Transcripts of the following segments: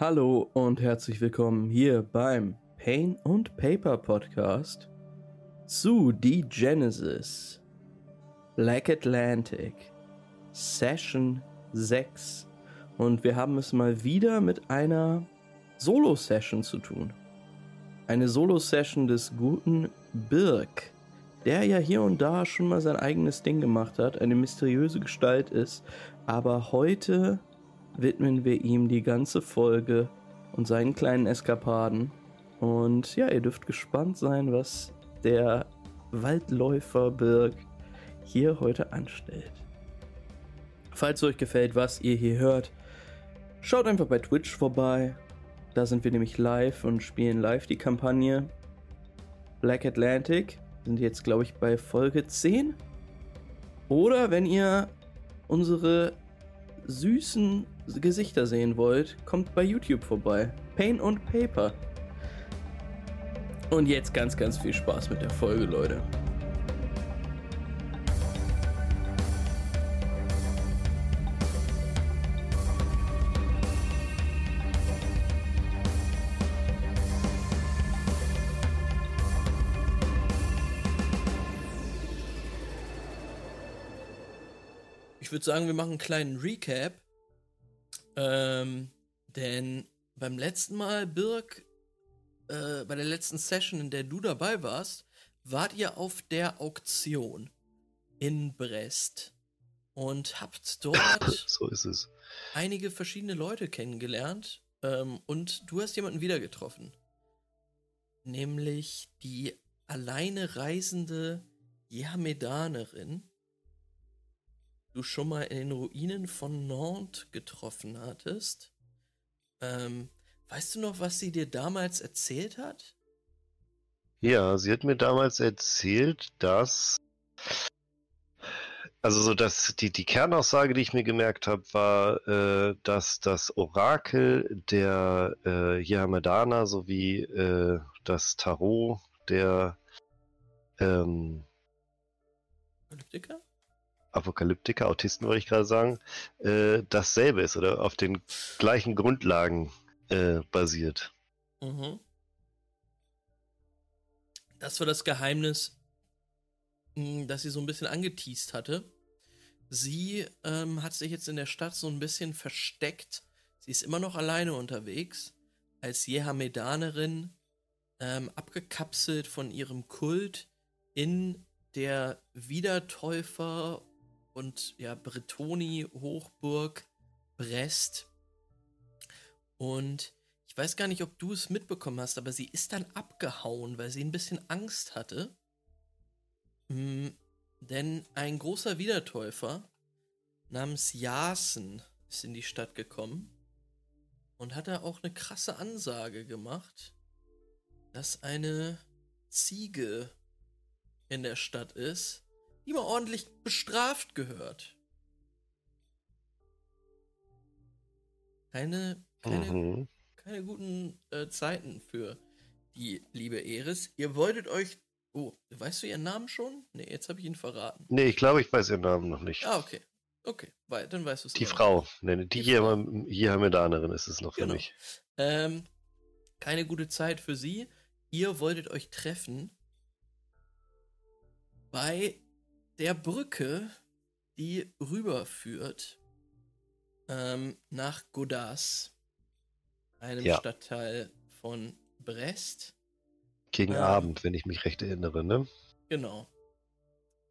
Hallo und herzlich willkommen hier beim Pain und Paper Podcast zu The Genesis Black Atlantic Session 6 und wir haben es mal wieder mit einer Solo-Session zu tun. Eine Solo-Session des guten Birk, der ja hier und da schon mal sein eigenes Ding gemacht hat, eine mysteriöse Gestalt ist, aber heute widmen wir ihm die ganze Folge und seinen kleinen Eskapaden. Und ja, ihr dürft gespannt sein, was der Waldläufer Birg hier heute anstellt. Falls euch gefällt, was ihr hier hört, schaut einfach bei Twitch vorbei. Da sind wir nämlich live und spielen live die Kampagne Black Atlantic. Sind jetzt, glaube ich, bei Folge 10. Oder wenn ihr unsere süßen Gesichter sehen wollt, kommt bei YouTube vorbei. Pain und Paper. Und jetzt ganz, ganz viel Spaß mit der Folge, Leute. Würde sagen, wir machen einen kleinen Recap ähm, denn beim letzten Mal, Birk, äh, bei der letzten Session, in der du dabei warst, wart ihr auf der Auktion in Brest und habt dort so ist es. einige verschiedene Leute kennengelernt ähm, und du hast jemanden wieder getroffen. Nämlich die alleine reisende Jamedanerin, du schon mal in den Ruinen von Nantes getroffen hattest. Ähm, weißt du noch, was sie dir damals erzählt hat? Ja, sie hat mir damals erzählt, dass. Also so dass die, die Kernaussage, die ich mir gemerkt habe, war, äh, dass das Orakel der äh, Yahamedana sowie äh, das Tarot der ähm, Apokalyptiker? Apokalyptiker, Autisten wollte ich gerade sagen, äh, dasselbe ist oder auf den gleichen Grundlagen äh, basiert. Mhm. Das war das Geheimnis, hm, das sie so ein bisschen angeteased hatte. Sie ähm, hat sich jetzt in der Stadt so ein bisschen versteckt. Sie ist immer noch alleine unterwegs, als Jehamedanerin, ähm, abgekapselt von ihrem Kult in der Wiedertäufer und ja, Bretoni, Hochburg, Brest. Und ich weiß gar nicht, ob du es mitbekommen hast, aber sie ist dann abgehauen, weil sie ein bisschen Angst hatte. Hm, denn ein großer Wiedertäufer namens Jasen ist in die Stadt gekommen und hat da auch eine krasse Ansage gemacht, dass eine Ziege in der Stadt ist, die mal ordentlich bestraft gehört. Keine, keine, mhm. keine guten äh, Zeiten für die liebe Eris. Ihr wolltet euch. Oh, weißt du ihren Namen schon? Nee, jetzt habe ich ihn verraten. Nee, ich glaube, ich weiß ihren Namen noch nicht. Ah, okay. Okay, weil, dann weißt du es Die Frau. Nee, die, die hier, hier Hamedanerin ist es noch für genau. mich. Ähm, keine gute Zeit für sie. Ihr wolltet euch treffen bei der Brücke, die rüberführt ähm, nach Godas, einem ja. Stadtteil von Brest. Gegen ähm, Abend, wenn ich mich recht erinnere, ne? Genau.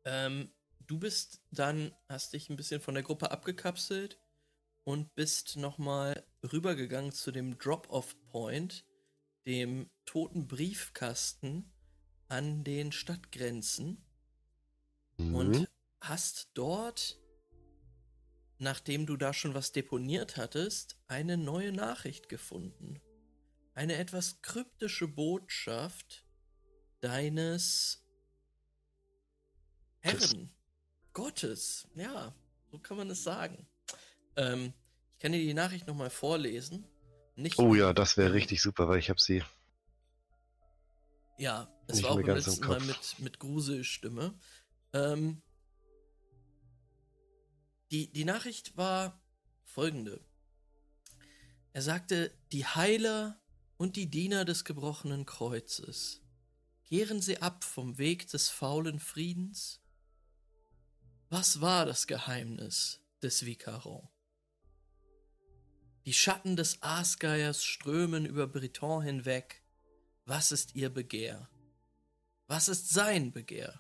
Ähm, du bist dann, hast dich ein bisschen von der Gruppe abgekapselt und bist nochmal rübergegangen zu dem Drop-Off-Point, dem toten Briefkasten an den Stadtgrenzen mhm. und hast dort, nachdem du da schon was deponiert hattest, eine neue Nachricht gefunden. Eine etwas kryptische Botschaft deines Herren, Gottes. Ja, so kann man es sagen. Ähm, ich kann dir die Nachricht nochmal vorlesen. Nicht oh ja, das wäre richtig super, weil ich habe sie. Ja, es war auch beim letzten Mal mit, mit Gruselstimme. Ähm, die, die Nachricht war folgende. Er sagte, die Heiler und die Diener des gebrochenen Kreuzes, kehren sie ab vom Weg des faulen Friedens? Was war das Geheimnis des Vicaron? Die Schatten des Aasgeiers strömen über Breton hinweg. Was ist ihr Begehr? Was ist sein Begehr?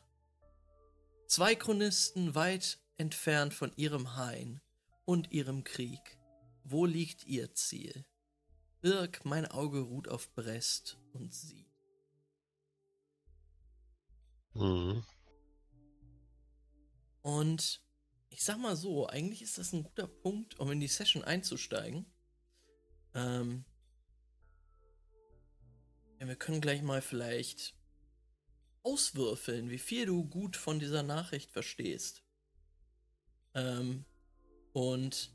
Zwei Chronisten weit entfernt von ihrem Hain und ihrem Krieg. Wo liegt ihr Ziel? Birk, mein Auge ruht auf Brest und sieht. Mhm. Und ich sag mal so, eigentlich ist das ein guter Punkt, um in die Session einzusteigen. Ähm, ja, wir können gleich mal vielleicht auswürfeln, wie viel du gut von dieser Nachricht verstehst. Ähm, und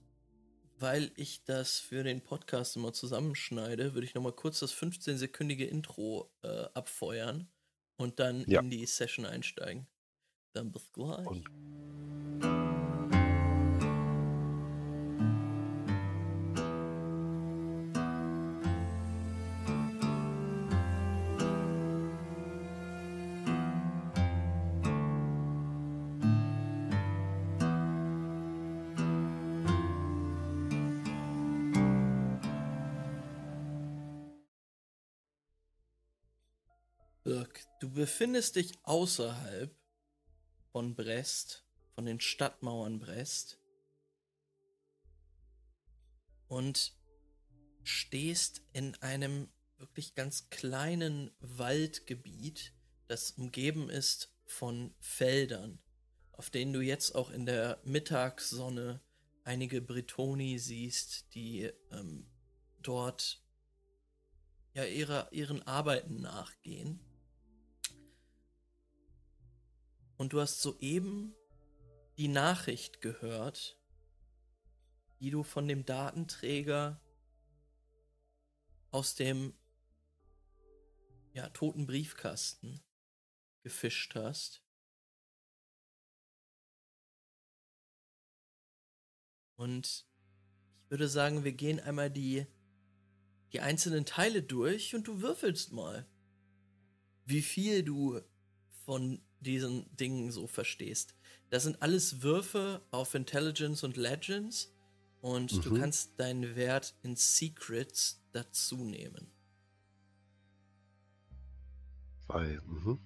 weil ich das für den Podcast immer zusammenschneide, würde ich nochmal kurz das 15-sekündige Intro äh, abfeuern und dann ja. in die Session einsteigen. Dann bis gleich. Und befindest dich außerhalb von Brest, von den Stadtmauern Brest und stehst in einem wirklich ganz kleinen Waldgebiet, das umgeben ist von Feldern, auf denen du jetzt auch in der Mittagssonne einige Bretoni siehst, die ähm, dort ja ihrer, ihren Arbeiten nachgehen. Und du hast soeben die Nachricht gehört, die du von dem Datenträger aus dem ja, toten Briefkasten gefischt hast. Und ich würde sagen, wir gehen einmal die, die einzelnen Teile durch und du würfelst mal, wie viel du von diesen Dingen so verstehst. Das sind alles Würfe auf Intelligence und Legends und mhm. du kannst deinen Wert in Secrets dazu nehmen. Zwei. Mhm.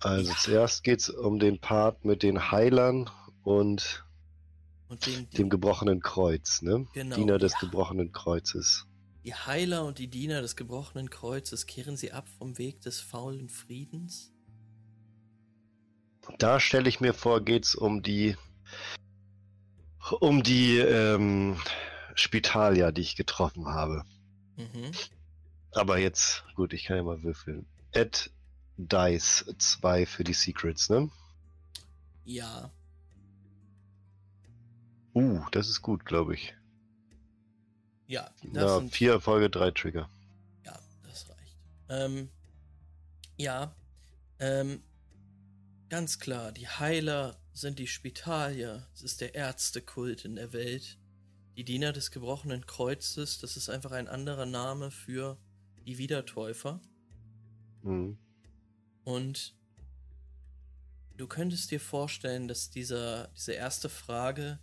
Also ja. zuerst geht es um den Part mit den Heilern und, und dem, dem gebrochenen Kreuz, ne? Genau, Diener des ja. gebrochenen Kreuzes. Die Heiler und die Diener des gebrochenen Kreuzes kehren sie ab vom Weg des faulen Friedens? Da stelle ich mir vor, geht es um die um die ähm, Spitalia, die ich getroffen habe. Mhm. Aber jetzt, gut, ich kann ja mal würfeln. Add Dice 2 für die Secrets, ne? Ja. Uh, das ist gut, glaube ich. Ja, das sind, vier Erfolge, drei Trigger. Ja, das reicht. Ähm, ja, ähm, ganz klar, die Heiler sind die Spitalier. Es ist der Ärztekult in der Welt. Die Diener des gebrochenen Kreuzes, das ist einfach ein anderer Name für die Wiedertäufer. Mhm. Und du könntest dir vorstellen, dass dieser, diese erste Frage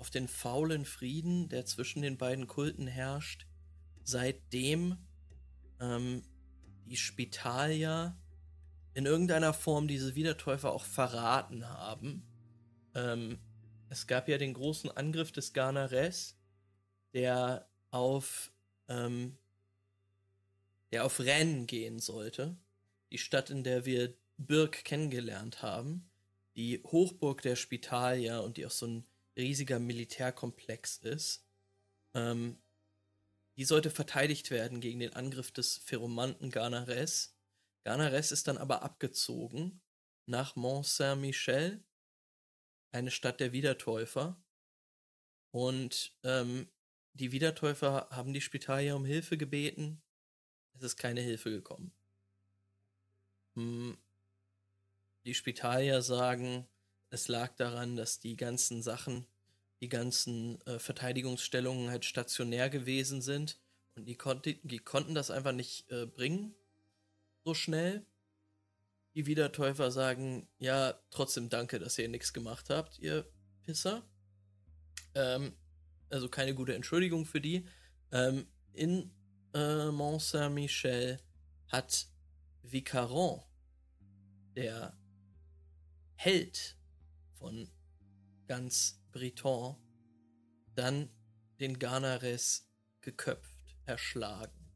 auf den faulen Frieden, der zwischen den beiden Kulten herrscht, seitdem ähm, die Spitalier in irgendeiner Form diese Wiedertäufer auch verraten haben. Ähm, es gab ja den großen Angriff des Garnares, der auf ähm, der auf Rennes gehen sollte, die Stadt, in der wir Birk kennengelernt haben, die Hochburg der Spitalier und die auch so ein riesiger Militärkomplex ist. Ähm, die sollte verteidigt werden gegen den Angriff des Pheromanten Garnares. Garnares ist dann aber abgezogen nach Mont Saint-Michel, eine Stadt der Wiedertäufer. Und ähm, die Wiedertäufer haben die Spitalier um Hilfe gebeten. Es ist keine Hilfe gekommen. Hm. Die Spitalier sagen, es lag daran, dass die ganzen Sachen die ganzen äh, Verteidigungsstellungen halt stationär gewesen sind und die, konnte, die konnten das einfach nicht äh, bringen so schnell. Die Wiedertäufer sagen, ja, trotzdem danke, dass ihr nichts gemacht habt, ihr Pisser. Ähm, also keine gute Entschuldigung für die. Ähm, in äh, Mont Saint-Michel hat Vicaron, der Held von ganz Briton, dann den Ganares geköpft, erschlagen.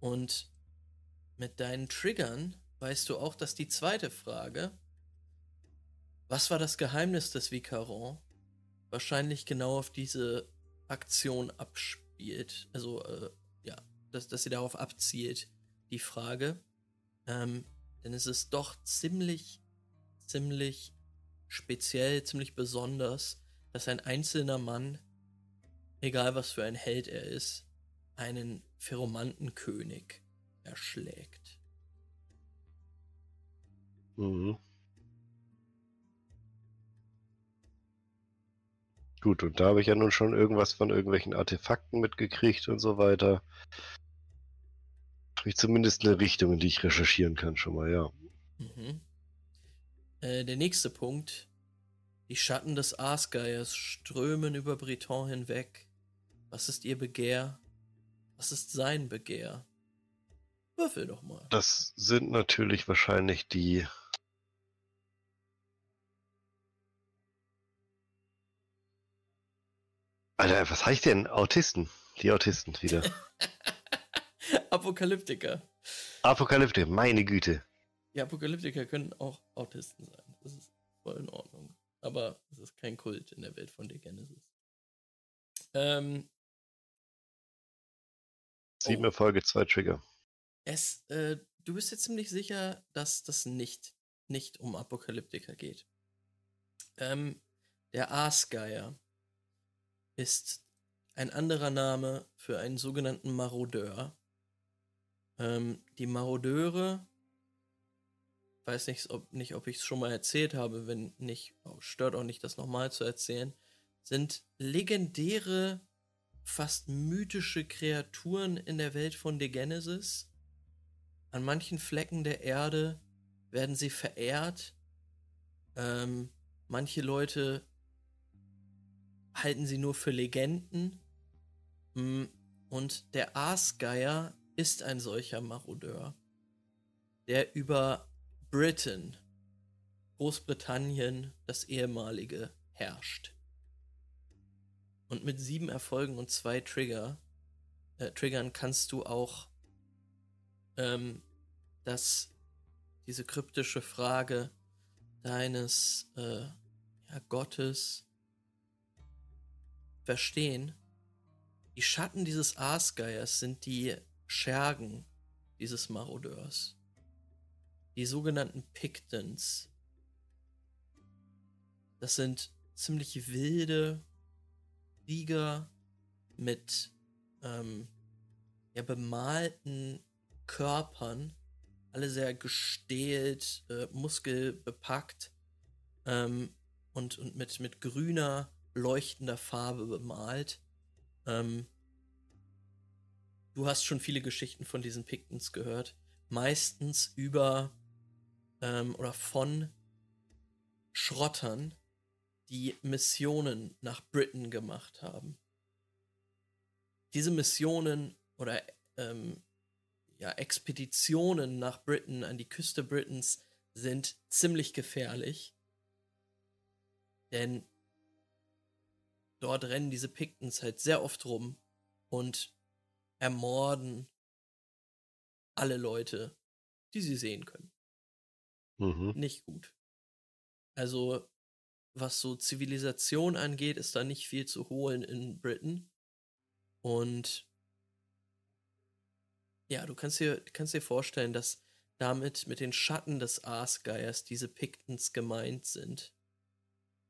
Und mit deinen Triggern weißt du auch, dass die zweite Frage, was war das Geheimnis des Vicaron, wahrscheinlich genau auf diese Aktion abspielt. Also, äh, ja, dass, dass sie darauf abzielt, die Frage. Ähm, denn es ist doch ziemlich, ziemlich speziell, ziemlich besonders, dass ein einzelner Mann, egal was für ein Held er ist, einen Pheromantenkönig erschlägt. Mhm. Gut, und da habe ich ja nun schon irgendwas von irgendwelchen Artefakten mitgekriegt und so weiter. Habe ich zumindest eine Richtung, in die ich recherchieren kann, schon mal, ja. Mhm. Äh, der nächste Punkt. Die Schatten des Aasgeiers strömen über Breton hinweg. Was ist ihr Begehr? Was ist sein Begehr? Würfel doch mal. Das sind natürlich wahrscheinlich die Alter, was heißt denn Autisten? Die Autisten wieder. Apokalyptiker. Apokalyptiker, meine Güte. Die Apokalyptiker können auch Autisten sein. Das ist voll in Ordnung. Aber es ist kein Kult in der Welt von der Genesis. Ähm, Sieben oh. Erfolge, zwei Trigger. Es, äh, du bist jetzt ziemlich sicher, dass das nicht, nicht um Apokalyptiker geht. Ähm, der Aasgeier ist ein anderer Name für einen sogenannten Marodeur. Ähm, die Marodeure, weiß nicht, ob, nicht, ob ich es schon mal erzählt habe, wenn nicht, oh, stört auch nicht, das nochmal zu erzählen, sind legendäre, fast mythische Kreaturen in der Welt von The Genesis. An manchen Flecken der Erde werden sie verehrt. Ähm, manche Leute halten sie nur für Legenden. Mm, und der Aasgeier ist ein solcher Marodeur, der über Britain, Großbritannien, das ehemalige, herrscht. Und mit sieben Erfolgen und zwei Trigger, äh, Triggern kannst du auch ähm, das, diese kryptische Frage deines äh, ja, Gottes verstehen. Die Schatten dieses Aasgeiers sind die Schergen dieses Marodeurs. Die sogenannten Pictons. Das sind ziemlich wilde Krieger mit ähm, ja, bemalten Körpern, alle sehr gestählt, äh, muskelbepackt ähm, und, und mit, mit grüner leuchtender Farbe bemalt. Ähm, du hast schon viele Geschichten von diesen Pictons gehört. Meistens über ähm, oder von Schrottern, die Missionen nach Britain gemacht haben. Diese Missionen oder ähm, ja, Expeditionen nach Britain an die Küste Britens sind ziemlich gefährlich. Denn dort rennen diese Pictons halt sehr oft rum und ermorden alle Leute, die sie sehen können. Mhm. Nicht gut. Also, was so Zivilisation angeht, ist da nicht viel zu holen in Britain. Und ja, du kannst dir, kannst dir vorstellen, dass damit mit den Schatten des Aasgeiers diese Pictons gemeint sind.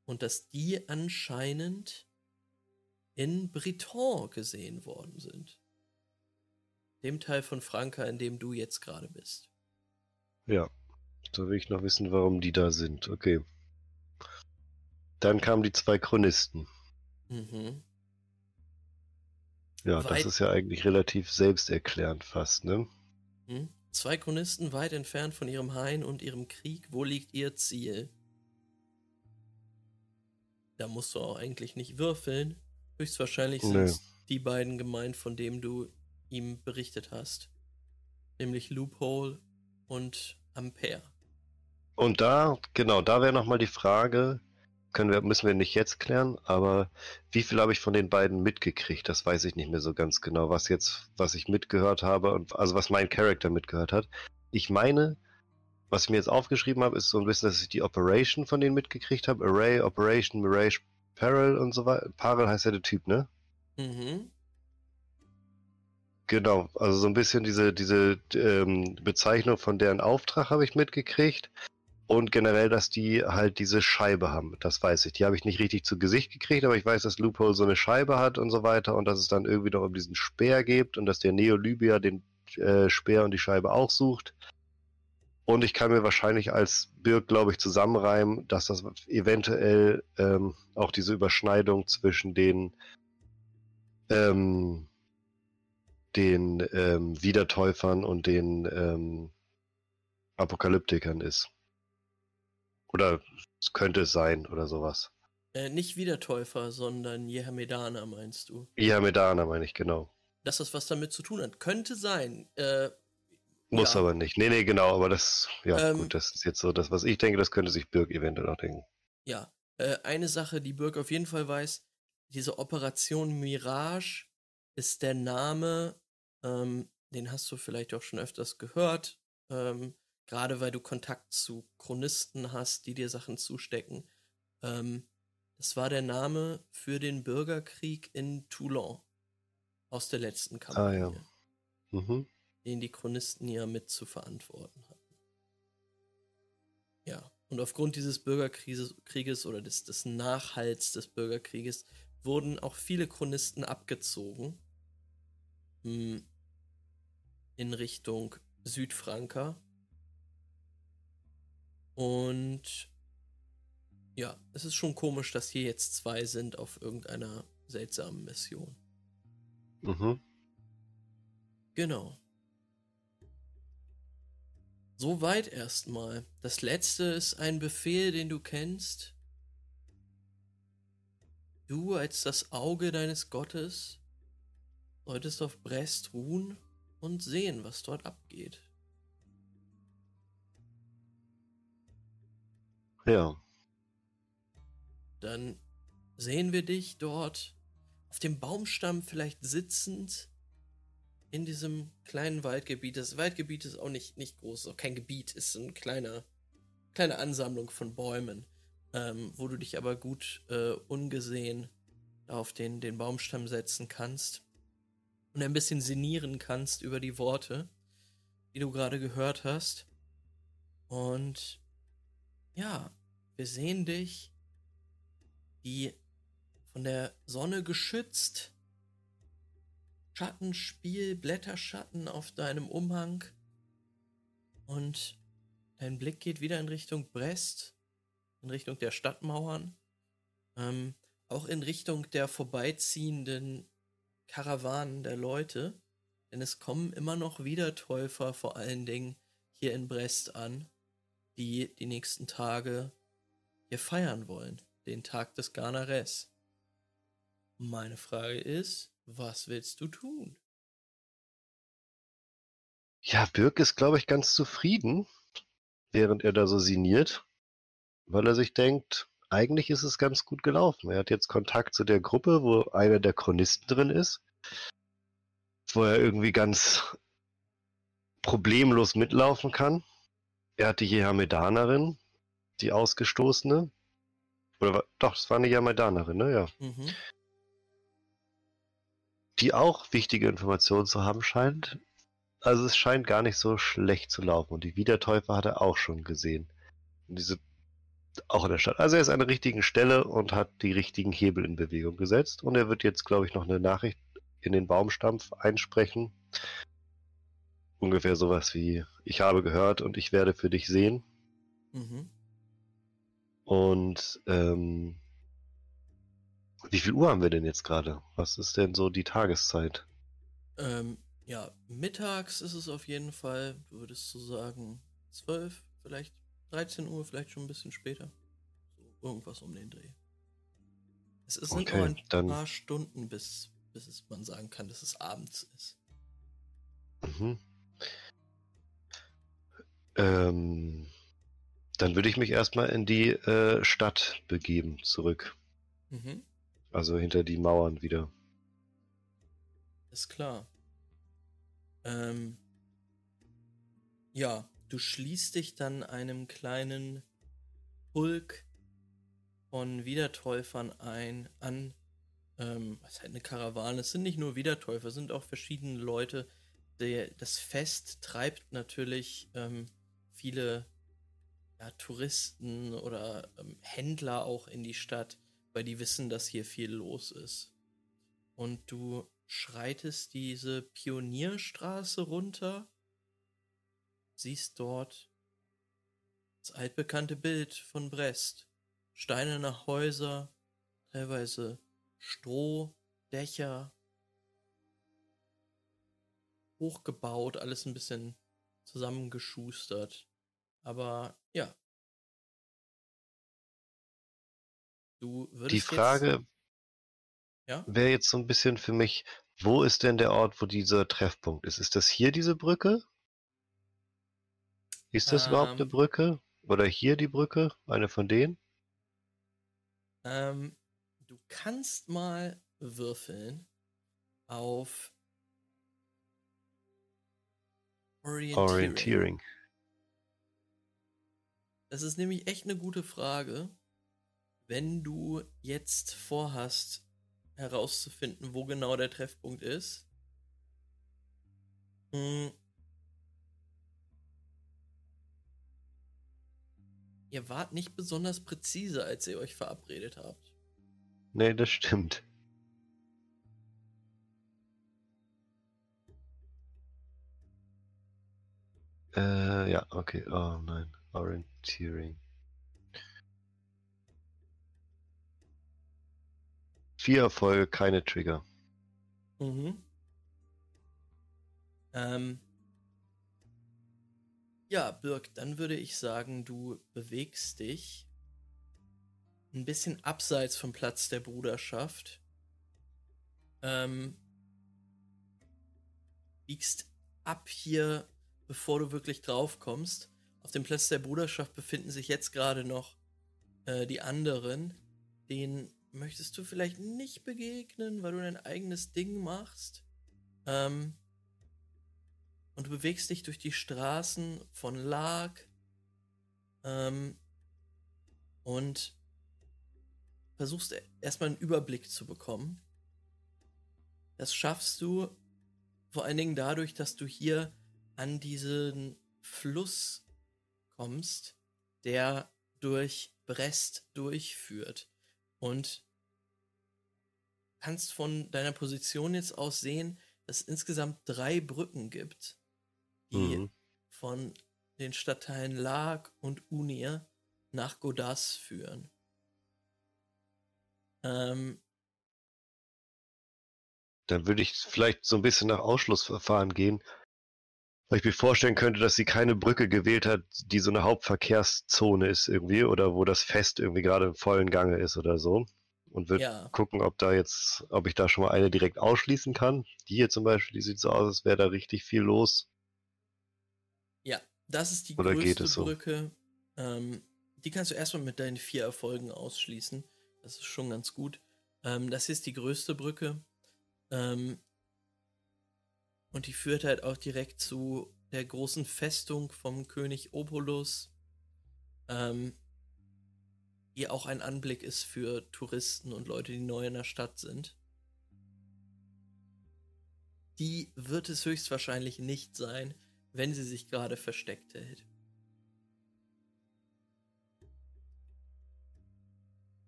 Und dass die anscheinend in Briton gesehen worden sind. Dem Teil von Franka, in dem du jetzt gerade bist. Ja, da will ich noch wissen, warum die da sind. Okay. Dann kamen die zwei Chronisten. Mhm. Ja, Weit- das ist ja eigentlich relativ selbsterklärend fast, ne? Hm? Zwei Chronisten weit entfernt von ihrem Hain und ihrem Krieg. Wo liegt ihr Ziel? Da musst du auch eigentlich nicht würfeln. Höchstwahrscheinlich sind Nö. es die beiden gemeint, von denen du ihm berichtet hast. Nämlich Loophole und Ampere. Und da, genau, da wäre nochmal die Frage, können wir, müssen wir nicht jetzt klären, aber wie viel habe ich von den beiden mitgekriegt? Das weiß ich nicht mehr so ganz genau, was jetzt, was ich mitgehört habe und also was mein Charakter mitgehört hat. Ich meine, was ich mir jetzt aufgeschrieben habe, ist so ein bisschen, dass ich die Operation von denen mitgekriegt habe. Array, Operation, Mirage, Peril und so weiter. Peril heißt ja der Typ, ne? Mhm. Genau, also so ein bisschen diese, diese ähm, Bezeichnung von deren Auftrag habe ich mitgekriegt. Und generell, dass die halt diese Scheibe haben, das weiß ich. Die habe ich nicht richtig zu Gesicht gekriegt, aber ich weiß, dass Loophole so eine Scheibe hat und so weiter und dass es dann irgendwie noch um diesen Speer gibt und dass der Neolybia den äh, Speer und die Scheibe auch sucht. Und ich kann mir wahrscheinlich als Birk, glaube ich, zusammenreimen, dass das eventuell ähm, auch diese Überschneidung zwischen den ähm, den ähm, Wiedertäufern und den ähm, Apokalyptikern ist. Oder es könnte es sein oder sowas. Äh, nicht Wiedertäufer, sondern Jehamedaner, meinst du? Ihamedana meine ich, genau. Dass das was damit zu tun hat. Könnte sein. Äh, Muss ja. aber nicht. Nee, nee, genau, aber das, ja, Ähm, gut, das ist jetzt so das, was ich denke, das könnte sich Birk eventuell auch denken. Ja, äh, eine Sache, die Birk auf jeden Fall weiß, diese Operation Mirage ist der Name, ähm, den hast du vielleicht auch schon öfters gehört, ähm, gerade weil du Kontakt zu Chronisten hast, die dir Sachen zustecken. Ähm, das war der Name für den Bürgerkrieg in Toulon aus der letzten Kampagne, Ah, ja. Mhm. den die Chronisten ja mit zu verantworten hatten. Ja, und aufgrund dieses Bürgerkrieges Krieges oder des, des Nachhalts des Bürgerkrieges wurden auch viele Chronisten abgezogen hm, in Richtung Südfranka. Und ja, es ist schon komisch, dass hier jetzt zwei sind auf irgendeiner seltsamen Mission. Mhm. Genau. Soweit erstmal. Das letzte ist ein Befehl, den du kennst. Du als das Auge deines Gottes solltest auf Brest ruhen und sehen, was dort abgeht. Ja. Dann sehen wir dich dort auf dem Baumstamm vielleicht sitzend in diesem kleinen Waldgebiet. Das Waldgebiet ist auch nicht, nicht groß, auch kein Gebiet, ist eine kleine, kleine Ansammlung von Bäumen, ähm, wo du dich aber gut äh, ungesehen auf den, den Baumstamm setzen kannst und ein bisschen sinnieren kannst über die Worte, die du gerade gehört hast. Und ja, wir sehen dich, die von der Sonne geschützt, Schattenspiel, Blätterschatten auf deinem Umhang. Und dein Blick geht wieder in Richtung Brest, in Richtung der Stadtmauern, ähm, auch in Richtung der vorbeiziehenden Karawanen der Leute, denn es kommen immer noch Wiedertäufer vor allen Dingen hier in Brest an, die die nächsten Tage hier feiern wollen, den Tag des Garnares. Meine Frage ist, was willst du tun? Ja, Birk ist, glaube ich, ganz zufrieden, während er da so sinniert, weil er sich denkt, eigentlich ist es ganz gut gelaufen. Er hat jetzt Kontakt zu der Gruppe, wo einer der Chronisten drin ist, wo er irgendwie ganz problemlos mitlaufen kann. Er hat die Jehamedanerin, die Ausgestoßene. Oder doch, das war eine Jehamedanerin, ne? Ja. Mhm. die auch wichtige Informationen zu haben scheint. Also es scheint gar nicht so schlecht zu laufen. Und die Wiedertäufer hat er auch schon gesehen. Und diese auch in der Stadt. Also er ist an der richtigen Stelle und hat die richtigen Hebel in Bewegung gesetzt. Und er wird jetzt, glaube ich, noch eine Nachricht in den Baumstampf einsprechen. Ungefähr sowas wie, ich habe gehört und ich werde für dich sehen. Mhm. Und ähm, Wie viel Uhr haben wir denn jetzt gerade? Was ist denn so die Tageszeit? Ähm, ja, mittags ist es auf jeden Fall, du würdest so sagen, 12, vielleicht 13 Uhr, vielleicht schon ein bisschen später. So irgendwas um den Dreh. Es sind Okay, nur ein dann- paar Stunden, bis, bis es man sagen kann, dass es abends ist. Mhm. Ähm, dann würde ich mich erstmal in die äh, Stadt begeben, zurück. Mhm. Also hinter die Mauern wieder. Ist klar. Ähm, ja, du schließt dich dann einem kleinen Pulk von Wiedertäufern ein, an, ähm, was ist halt eine Karawane. Es sind nicht nur Wiedertäufer, es sind auch verschiedene Leute. Der, das Fest treibt natürlich ähm, viele ja, Touristen oder ähm, Händler auch in die Stadt, weil die wissen, dass hier viel los ist und du schreitest diese Pionierstraße runter, siehst dort das altbekannte Bild von Brest. Steinerne Häuser, teilweise Strohdächer, hochgebaut, alles ein bisschen zusammengeschustert. Aber ja. Du würdest Die Frage ja? wäre jetzt so ein bisschen für mich, wo ist denn der Ort, wo dieser Treffpunkt ist? Ist das hier diese Brücke? Ist das überhaupt eine Ähm. Brücke? Oder hier die Brücke? Eine von denen? Ähm, du kannst mal würfeln auf Orienteering. Orienteering. Das ist nämlich echt eine gute Frage, wenn du jetzt vorhast herauszufinden, wo genau der Treffpunkt ist. Hm. Ihr wart nicht besonders präzise, als ihr euch verabredet habt. Nee, das stimmt. Äh, ja, okay. Oh nein. Orienteering. Vier Erfolge, keine Trigger. Mhm. Ähm. Ja, Birk, dann würde ich sagen, du bewegst dich ein bisschen abseits vom Platz der Bruderschaft. Ähm. Biegst ab hier, bevor du wirklich drauf kommst. Auf dem Platz der Bruderschaft befinden sich jetzt gerade noch äh, die anderen. Denen möchtest du vielleicht nicht begegnen, weil du dein eigenes Ding machst. Ähm, und du bewegst dich durch die Straßen von Lag. Ähm, und versuchst e- erstmal einen Überblick zu bekommen. Das schaffst du vor allen Dingen dadurch, dass du hier an diesen Fluss kommst, der durch Brest durchführt. Und kannst von deiner Position jetzt aus sehen, dass es insgesamt drei Brücken gibt, die Mhm. von den Stadtteilen Lag und Unir nach Godas führen. Ähm, Dann würde ich vielleicht so ein bisschen nach Ausschlussverfahren gehen, weil ich mir vorstellen könnte, dass sie keine Brücke gewählt hat, die so eine Hauptverkehrszone ist irgendwie oder wo das Fest irgendwie gerade im vollen Gange ist oder so. Und würde ja, gucken, ob da jetzt, ob ich da schon mal eine direkt ausschließen kann. Die hier zum Beispiel, die sieht so aus, als wäre da richtig viel los. ja, das ist die Oder größte so? Brücke. Ähm, die kannst du erstmal mit deinen vier Erfolgen ausschließen. Das ist schon ganz gut. Ähm, das hier ist die größte Brücke. Ähm, und die führt halt auch direkt zu der großen Festung vom König Obolus, ähm, die auch ein Anblick ist für Touristen und Leute, die neu in der Stadt sind. Die wird es höchstwahrscheinlich nicht sein, wenn sie sich gerade versteckt hält.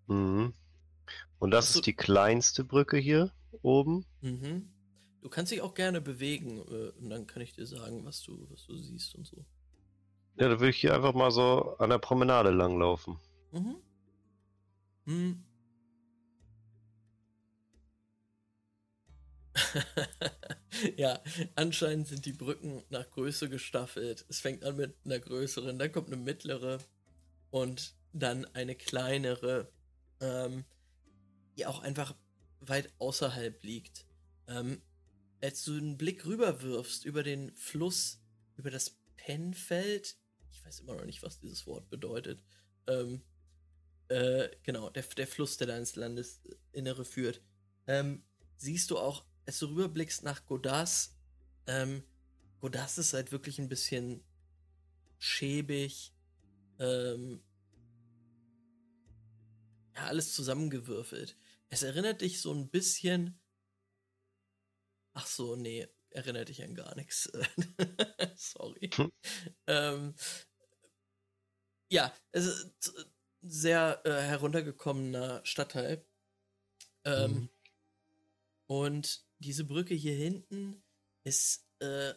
Mhm. Und das ist die kleinste Brücke hier oben. Mhm. Du kannst dich auch gerne bewegen äh, und dann kann ich dir sagen, was du, was du siehst und so. Ja, da würde ich hier einfach mal so an der Promenade langlaufen. Mhm. Hm. ja, anscheinend sind die Brücken nach Größe gestaffelt. Es fängt an mit einer größeren, dann kommt eine mittlere und dann eine kleinere, ähm, die auch einfach weit außerhalb liegt. Ähm, als du einen Blick rüberwirfst über den Fluss, über das Pennfeld, ich weiß immer noch nicht, was dieses Wort bedeutet, ähm, äh, genau, der, der Fluss, der da ins Landesinnere führt, ähm, siehst du auch, als du rüberblickst nach Godas, ähm, Godas ist halt wirklich ein bisschen schäbig, ähm, ja, alles zusammengewürfelt. Es erinnert dich so ein bisschen. Ach so, nee, erinnert dich an gar nichts. Sorry. Hm. Ähm, ja, es ist ein sehr äh, heruntergekommener Stadtteil. Ähm, mhm. Und diese Brücke hier hinten ist, äh,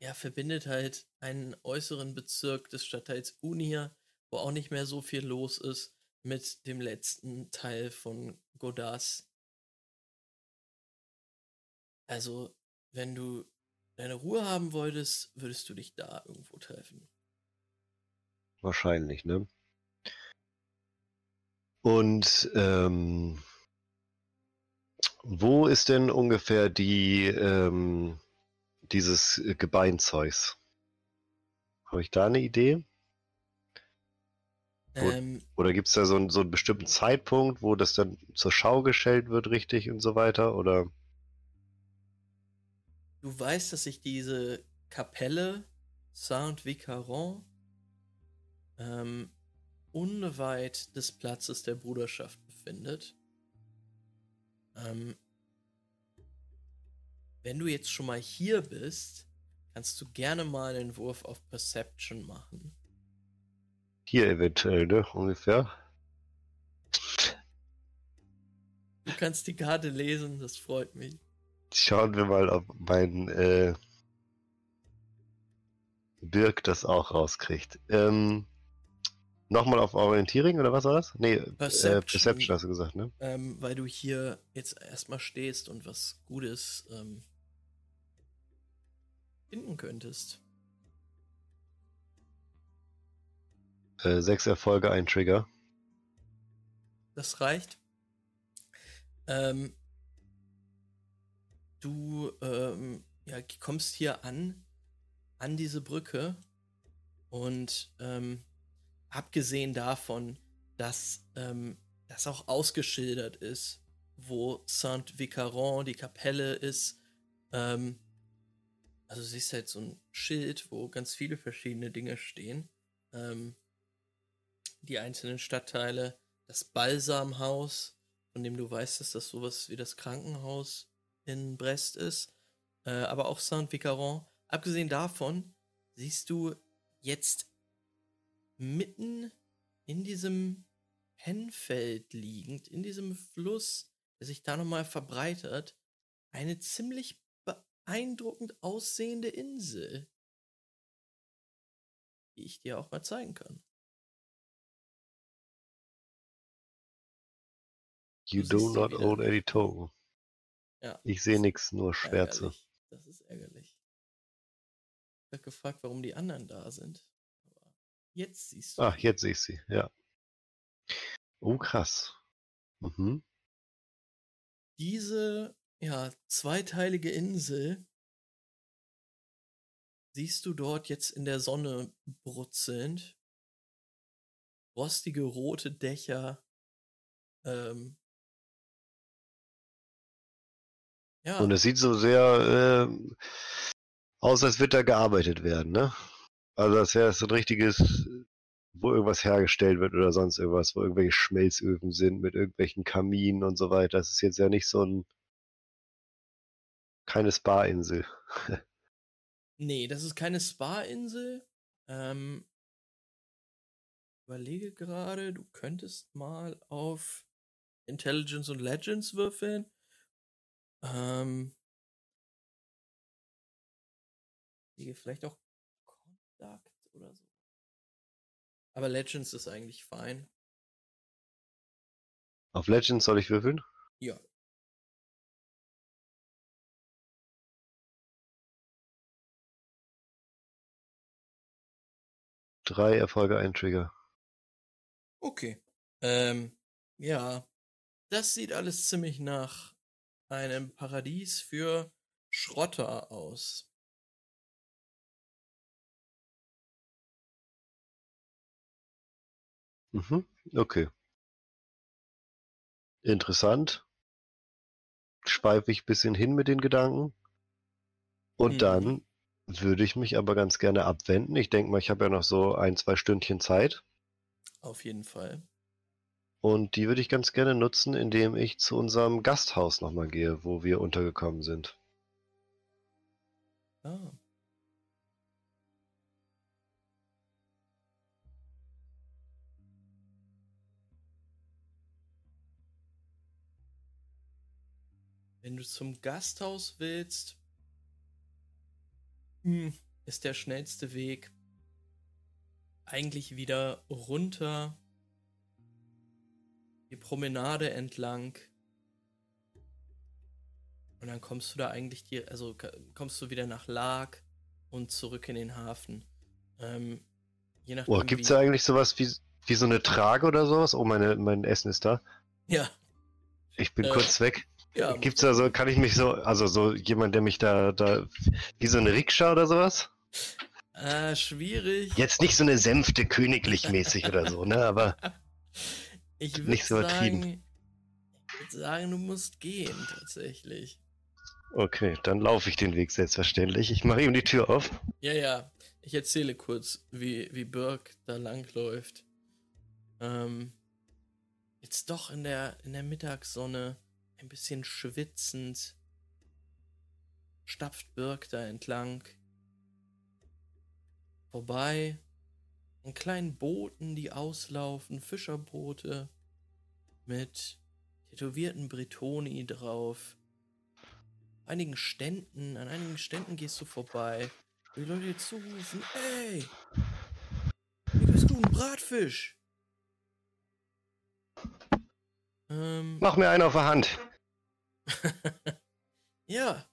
ja, verbindet halt einen äußeren Bezirk des Stadtteils Unia, wo auch nicht mehr so viel los ist, mit dem letzten Teil von Godas. Also, wenn du deine Ruhe haben wolltest, würdest du dich da irgendwo treffen. Wahrscheinlich, ne? Und ähm, wo ist denn ungefähr die ähm, dieses Gebeinzeugs? Habe ich da eine Idee? Ähm, oder gibt es da so, einen, so einen bestimmten Zeitpunkt, wo das dann zur Schau gestellt wird, richtig und so weiter? Oder? Du weißt, dass sich diese Kapelle Saint-Vicaron ähm, unweit des Platzes der Bruderschaft befindet. Ähm, wenn du jetzt schon mal hier bist, kannst du gerne mal einen Wurf auf Perception machen. Hier eventuell, ne? Ungefähr. Du kannst die Karte lesen, das freut mich. Schauen wir mal, ob mein äh, Birk das auch rauskriegt. Ähm, Nochmal auf Orientierung oder was war das? Nee, Perception, äh, Perception hast du gesagt, ne? Ähm, weil du hier jetzt erstmal stehst und was Gutes ähm, finden könntest. Äh, sechs Erfolge, ein Trigger. Das reicht. Ähm, du ähm, ja, kommst hier an, an diese Brücke und ähm, abgesehen davon, dass ähm, das auch ausgeschildert ist, wo Saint-Vicaron, die Kapelle ist, ähm, also du siehst halt so ein Schild, wo ganz viele verschiedene Dinge stehen. Ähm, die einzelnen Stadtteile, das Balsamhaus, von dem du weißt, dass das sowas wie das Krankenhaus in Brest ist, äh, aber auch Saint-Vicaron. Abgesehen davon siehst du jetzt mitten in diesem Pennfeld liegend, in diesem Fluss, der sich da nochmal verbreitert, eine ziemlich beeindruckend aussehende Insel, die ich dir auch mal zeigen kann. You do not own any token. Ja. Ich sehe nichts, nur Schwärze. Ärgerlich. Das ist ärgerlich. Ich habe gefragt, warum die anderen da sind. Aber jetzt siehst du. Ach, jetzt sehe ich sie, ja. Oh, krass. Mhm. Diese, ja, zweiteilige Insel siehst du dort jetzt in der Sonne brutzelnd. Rostige rote Dächer, ähm, Ja. Und es sieht so sehr äh, aus, als wird da gearbeitet werden, ne? Also das wäre so ein richtiges, wo irgendwas hergestellt wird oder sonst irgendwas, wo irgendwelche Schmelzöfen sind mit irgendwelchen Kaminen und so weiter. Das ist jetzt ja nicht so ein keine Spa-Insel. nee, das ist keine Spa-Insel. Ähm, überlege gerade, du könntest mal auf Intelligence und Legends würfeln. Ähm, vielleicht auch Conduct oder so. Aber Legends ist eigentlich fein. Auf Legends soll ich würfeln? Ja. Drei Erfolge, ein Trigger. Okay. Ähm, ja. Das sieht alles ziemlich nach einem Paradies für Schrotter aus. Mhm, okay. Interessant. Schweife ich ein bisschen hin mit den Gedanken. Und Mhm. dann würde ich mich aber ganz gerne abwenden. Ich denke mal, ich habe ja noch so ein, zwei Stündchen Zeit. Auf jeden Fall. Und die würde ich ganz gerne nutzen, indem ich zu unserem Gasthaus nochmal gehe, wo wir untergekommen sind. Ah. Wenn du zum Gasthaus willst, hm, ist der schnellste Weg eigentlich wieder runter die Promenade entlang. Und dann kommst du da eigentlich dir, also kommst du wieder nach Lag und zurück in den Hafen. Ähm, je nachdem. Oh, gibt's da eigentlich sowas wie, wie so eine Trage oder sowas? Oh, meine, mein Essen ist da. Ja, Ich bin Äh, kurz weg. ja. Gibt's da so, kann ich mich so, also so jemand, der mich da, da, wie so eine Rikscha oder sowas? Äh, schwierig. Jetzt nicht so eine Sänfte königlich mäßig oder so, ne, aber Ich nicht so übertrieben. Sagen, ich würde sagen, du musst gehen, tatsächlich. okay, dann laufe ich den Weg selbstverständlich. Ich mache ihm die Tür auf. Ja, ja. Ich erzähle kurz, wie, wie Birk da langläuft. Ähm, jetzt doch in der, in der Mittagssonne, ein bisschen schwitzend, stapft Birk da entlang. Vorbei. An kleinen Booten, die auslaufen, Fischerboote mit tätowierten Bretoni drauf. Einigen Ständen, an einigen Ständen gehst du vorbei. Die Leute dir zurufen, ey, hier bist du ein Bratfisch. Ähm, Mach mir einen auf der Hand. ja.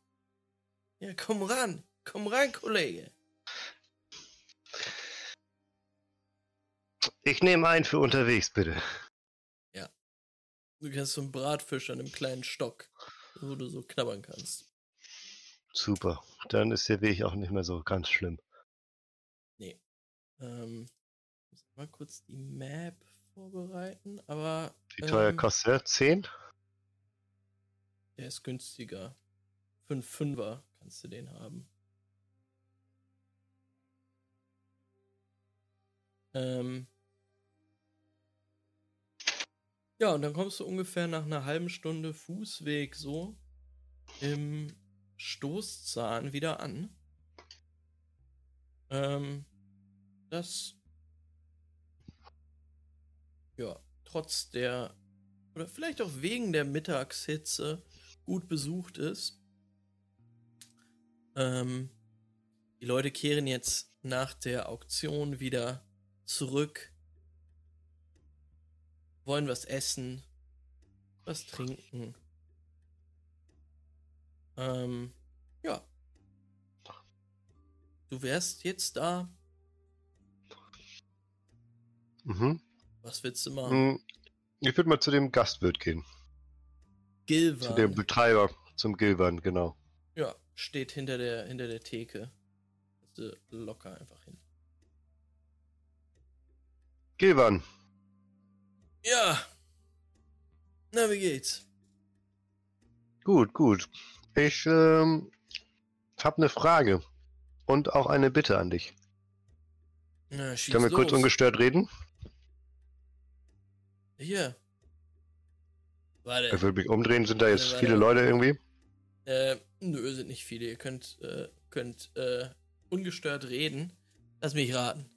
Ja, komm ran. Komm ran, Kollege. Ich nehme einen für unterwegs, bitte. Du kannst so einen Bratfisch an einem kleinen Stock, wo du so knabbern kannst. Super. Dann ist der Weg auch nicht mehr so ganz schlimm. Ähm, muss mal kurz die Map vorbereiten, aber Wie teuer ähm, kostet der? Zehn? der ist günstiger. Für einen Fünfer kannst du den haben. Ähm, ja, und dann kommst du ungefähr nach einer halben Stunde Fußweg so im Stoßzahn wieder an. Ähm, das ja, trotz der oder vielleicht auch wegen der Mittagshitze gut besucht ist. Ähm, die Leute kehren jetzt nach der Auktion wieder zurück, wollen was essen, was trinken. Ähm, ja. Du wärst jetzt da. Mhm. Was willst du machen? Hm, Ich würde mal zu dem Gastwirt gehen. Gilvan. Zu dem Betreiber, zum Gilbern, genau. Ja, steht hinter der, hinter der Theke. Locker einfach hin. Gilbern, Ja. Na, wie geht's? gut, gut. Ich ähm, habe eine Frage und auch eine Bitte an dich. Na, schieß Können wir kurz los. ungestört reden? Hier. Warte. Ich würde mich umdrehen. Sind da jetzt Warte, viele warte. Leute irgendwie? Äh, nö, sind nicht viele. Ihr könnt, äh, könnt, äh, ungestört reden. Lass mich raten.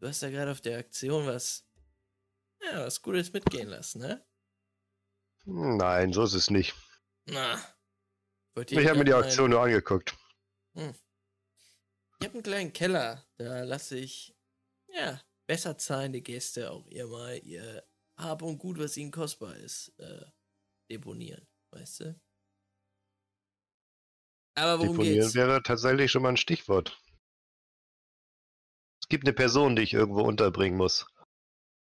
Du hast da gerade auf der Aktion was, ja, was Gutes mitgehen lassen, ne? Nein, so ist es nicht. Na. Ich habe mir die Auktion nur angeguckt. meinen- Ich habe einen kleinen Keller. Da lasse ich, ja, besser zahlende Gäste auch ihr mal ihr Hab und Gut, was ihnen kostbar ist, äh, deponieren. Weißt du? Aber worum Deponieren geht's? wäre tatsächlich schon mal ein Stichwort. Es gibt eine Person, die ich irgendwo unterbringen muss.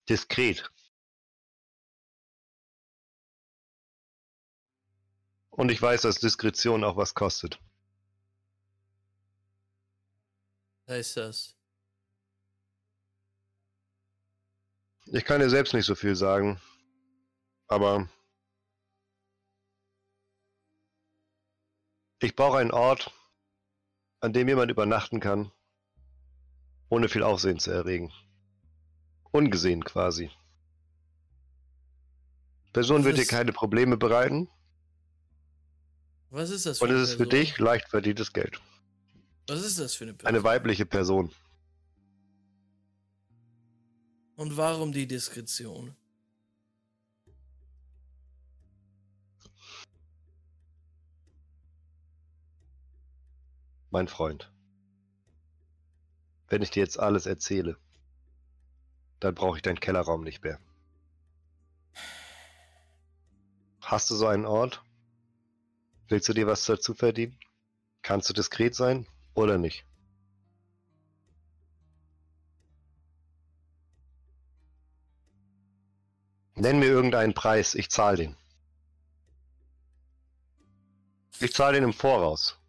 Diskret. Und ich weiß, dass Diskretion auch was kostet. Heißt das? Ich kann dir selbst nicht so viel sagen. Aber ich brauche einen Ort, an dem jemand übernachten kann, ohne viel Aufsehen zu erregen. Ungesehen quasi. Person wird dir keine Probleme bereiten Was ist das für und eine es ist für Person? dich leicht verdientes Geld. Was ist das für eine Person? Eine weibliche Person. Und warum die Diskretion? mein Freund. Wenn ich dir jetzt alles erzähle, dann brauche ich deinen Kellerraum nicht mehr. Hast du so einen Ort? Willst du dir was dazu verdienen? Kannst du diskret sein oder nicht? Nenn mir irgendeinen Preis, ich zahle den. Ich zahle den im Voraus.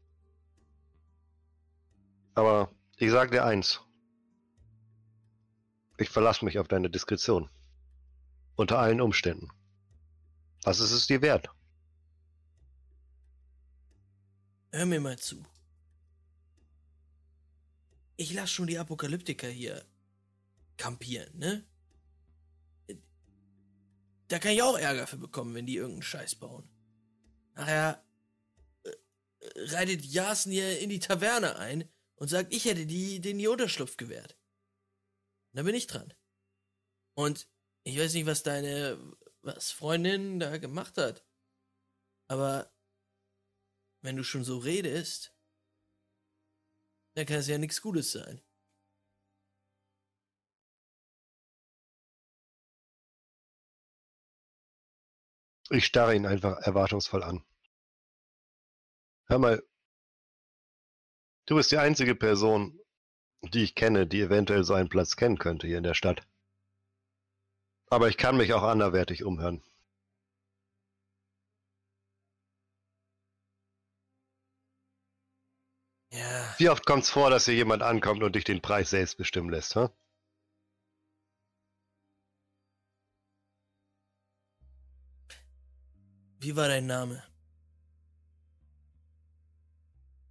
Aber ich sag dir eins. Ich verlasse mich auf deine Diskretion. Unter allen Umständen. Was ist es dir wert? Hör mir mal zu. Ich lass schon die Apokalyptiker hier kampieren, ne? Da kann ich auch Ärger für bekommen, wenn die irgendeinen Scheiß bauen. Nachher äh, reitet Jasen hier in die Taverne ein und sagt, ich hätte die, den die Unterschlupf gewährt. Dann bin ich dran. Und ich weiß nicht, was deine was Freundin da gemacht hat. Aber wenn du schon so redest, dann kann es ja nichts Gutes sein. Ich starre ihn einfach erwartungsvoll an. Hör mal. Du bist die einzige Person, die ich kenne, die eventuell so einen Platz kennen könnte hier in der Stadt. Aber ich kann mich auch anderwertig umhören. Ja, Wie oft kommt's vor, dass hier jemand ankommt und dich den Preis selbst bestimmen lässt, hä? wie war dein Name?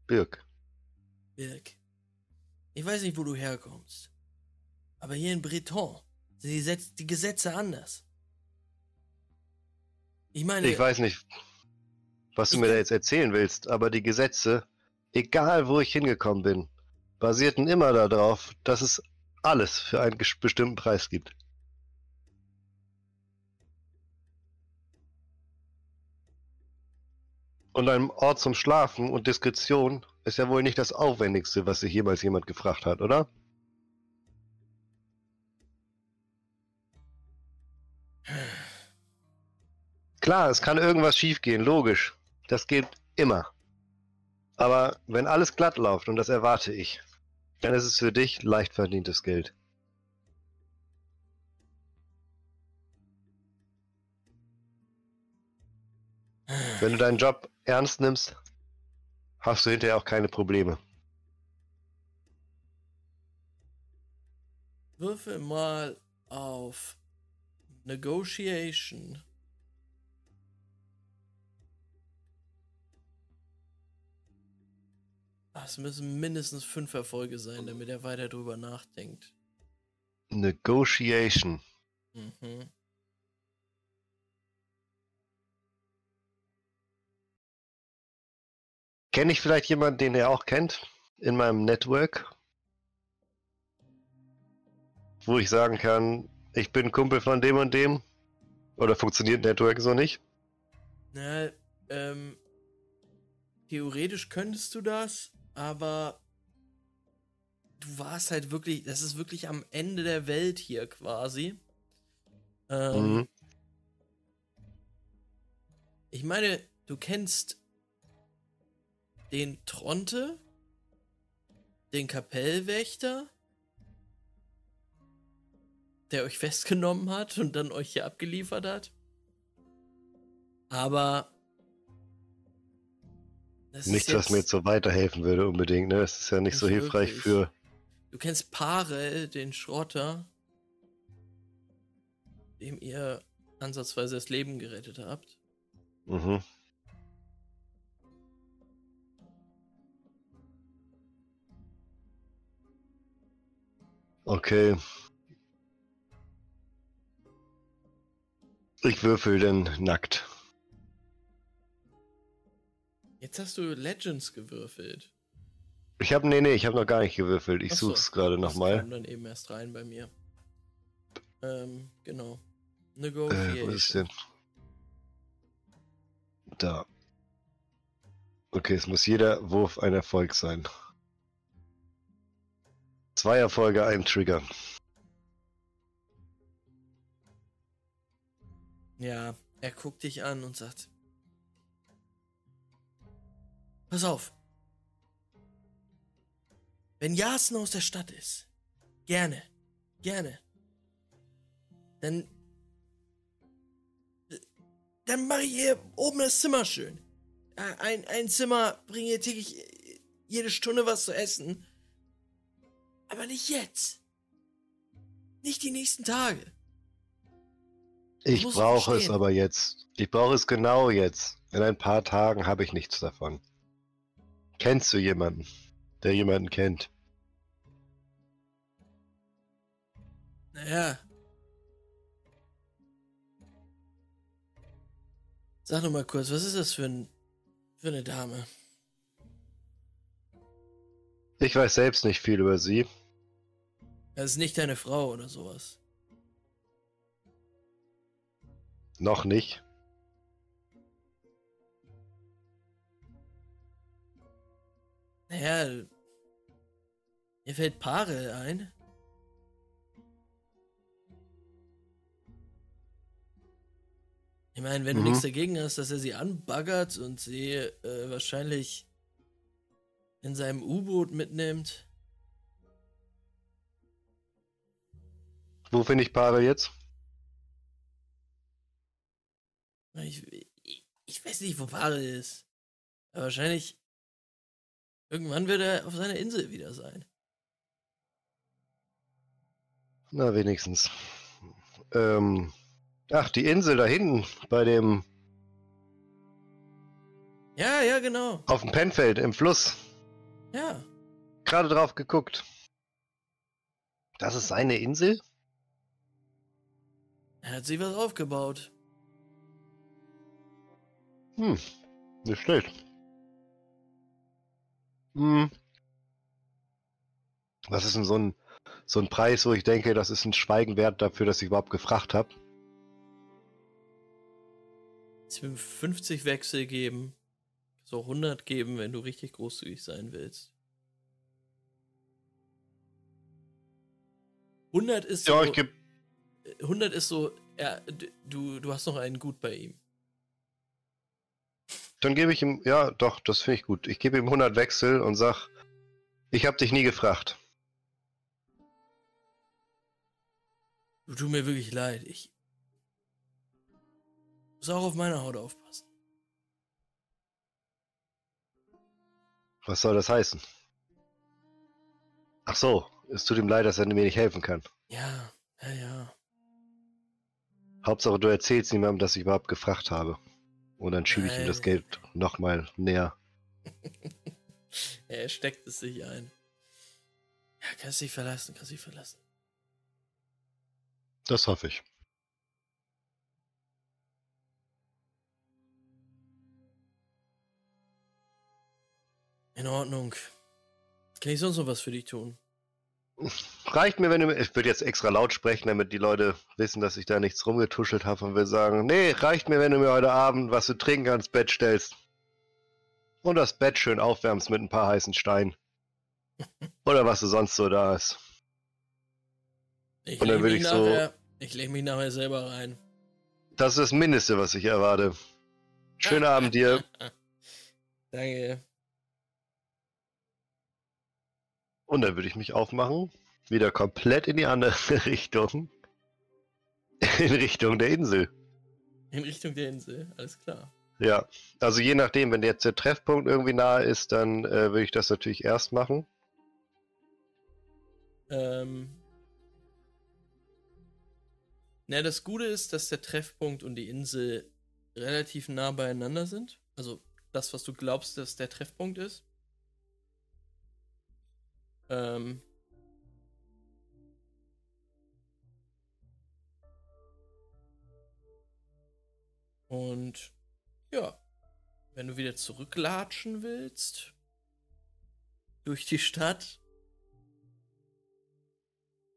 Birk. Birk. Ich weiß nicht, wo du herkommst. Aber hier in Breton sind die, Setz die Gesetze anders. Ich meine, Ich weiß nicht, was du mir da jetzt erzählen willst, aber die Gesetze, egal wo ich hingekommen bin, basierten immer darauf, dass es alles für einen bestimmten Preis gibt. Und ein Ort zum Schlafen und Diskretion ist ja wohl nicht das Aufwendigste, was sich jemals jemand gefragt hat, oder? Klar, es kann irgendwas schiefgehen, logisch. Das geht immer. Aber wenn alles glatt läuft, und das erwarte ich, dann ist es für dich leicht verdientes Geld. Wenn du deinen Job ernst nimmst, hast du hinterher auch keine Probleme. würfel mal auf Negotiation. Ah, Es müssen mindestens fünf Erfolge sein, damit er weiter drüber nachdenkt. Negotiation. Mhm. Kenne ich vielleicht jemanden, den er auch kennt in meinem Network? Wo ich sagen kann, ich bin Kumpel von dem und dem? Oder funktioniert Network so nicht? Na, ähm, theoretisch könntest du das, aber du warst halt wirklich, das ist wirklich am Ende der Welt hier quasi. Ähm, Mhm. Ich meine, du kennst den Tronte, den Kapellwächter der euch festgenommen hat und dann euch hier abgeliefert hat. Aber. Das Nichts, was mir jetzt so weiterhelfen würde, unbedingt, ne? Es ist ja nicht, so hilfreich wirklich. für. Du kennst Pare, den Schrotter, dem ihr ansatzweise das Leben gerettet habt. Mhm. Okay. Ich würfel denn nackt. Jetzt hast du Legends gewürfelt. Ich habe nee nee, ich habe noch gar nicht gewürfelt. Ich Achso, such's gerade nochmal. kam dann eben erst rein bei mir. Ähm, genau. Negotiation. Äh, wo ist denn? Da. Okay, es muss jeder Wurf ein Erfolg sein. Zwei Erfolge, ein Trigger. Ja, er guckt dich an und sagt: Pass auf. Wenn Jasen aus der Stadt ist, gerne, gerne, dann, dann mache ich hier oben das Zimmer schön. Ein, ein Zimmer, bringe hier täglich jede Stunde was zu essen aber nicht jetzt. Nicht die nächsten Tage. Ich brauche es aber jetzt. Ich brauche es genau jetzt. In ein paar Tagen habe ich nichts davon. Kennst du jemanden, der jemanden kennt? Naja. Sag doch mal kurz, was ist das für, ein, für eine Dame? Ich weiß selbst nicht viel über sie. Das ist nicht deine Frau oder sowas. Noch nicht. Naja, mir fällt Paare ein. Ich meine, wenn mhm. du nichts dagegen hast, dass er sie anbaggert und sie äh, wahrscheinlich in seinem U-Boot mitnimmt. Wo finde ich Paare jetzt? Ich, ich, ich, weiß nicht, wo Paare ist. Aber wahrscheinlich irgendwann wird er auf seiner Insel wieder sein. Na, wenigstens. Ähm, ach, die Insel da hinten bei dem. Ja, ja, genau. Auf dem Pennfeld im Fluss. Ja. Gerade drauf geguckt. Das ist seine Insel? Er hat sich was aufgebaut. Hm, nicht schlecht. Hm. Was ist denn so ein, so ein Preis, wo ich denke, das ist ein Schweigen wert dafür, dass ich überhaupt gefragt habe? Ich will 50 Wechsel geben so 100 geben, wenn du richtig großzügig sein willst. 100 ist so. Ja, ich geb... 100 ist so, ja, du, du hast noch einen Gut bei ihm. Dann gebe ich ihm, ja, doch, das finde ich gut. Ich gebe ihm 100 Wechsel und sag, ich habe dich nie gefragt. Du tut mir wirklich leid. Ich muss auch auf meine Haut aufpassen. Was soll das heißen? Ach so, es tut ihm leid, dass er mir nicht helfen kann. Ja, ja, ja. Hauptsache, du erzählst niemandem, dass ich überhaupt gefragt habe. Und dann schiebe ich ihm das Geld nochmal näher. er steckt es sich ein. Ja, kannst dich verlassen, kannst dich verlassen. Das hoffe ich. In Ordnung. Kann ich sonst noch was für dich tun? Reicht mir, wenn du. Ich würde jetzt extra laut sprechen, damit die Leute wissen, dass ich da nichts rumgetuschelt habe und will sagen: Nee, reicht mir, wenn du mir heute Abend was zu trinken ans Bett stellst. Und das Bett schön aufwärmst mit ein paar heißen Steinen. Oder was du sonst so da ist. Ich und dann würde ich nachher, so. Ich lege mich nachher selber rein. Das ist das Mindeste, was ich erwarte. Schönen Abend dir. Danke. Und dann würde ich mich aufmachen, wieder komplett in die andere Richtung. In Richtung der Insel. In Richtung der Insel, alles klar. Ja, also je nachdem, wenn jetzt der Treffpunkt irgendwie nahe ist, dann äh, würde ich das natürlich erst machen. Ähm. Na, das Gute ist, dass der Treffpunkt und die Insel relativ nah beieinander sind. Also das, was du glaubst, dass der Treffpunkt ist. Ähm. Und ja, wenn du wieder zurücklatschen willst durch die Stadt,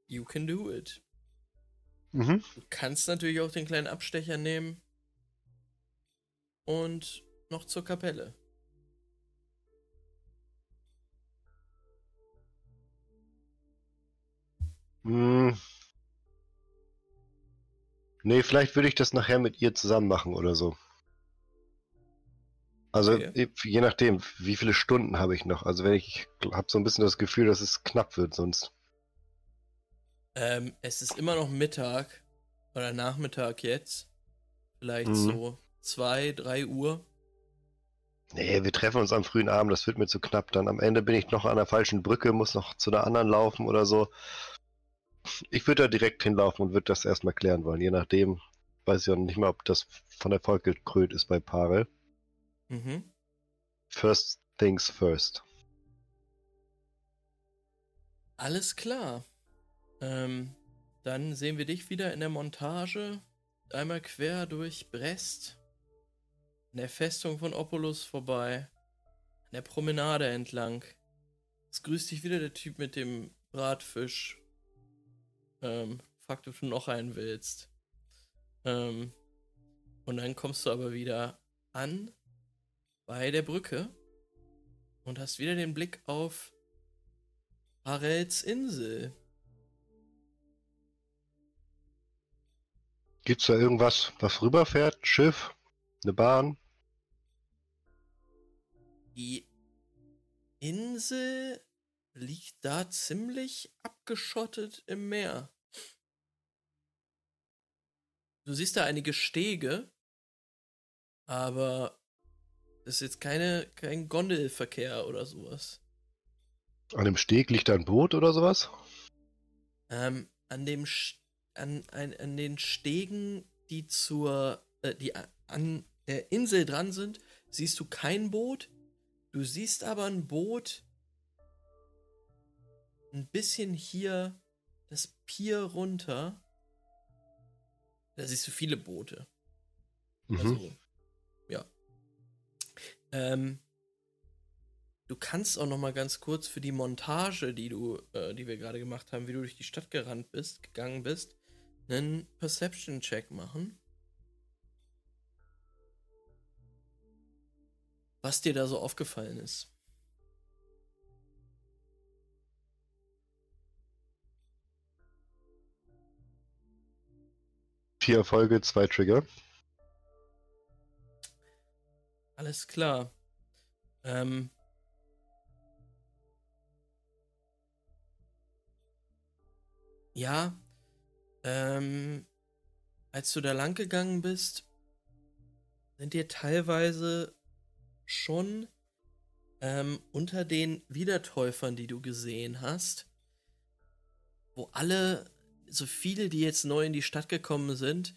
you can do it. Mhm. Du kannst natürlich auch den kleinen Abstecher nehmen und noch zur Kapelle. Hm. Nee, vielleicht würde ich das nachher mit ihr zusammen machen oder so. Also Okay. je nachdem, wie viele Stunden habe ich noch. Also wenn ich habe so ein bisschen das Gefühl, dass es knapp wird sonst. Ähm, es ist immer noch Mittag oder Nachmittag jetzt. Vielleicht Mhm. so 2, 3 Uhr. Nee, wir treffen uns am frühen Abend, das wird mir zu knapp. Dann am Ende bin ich noch an der falschen Brücke, muss noch zu der anderen laufen oder so. Ich würde da direkt hinlaufen und würde das erstmal klären wollen. Je nachdem, weiß ich auch nicht mal, ob das von Erfolg gekrönt ist bei Parel. Mhm. First things first. Alles klar. Ähm, dann sehen wir dich wieder in der Montage. Einmal quer durch Brest. An der Festung von Oppolus vorbei. An der Promenade entlang. Es grüßt dich wieder der Typ mit dem Bratfisch. Ähm, ob du noch einen willst. Ähm, und dann kommst du aber wieder an bei der Brücke und hast wieder den Blick auf Harelds Insel. Gibt's da irgendwas, was rüberfährt? Ein Schiff? Eine Bahn? Die Insel liegt da ziemlich abgeschottet im Meer. Du siehst da einige Stege, aber das ist jetzt keine, kein Gondelverkehr oder sowas. An dem Steg liegt ein Boot oder sowas? Ähm, an dem an, an, an den Stegen, die zur äh, die an der Insel dran sind, siehst du kein Boot. Du siehst aber ein Boot ein bisschen hier das Pier runter. Da siehst du viele Boote. Mhm. Also, ja. Ähm, du kannst auch noch mal ganz kurz für die Montage, die du, äh, die wir gerade gemacht haben, wie du durch die Stadt gerannt bist, gegangen bist, einen Perception-Check machen. Was dir da so aufgefallen ist. Vier Erfolge, zwei Trigger. Alles klar. Ähm. Ja. Ähm. Als du da lang gegangen bist, sind dir teilweise schon ähm, unter den Wiedertäufern, die du gesehen hast, wo alle, so viele, die jetzt neu in die Stadt gekommen sind,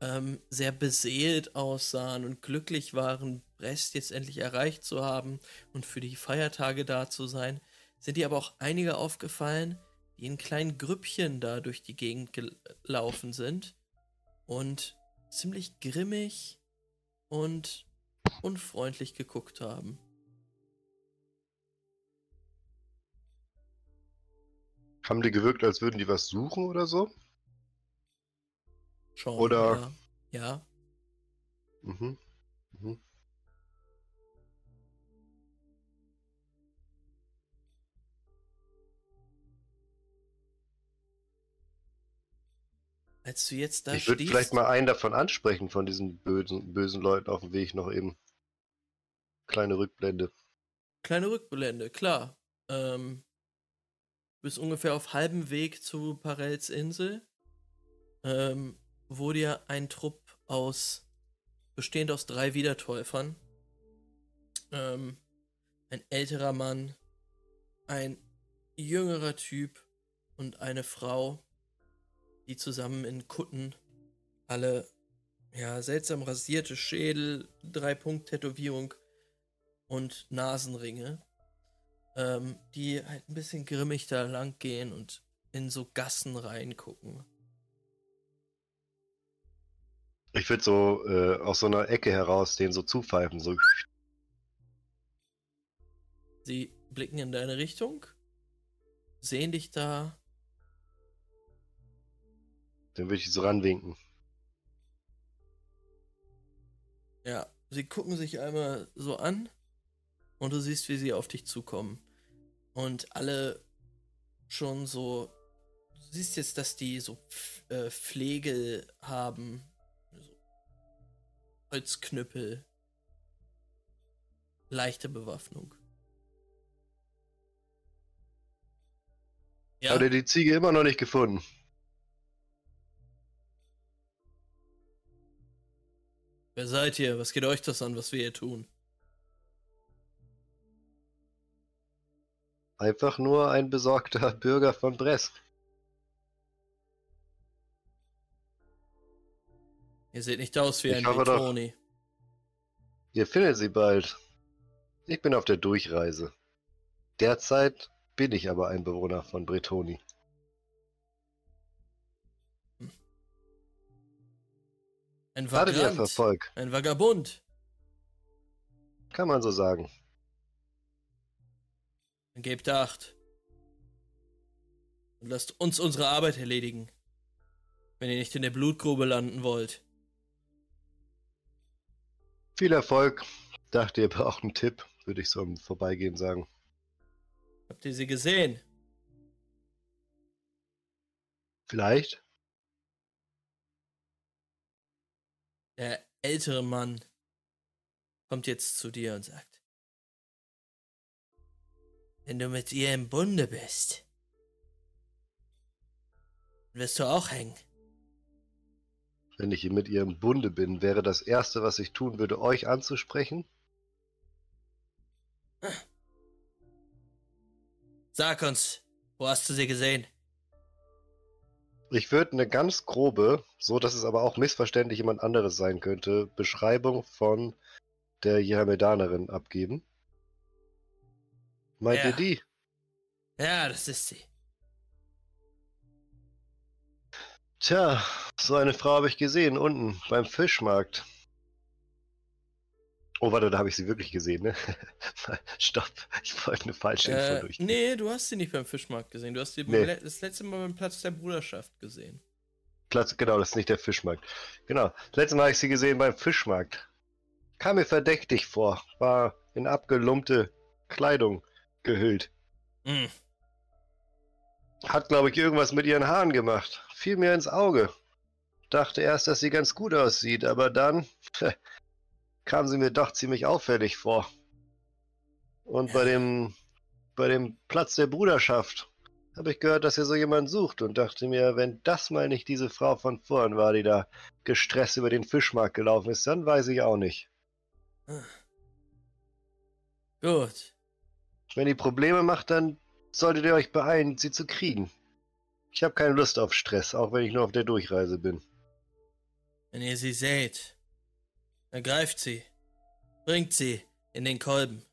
ähm, sehr beseelt aussahen und glücklich waren, Brest jetzt endlich erreicht zu haben und für die Feiertage da zu sein, sind dir aber auch einige aufgefallen, die in kleinen Grüppchen da durch die Gegend gelaufen sind und ziemlich grimmig und unfreundlich geguckt haben. Haben die gewirkt, als würden die was suchen oder so? Schon, Oder- Ja. ja. Mhm. Mhm. Als du jetzt da ich würde vielleicht mal einen davon ansprechen, von diesen bösen, bösen Leuten auf dem Weg noch eben. Kleine Rückblende. Kleine Rückblende, klar. Ähm, bist ungefähr auf halbem Weg zu Parels Insel. Ähm, wo dir ein Trupp aus, bestehend aus drei Wiedertäufern, ähm, ein älterer Mann, ein jüngerer Typ und eine Frau, die zusammen in Kutten alle ja seltsam rasierte Schädel, drei Punkt Tätowierung und Nasenringe, ähm, die halt ein bisschen grimmig da lang gehen und in so Gassen reingucken. Ich würde so äh, aus so einer Ecke heraus den so zupfeifen, so. Sie blicken in deine Richtung, sehen dich da. Dann würde ich so ranwinken. Ja, sie gucken sich einmal so an und du siehst, wie sie auf dich zukommen. Und alle schon so. Du siehst jetzt, dass die so äh, Pflege haben. So Holzknüppel. Leichte Bewaffnung. Ja. Hat er die Ziege immer noch nicht gefunden? Wer seid ihr? Was geht euch das an, was wir hier tun? Einfach nur ein besorgter Bürger von Brest. Ihr seht nicht aus wie ein Bretoni. Ihr findet sie bald. Ich bin auf der Durchreise. Derzeit bin ich aber ein Bewohner von Bretoni. Ein Vagrant. Ein Vagabund. Kann man so sagen. Dann gebt acht. Und lasst uns unsere Arbeit erledigen. Wenn ihr nicht in der Blutgrube landen wollt. Viel Erfolg. Dachte, ihr braucht einen Tipp, würde ich so im Vorbeigehen sagen. Habt ihr sie gesehen? Vielleicht. Der ältere Mann kommt jetzt zu dir und sagt, wenn du mit ihr im Bunde bist, wirst du auch hängen. Wenn ich mit ihr im Bunde bin, wäre das Erste, was ich tun würde, euch anzusprechen? Sag uns, wo hast du sie gesehen? Ich würde eine ganz grobe, so dass es aber auch missverständlich jemand anderes sein könnte, Beschreibung von der Jehamedanerin abgeben. Meint ja. ihr die? Ja, das ist sie. Tja, so eine Frau habe ich gesehen, unten beim Fischmarkt. Oh, warte, da habe ich sie wirklich gesehen, ne? Stopp, ich wollte eine falsche Info äh, durch. Nee, du hast sie nicht beim Fischmarkt gesehen. Du hast sie nee. das letzte Mal beim Platz der Bruderschaft gesehen. Platz, genau, das ist nicht der Fischmarkt. Genau, das letzte Mal habe ich sie gesehen beim Fischmarkt. Kam mir verdächtig vor, war in abgelumpte Kleidung gehüllt. Mm. Hat, glaube ich, irgendwas mit ihren Haaren gemacht. Fiel mir ins Auge. Dachte erst, dass sie ganz gut aussieht, aber dann kam sie mir doch ziemlich auffällig vor. Und bei dem, bei dem Platz der Bruderschaft habe ich gehört, dass ihr so jemanden sucht und dachte mir, wenn das mal nicht diese Frau von vorn war, die da gestresst über den Fischmarkt gelaufen ist, dann weiß ich auch nicht. Gut. Wenn die Probleme macht, dann solltet ihr euch beeilen, sie zu kriegen. Ich habe keine Lust auf Stress, auch wenn ich nur auf der Durchreise bin. Wenn ihr sie seht, Ergreift sie. Bringt sie in den Kolben.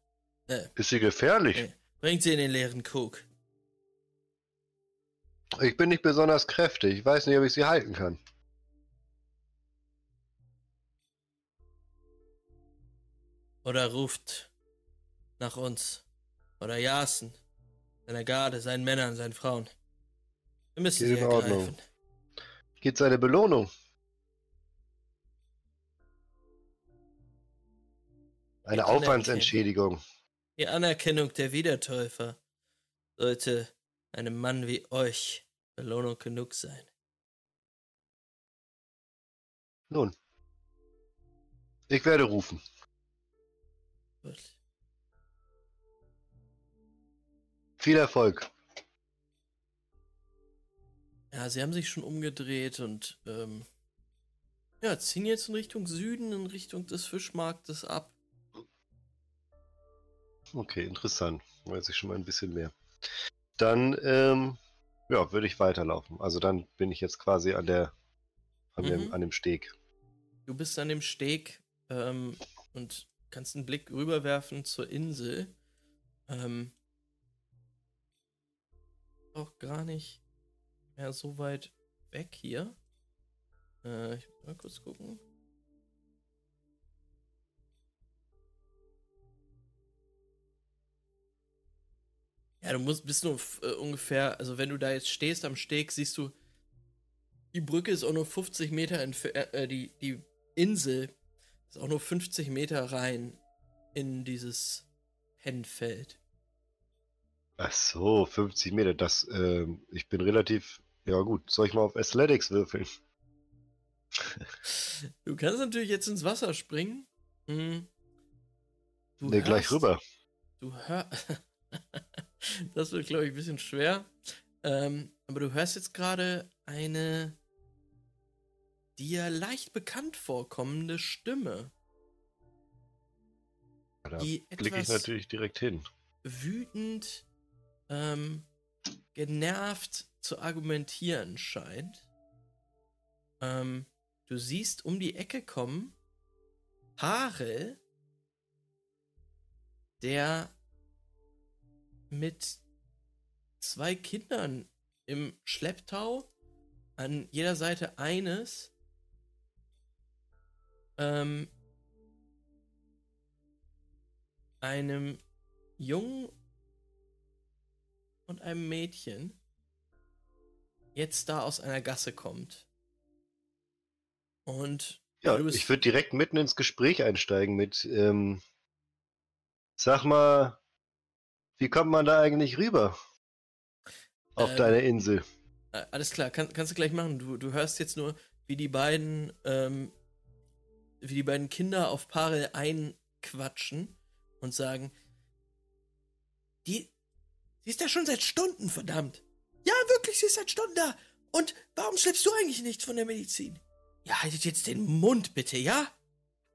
Äh, Ist sie gefährlich? Äh, bringt sie in den leeren Krug. Ich bin nicht besonders kräftig. Ich weiß nicht, ob ich sie halten kann. Oder ruft nach uns. Oder Jasen. Seiner Garde, seinen Männern, seinen Frauen. Wir müssen Geht sie in ergreifen. Ordnung. Geht seine Belohnung? Eine Aufwandsentschädigung. Die Anerkennung der Wiedertäufer sollte einem Mann wie euch Belohnung genug sein. Nun, ich werde rufen. Gut. Viel Erfolg. Ja, sie haben sich schon umgedreht und ähm, ja, ziehen jetzt in Richtung Süden, in Richtung des Fischmarktes ab. Okay, interessant. Weiß ich schon mal ein bisschen mehr. Dann, ähm, ja, würde ich weiterlaufen. Also dann bin ich jetzt quasi an der, an, Mhm. dem, an dem Steg. Du bist an dem Steg ähm, und kannst einen Blick rüberwerfen zur Insel. Ähm, auch gar nicht mehr so weit weg hier. Äh, ich muss mal kurz gucken. Ja, du musst bist nur äh, ungefähr, also wenn du da jetzt stehst am Steg, siehst du, die Brücke ist auch nur 50 Meter entfernt, äh, die, die Insel ist auch nur 50 Meter rein in dieses Hennfeld. Ach so, 50 Meter. Das, ähm, ich bin relativ, ja gut. Soll ich mal auf Athletics würfeln? Du kannst natürlich jetzt ins Wasser springen. Hm. Du Ne, gleich hörst- rüber. Du hörst. das wird, glaube ich, ein bisschen schwer. Ähm, aber du hörst jetzt gerade eine dir leicht bekannt vorkommende Stimme, Ja, Da die blicke ich natürlich direkt hin. wütend, ähm, genervt zu argumentieren scheint. Ähm, du siehst um die Ecke kommen Harel, der mit zwei Kindern im Schlepptau, an jeder Seite eines, ähm, einem Jungen und einem Mädchen jetzt da aus einer Gasse kommt. Und Ja, ich würde direkt mitten ins Gespräch einsteigen mit, ähm, sag mal, wie kommt man da eigentlich rüber? Auf Ähm, deine Insel. Äh, alles klar, kann, kannst du gleich machen. Du, du hörst jetzt nur, wie die beiden, ähm, wie die beiden Kinder auf Paare einquatschen und sagen, die, sie ist da schon seit Stunden, verdammt. Ja, wirklich, sie ist seit Stunden da. Und warum schleppst du eigentlich nichts von der Medizin? Ja, haltet jetzt den Mund bitte, ja?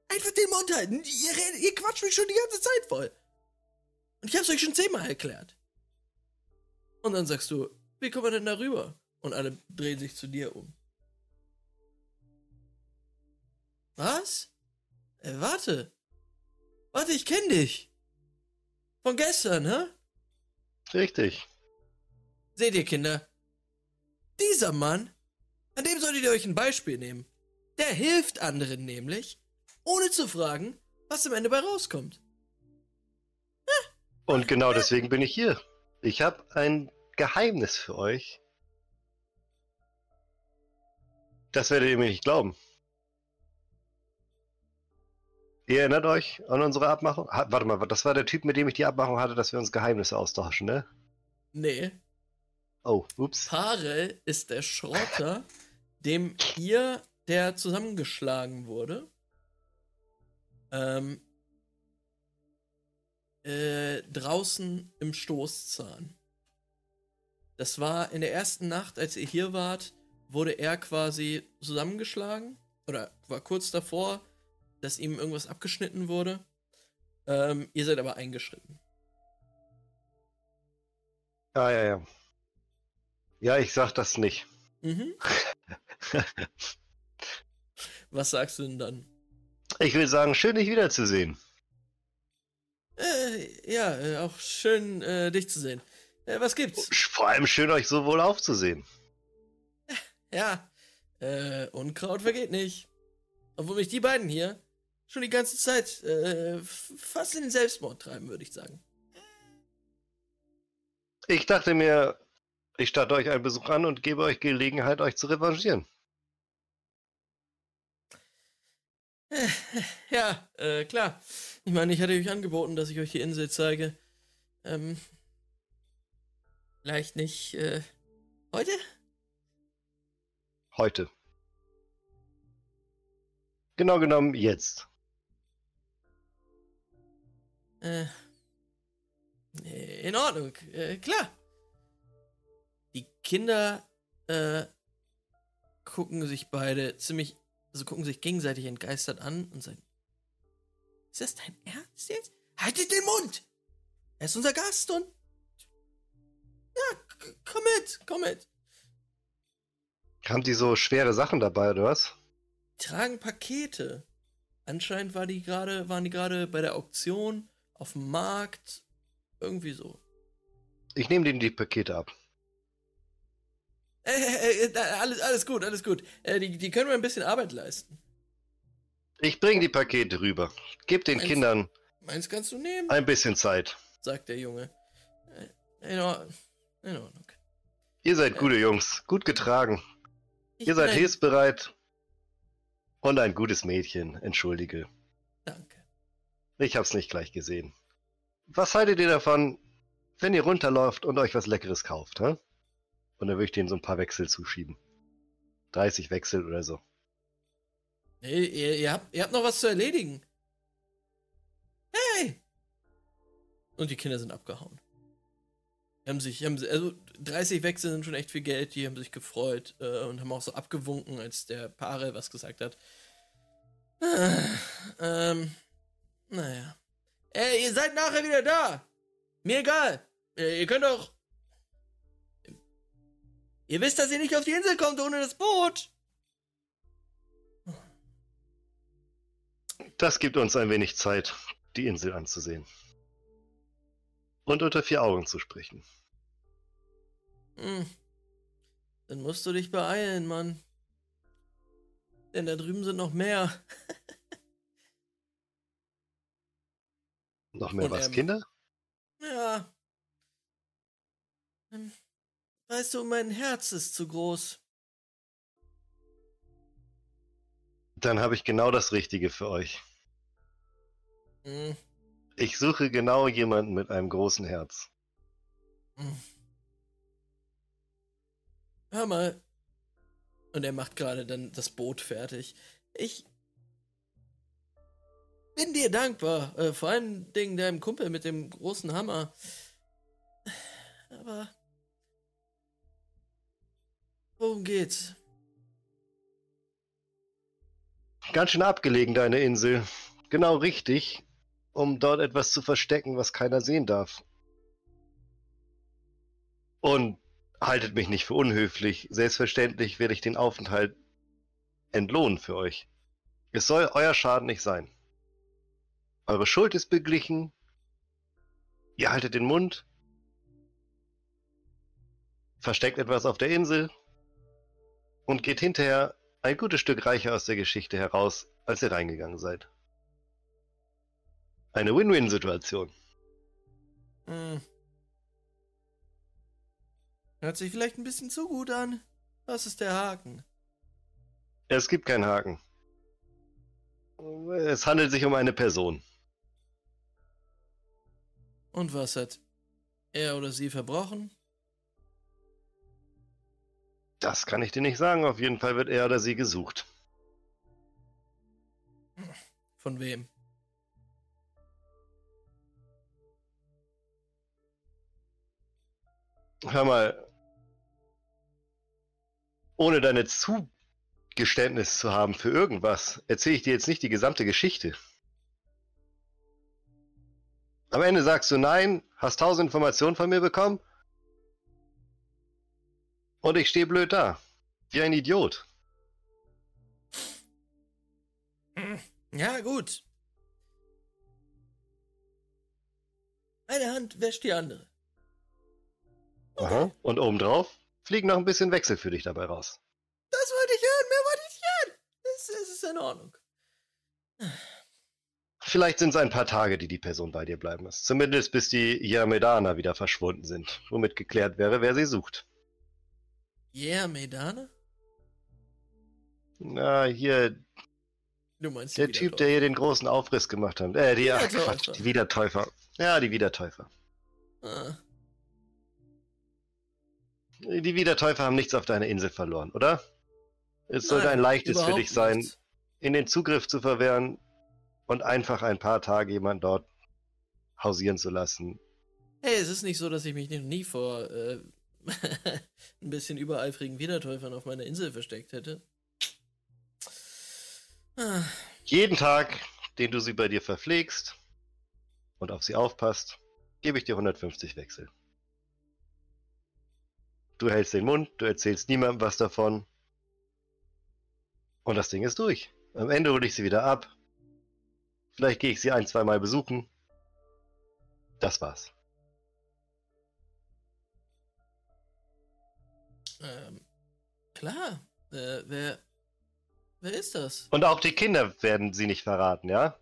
Einfach den Mund halten. Ihr, ihr quatscht mich schon die ganze Zeit voll. Und ich hab's euch schon zehnmal erklärt. Und dann sagst du, wie kommen wir denn da rüber? Und alle drehen sich zu dir um. Was? Äh, warte. Warte, ich kenn dich. Von gestern, hä? Richtig. Seht ihr, Kinder? Dieser Mann, an dem solltet ihr euch ein Beispiel nehmen. Der hilft anderen nämlich, ohne zu fragen, was am Ende bei rauskommt. Und genau deswegen bin ich hier. Ich habe ein Geheimnis für euch. Das werdet ihr mir nicht glauben. Ihr erinnert euch an unsere Abmachung? Ha, warte mal, das war der Typ, mit dem ich die Abmachung hatte, dass wir uns Geheimnisse austauschen, ne? Nee, Oh, ups. Parel ist der Schrotter, dem ihr, der zusammengeschlagen wurde, ähm, äh, draußen im Stoßzahn. Das war in der ersten Nacht, als ihr hier wart, wurde er quasi zusammengeschlagen oder war kurz davor, dass ihm irgendwas abgeschnitten wurde. Ähm, ihr seid aber eingeschritten. Ja, ja, ja. Ja, ich sag das nicht. Mhm. Was sagst du denn dann? Ich will sagen, schön dich wiederzusehen. Äh, ja, äh, auch schön, äh, dich zu sehen. Äh, was gibt's? Vor allem schön, euch so wohl aufzusehen. Ja, äh, Unkraut vergeht nicht. Obwohl mich die beiden hier schon die ganze Zeit äh, fast in den Selbstmord treiben, würde ich sagen. Ich dachte mir, ich starte euch einen Besuch an und gebe euch Gelegenheit, euch zu revanchieren. Äh, ja, äh, klar. Ich meine, ich hatte euch angeboten, dass ich euch die Insel zeige. Ähm, vielleicht nicht, äh, heute? Heute. Genau genommen jetzt. Äh, in Ordnung, äh, klar. Die Kinder äh, gucken sich beide ziemlich also gucken sich gegenseitig entgeistert an und sagen, ist das dein Ernst jetzt? Haltet den Mund! Er ist unser Gast und... Ja, komm mit, komm mit. Haben die so schwere Sachen dabei, oder was? Die tragen Pakete. Anscheinend war die grade, waren die gerade bei der Auktion, auf dem Markt, irgendwie so. Ich nehme denen die Pakete ab. Äh, äh, äh, alles, alles gut, alles gut. Äh, die, die können mir ein bisschen Arbeit leisten. Ich bringe die Pakete rüber. Gib den Meinst- Kindern Meins kannst du nehmen, ein bisschen Zeit. sagt der Junge. Äh, In Ordnung. In Ordnung. Ihr seid gute Jungs, gut getragen. Ich Ihr seid hilfsbereit. Und ein gutes Mädchen, entschuldige. Danke. Ich hab's nicht gleich gesehen. Was haltet ihr davon, wenn ihr runterläuft und euch was Leckeres kauft, hä? Und dann würde ich denen so ein paar Wechsel zuschieben. 30 Wechsel oder so. Nee, ihr, ihr, habt, ihr habt noch was zu erledigen. Hey! Und die Kinder sind abgehauen. Die haben sich, haben, also 30 Wechsel sind schon echt viel Geld, die haben sich gefreut äh, und haben auch so abgewunken, als der Paare was gesagt hat. Ah, ähm, naja. Ey, ihr seid nachher wieder da! Mir egal! Ihr könnt doch. Ihr wisst, dass ihr nicht auf die Insel kommt ohne das Boot! Das gibt uns ein wenig Zeit, die Insel anzusehen. Und unter vier Augen zu sprechen. Hm. Dann musst du dich beeilen, Mann. Denn da drüben sind noch mehr. Noch mehr Und, was, ähm, Kinder? Ja. Weißt du, mein Herz ist zu groß. Dann habe ich genau das Richtige für euch. Hm. Ich suche genau jemanden mit einem großen Herz. Hm. Hör mal. Und er macht gerade dann das Boot fertig. Ich bin dir dankbar. Äh, vor allen Dingen deinem Kumpel mit dem großen Hammer. Aber. Worum geht's? Ganz schön abgelegen, deine Insel. Genau richtig, um dort etwas zu verstecken, was keiner sehen darf. Und haltet mich nicht für unhöflich. Selbstverständlich werde ich den Aufenthalt entlohnen für euch. Es soll euer Schaden nicht sein. Eure Schuld ist beglichen. Ihr haltet den Mund. Versteckt etwas auf der Insel. Und geht hinterher ein gutes Stück reicher aus der Geschichte heraus, als ihr reingegangen seid. Eine Win-Win-Situation. Hm. Hört sich vielleicht ein bisschen zu gut an. Was ist der Haken? Es gibt keinen Haken. Es handelt sich um eine Person. Und was hat er oder sie verbrochen? Das kann ich dir nicht sagen. Auf jeden Fall wird er oder sie gesucht. Von wem? Hör mal. Ohne deine Zugeständnis zu haben für irgendwas, erzähle ich dir jetzt nicht die gesamte Geschichte. Am Ende sagst du nein, hast tausend Informationen von mir bekommen und ich stehe blöd da. Wie ein Idiot. Hm. Ja, gut. Eine Hand wäscht die andere. Aha. Und obendrauf fliegen noch ein bisschen Wechsel für dich dabei raus. Das wollte ich hören, mehr wollte ich hören. Es, es ist in Ordnung. Vielleicht sind es ein paar Tage, die die Person bei dir bleiben muss. Zumindest bis die Yamedana wieder verschwunden sind, womit geklärt wäre, wer sie sucht. Yeah, Medana? Na, hier, Du meinst der Typ, der hier den großen Aufriss gemacht hat. Äh, die, ach, Wiedertäufer. Quatsch, die Wiedertäufer. Ja, die Wiedertäufer. Ah, Die Wiedertäufer haben nichts auf deiner Insel verloren, oder? Es sollte nein, ein leichtes für dich sein, nichts. in den Zugriff zu verwehren und einfach ein paar Tage jemanden dort hausieren zu lassen. Hey, es ist nicht so, dass ich mich noch nie vor äh, ein bisschen übereifrigen Wiedertäufern auf meiner Insel versteckt hätte. Ah. Jeden Tag, den du sie bei dir verpflegst und auf sie aufpasst, gebe ich dir 150 Wechsel. Du hältst den Mund, du erzählst niemandem was davon. Und das Ding ist durch. Am Ende hole ich sie wieder ab. Vielleicht gehe ich sie ein, zwei Mal besuchen. Das war's. Ähm, klar. Äh, wer, wer ist das? Und auch die Kinder werden sie nicht verraten, ja?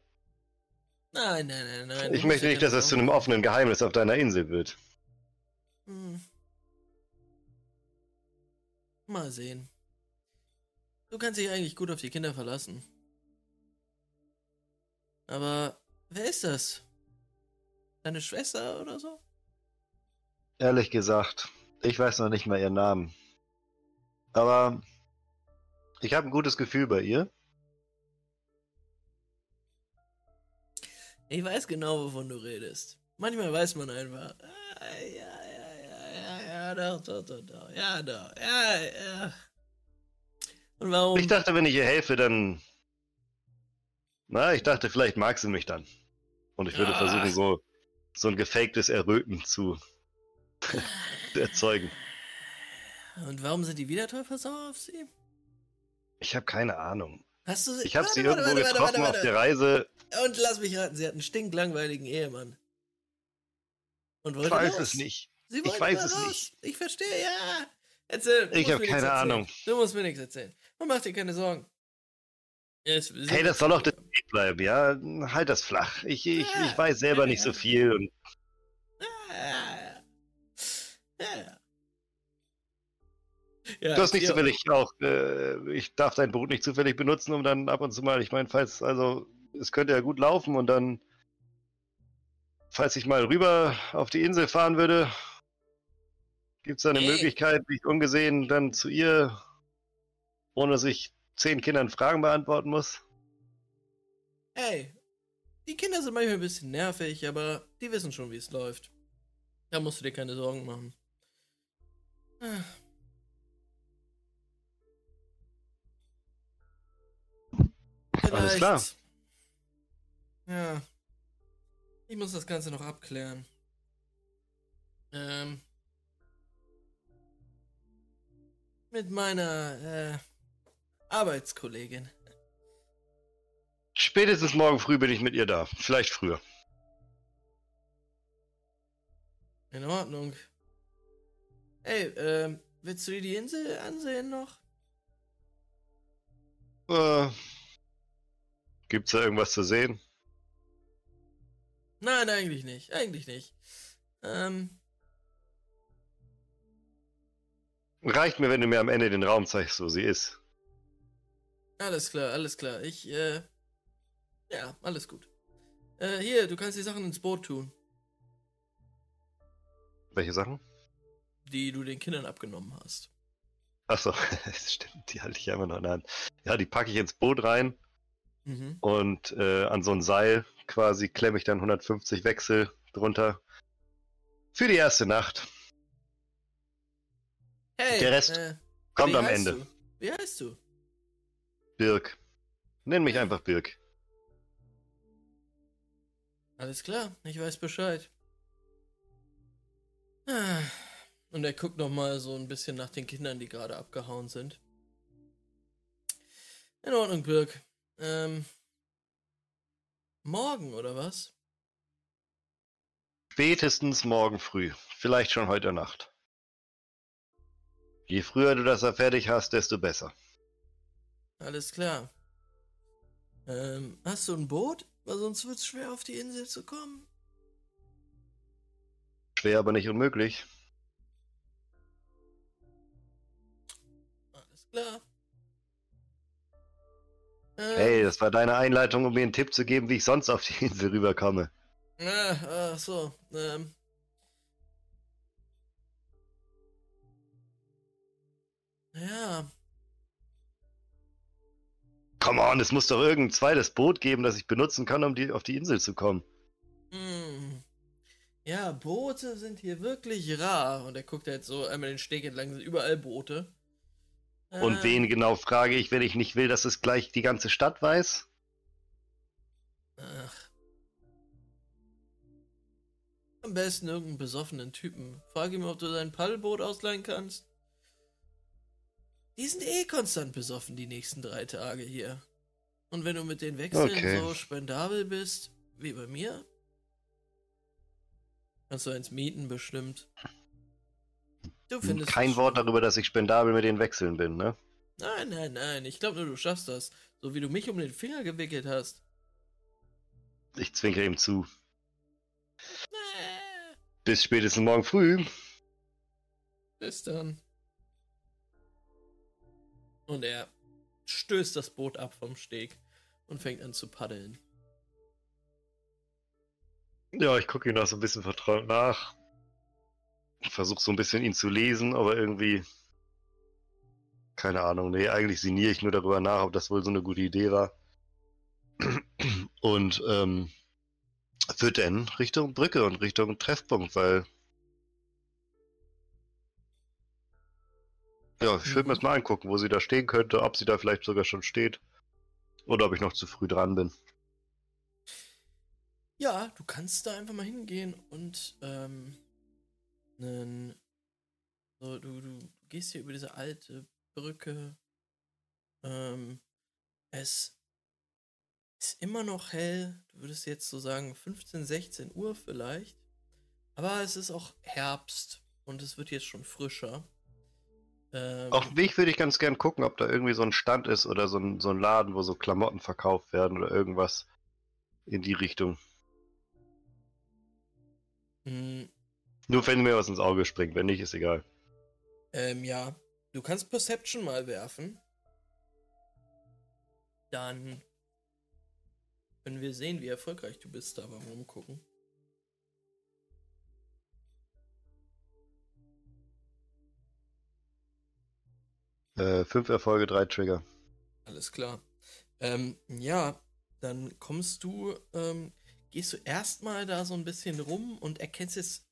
Nein, nein, nein, nein. Ich möchte nicht, dass es zu einem offenen Geheimnis auf deiner Insel wird. Hm. Mal sehen. Du kannst dich eigentlich gut auf die Kinder verlassen. Aber wer ist das? Deine Schwester oder so? Ehrlich gesagt, ich weiß noch nicht mal ihren Namen. Aber ich habe ein gutes Gefühl bei ihr. Ich weiß genau, wovon du redest. Manchmal weiß man einfach. Ah, ja, ja, ja, ja, ja, doch, doch, doch, doch, ja, doch, ja, ja. Und warum? Ich dachte, wenn ich ihr helfe, dann. Na, ich dachte, vielleicht mag sie mich dann. Und ich würde ah. versuchen, so, so ein gefaktes Erröten zu erzeugen. Und warum sind die Wiedertäufer sauer auf sie? Ich habe keine Ahnung. Hast du sie? Ich habe sie warte, irgendwo warte, getroffen auf der Reise. Und lass mich raten, sie hat einen stinklangweiligen Ehemann. Und wollte ich weiß raus. es nicht. ich weiß es raus. nicht. Ich verstehe, ja. Erzähl. Ich habe keine Ahnung. Du musst mir nichts erzählen. Und mach dir keine Sorgen. Hey, das soll auch das Weg bleiben, ja? Halt das flach. Ich, ich, ich weiß selber nicht so viel und. Ja, ja, du hast nicht zufällig auch, äh, ich darf dein Boot nicht zufällig benutzen, um dann ab und zu mal, ich meine, falls, also, es könnte ja gut laufen und dann, falls ich mal rüber auf die Insel fahren würde, gibt es da eine hey. Möglichkeit, mich ungesehen dann zu ihr, ohne dass ich zehn Kindern Fragen beantworten muss? Hey, die Kinder sind manchmal ein bisschen nervig, aber die wissen schon, wie es läuft. Da musst du dir keine Sorgen machen. Ah. Alles klar. Ja. Ich muss das Ganze noch abklären. Ähm. Mit meiner äh, Arbeitskollegin. Spätestens morgen früh bin ich mit ihr da. Vielleicht früher. In Ordnung. Hey, ähm, willst du dir die Insel ansehen noch? Äh, Gibt's da irgendwas zu sehen? Nein, eigentlich nicht. Eigentlich nicht. Ähm. Reicht mir, wenn du mir am Ende den Raum zeigst, wo sie ist. Alles klar, alles klar. Ich, äh. Ja, alles gut. Äh, hier, du kannst die Sachen ins Boot tun. Welche Sachen? Die du den Kindern abgenommen hast. Achso, stimmt, die halte ich ja immer noch in der Hand. Ja, die packe ich ins Boot rein Mhm. Und äh, an so ein Seil quasi klemme ich dann 150 Wechsel drunter. Für die erste Nacht. Hey, Der Rest äh, kommt am Ende. Du? Wie heißt du? Birk. Nenn mich einfach Birk. Alles klar, ich weiß Bescheid. Ah, und er guckt noch mal so ein bisschen nach den Kindern, die gerade abgehauen sind. In Ordnung, Birk. Ähm, morgen oder was? Spätestens morgen früh. Vielleicht schon heute Nacht. Je früher du das da fertig hast, desto besser. Alles klar. Ähm, hast du ein Boot? Weil sonst wird es schwer, auf die Insel zu kommen. Schwer, aber nicht unmöglich. Alles klar. Hey, das war deine Einleitung, um mir einen Tipp zu geben, wie ich sonst auf die Insel rüberkomme. Ah, ach so. Ähm. Ja. Come on, es muss doch irgendein zweites Boot geben, das ich benutzen kann, um die, auf die Insel zu kommen. Hm. Ja, Boote sind hier wirklich rar. Und er guckt jetzt so einmal den Steg entlang, sind überall Boote. Und Ah, wen genau frage ich, wenn ich nicht will, dass es gleich die ganze Stadt weiß? Ach. Am besten irgendeinen besoffenen Typen. Frag ihn, ob du dein Paddelboot ausleihen kannst. Die sind eh konstant besoffen die nächsten drei Tage hier. Und wenn du mit den Wechseln Okay. so spendabel bist, wie bei mir, kannst du eins mieten bestimmt. Du findest Kein Wort darüber, dass ich spendabel mit den Wechseln bin, ne? Nein, nein, nein. Ich glaube nur, du schaffst das. So wie du mich um den Finger gewickelt hast. Ich zwinkere ihm zu. Bis spätestens morgen früh. Bis dann. Und er stößt das Boot ab vom Steg und fängt an zu paddeln. Ja, ich gucke ihn noch so ein bisschen vertraut nach. Versuche so ein bisschen ihn zu lesen, aber irgendwie. Keine Ahnung, nee, eigentlich sinniere ich nur darüber nach, ob das wohl so eine gute Idee war. Und ähm, wird dann Richtung Brücke und Richtung Treffpunkt, weil. Ja, ich würde mir das mal angucken, wo sie da stehen könnte, ob sie da vielleicht sogar schon steht. Oder ob ich noch zu früh dran bin. Ja, du kannst da einfach mal hingehen und ähm, nen, so, du, du gehst hier über diese alte Brücke. Ähm, es ist immer noch hell. Du würdest jetzt so sagen 15, 16 Uhr vielleicht. Aber es ist auch Herbst und es wird jetzt schon frischer. Ähm, Auf dem Weg würde ich ganz gern gucken, ob da irgendwie so ein Stand ist oder so ein, so ein Laden, wo so Klamotten verkauft werden oder irgendwas in die Richtung. mh, Nur wenn mir was ins Auge springt, wenn nicht, ist egal. Ähm, ja. Du kannst Perception mal werfen. Dann können wir sehen, wie erfolgreich du bist, da beim Rumgucken. Äh, fünf Erfolge, drei Trigger. Alles klar. Ähm, ja, dann kommst du, ähm, gehst du erstmal da so ein bisschen rum und erkennst jetzt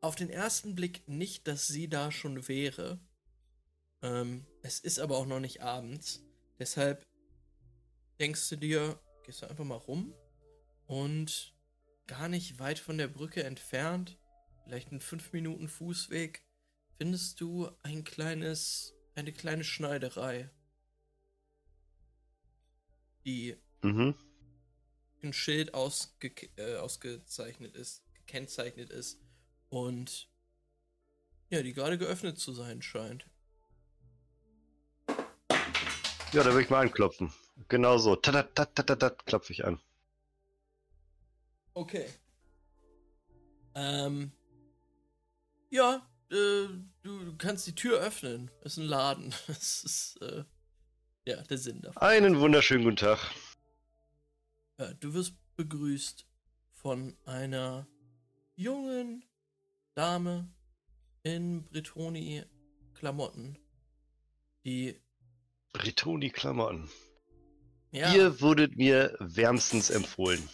auf den ersten Blick nicht, dass sie da schon wäre. Ähm, es ist aber auch noch nicht abends. Deshalb denkst du dir, gehst du einfach mal rum und gar nicht weit von der Brücke entfernt, vielleicht einen 5 Minuten Fußweg, findest du ein kleines, eine kleine Schneiderei, die Mhm. ein Schild ausge äh, ausgezeichnet ist, gekennzeichnet ist und ja, die gerade geöffnet zu sein scheint. Ja, da würde ich mal anklopfen. Genau so. Klopfe ich an. Okay. Ähm. Ja, äh, du kannst die Tür öffnen. Es ist ein Laden. Das ist, äh, ja, der Sinn davon. Einen wunderschönen guten Tag. Ja, du wirst begrüßt von einer jungen Dame in Bretoni-Klamotten, die, Bretoni Klamotten. ja, Ihr wurdet mir wärmstens empfohlen.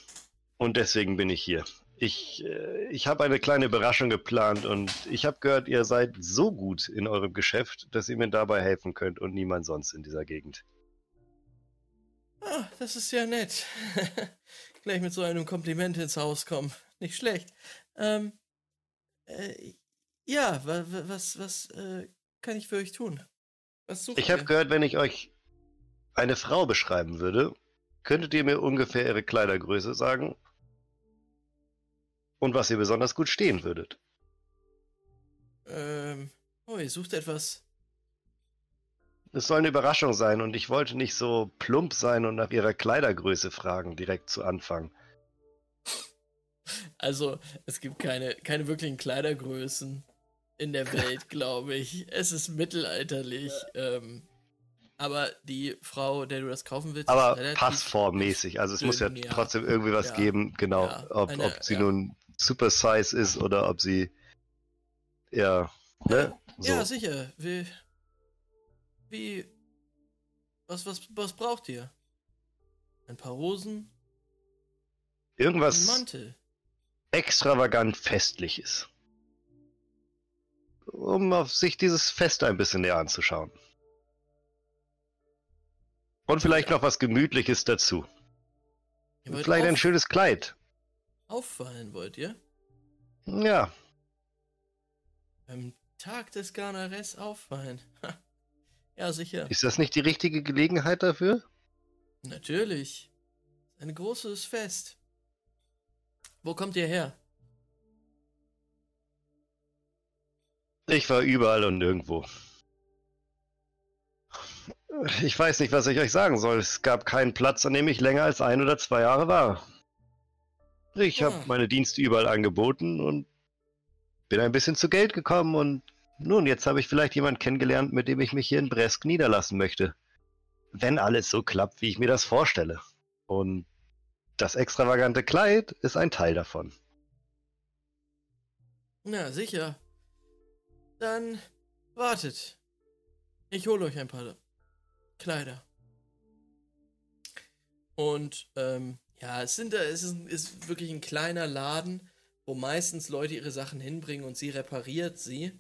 Und deswegen bin ich hier. Ich, äh, ich habe eine kleine Überraschung geplant und ich habe gehört, ihr seid so gut in eurem Geschäft, dass ihr mir dabei helfen könnt und niemand sonst in dieser Gegend. Ah, das ist ja nett. Gleich mit so einem Kompliment ins Haus kommen. Nicht schlecht. Ähm, äh, ja, wa, wa, was, was äh, kann ich für euch tun? Was sucht Ich habe gehört, wenn ich euch eine Frau beschreiben würde, könntet ihr mir ungefähr ihre Kleidergröße sagen und was ihr besonders gut stehen würdet. Ähm, oh, ihr sucht etwas. Es soll eine Überraschung sein und ich wollte nicht so plump sein und nach ihrer Kleidergröße fragen, direkt zu Anfang. Also, es gibt keine, keine wirklichen Kleidergrößen in der Welt, glaube ich. Es ist mittelalterlich. Ähm, aber die Frau, der du das kaufen willst, Aber passformmäßig, also es muss ja. trotzdem irgendwie was Ja. geben, genau, Ja, ob, eine- ob sie ja. nun Super Size ist oder ob sie ja, ne? So. Ja, sicher. Wie. Wie. Was, was, was braucht ihr? Ein paar Hosen? Ein Irgendwas Mantel? extravagant festliches. Um auf sich dieses Fest ein bisschen näher anzuschauen. Und vielleicht noch was Gemütliches dazu. Vielleicht ein schönes Kleid. Auffallen, wollt ihr? Ja, Am Tag des Garnares auffallen. Ja, sicher. ist das nicht die richtige Gelegenheit dafür? Natürlich. Ein großes Fest. Wo kommt ihr her? Ich war überall und nirgendwo. Ich weiß nicht, was ich euch sagen soll. Es gab keinen Platz, an dem ich länger als ein oder zwei Jahre war. Ich habe Ah. meine Dienste überall angeboten und bin ein bisschen zu Geld gekommen und nun, jetzt habe ich vielleicht jemanden kennengelernt, mit dem ich mich hier in Bresk niederlassen möchte. Wenn alles so klappt, wie ich mir das vorstelle. Und das extravagante Kleid ist ein Teil davon. Na, sicher. Dann wartet. Ich hole euch ein paar Kleider. Und ähm, ja, es sind es ist, ist wirklich ein kleiner Laden, wo meistens Leute ihre Sachen hinbringen und sie repariert sie.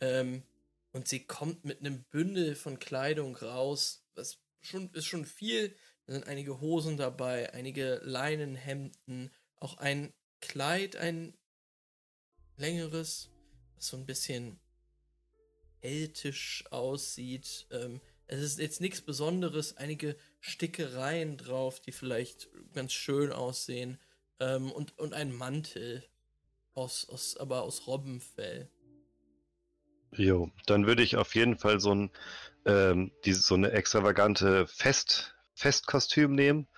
Ähm, und sie kommt mit einem Bündel von Kleidung raus. Das schon, ist schon viel. Da sind einige Hosen dabei, einige Leinenhemden, auch ein Kleid, ein längeres, was so ein bisschen ältisch aussieht. Ähm, es ist jetzt nichts Besonderes, einige Stickereien drauf, die vielleicht ganz schön aussehen. Ähm, und, und ein Mantel, aus, aus, aber aus Robbenfell. Jo, dann würde ich auf jeden Fall so ein ähm, diese, so eine extravagante Fest, Festkostüm nehmen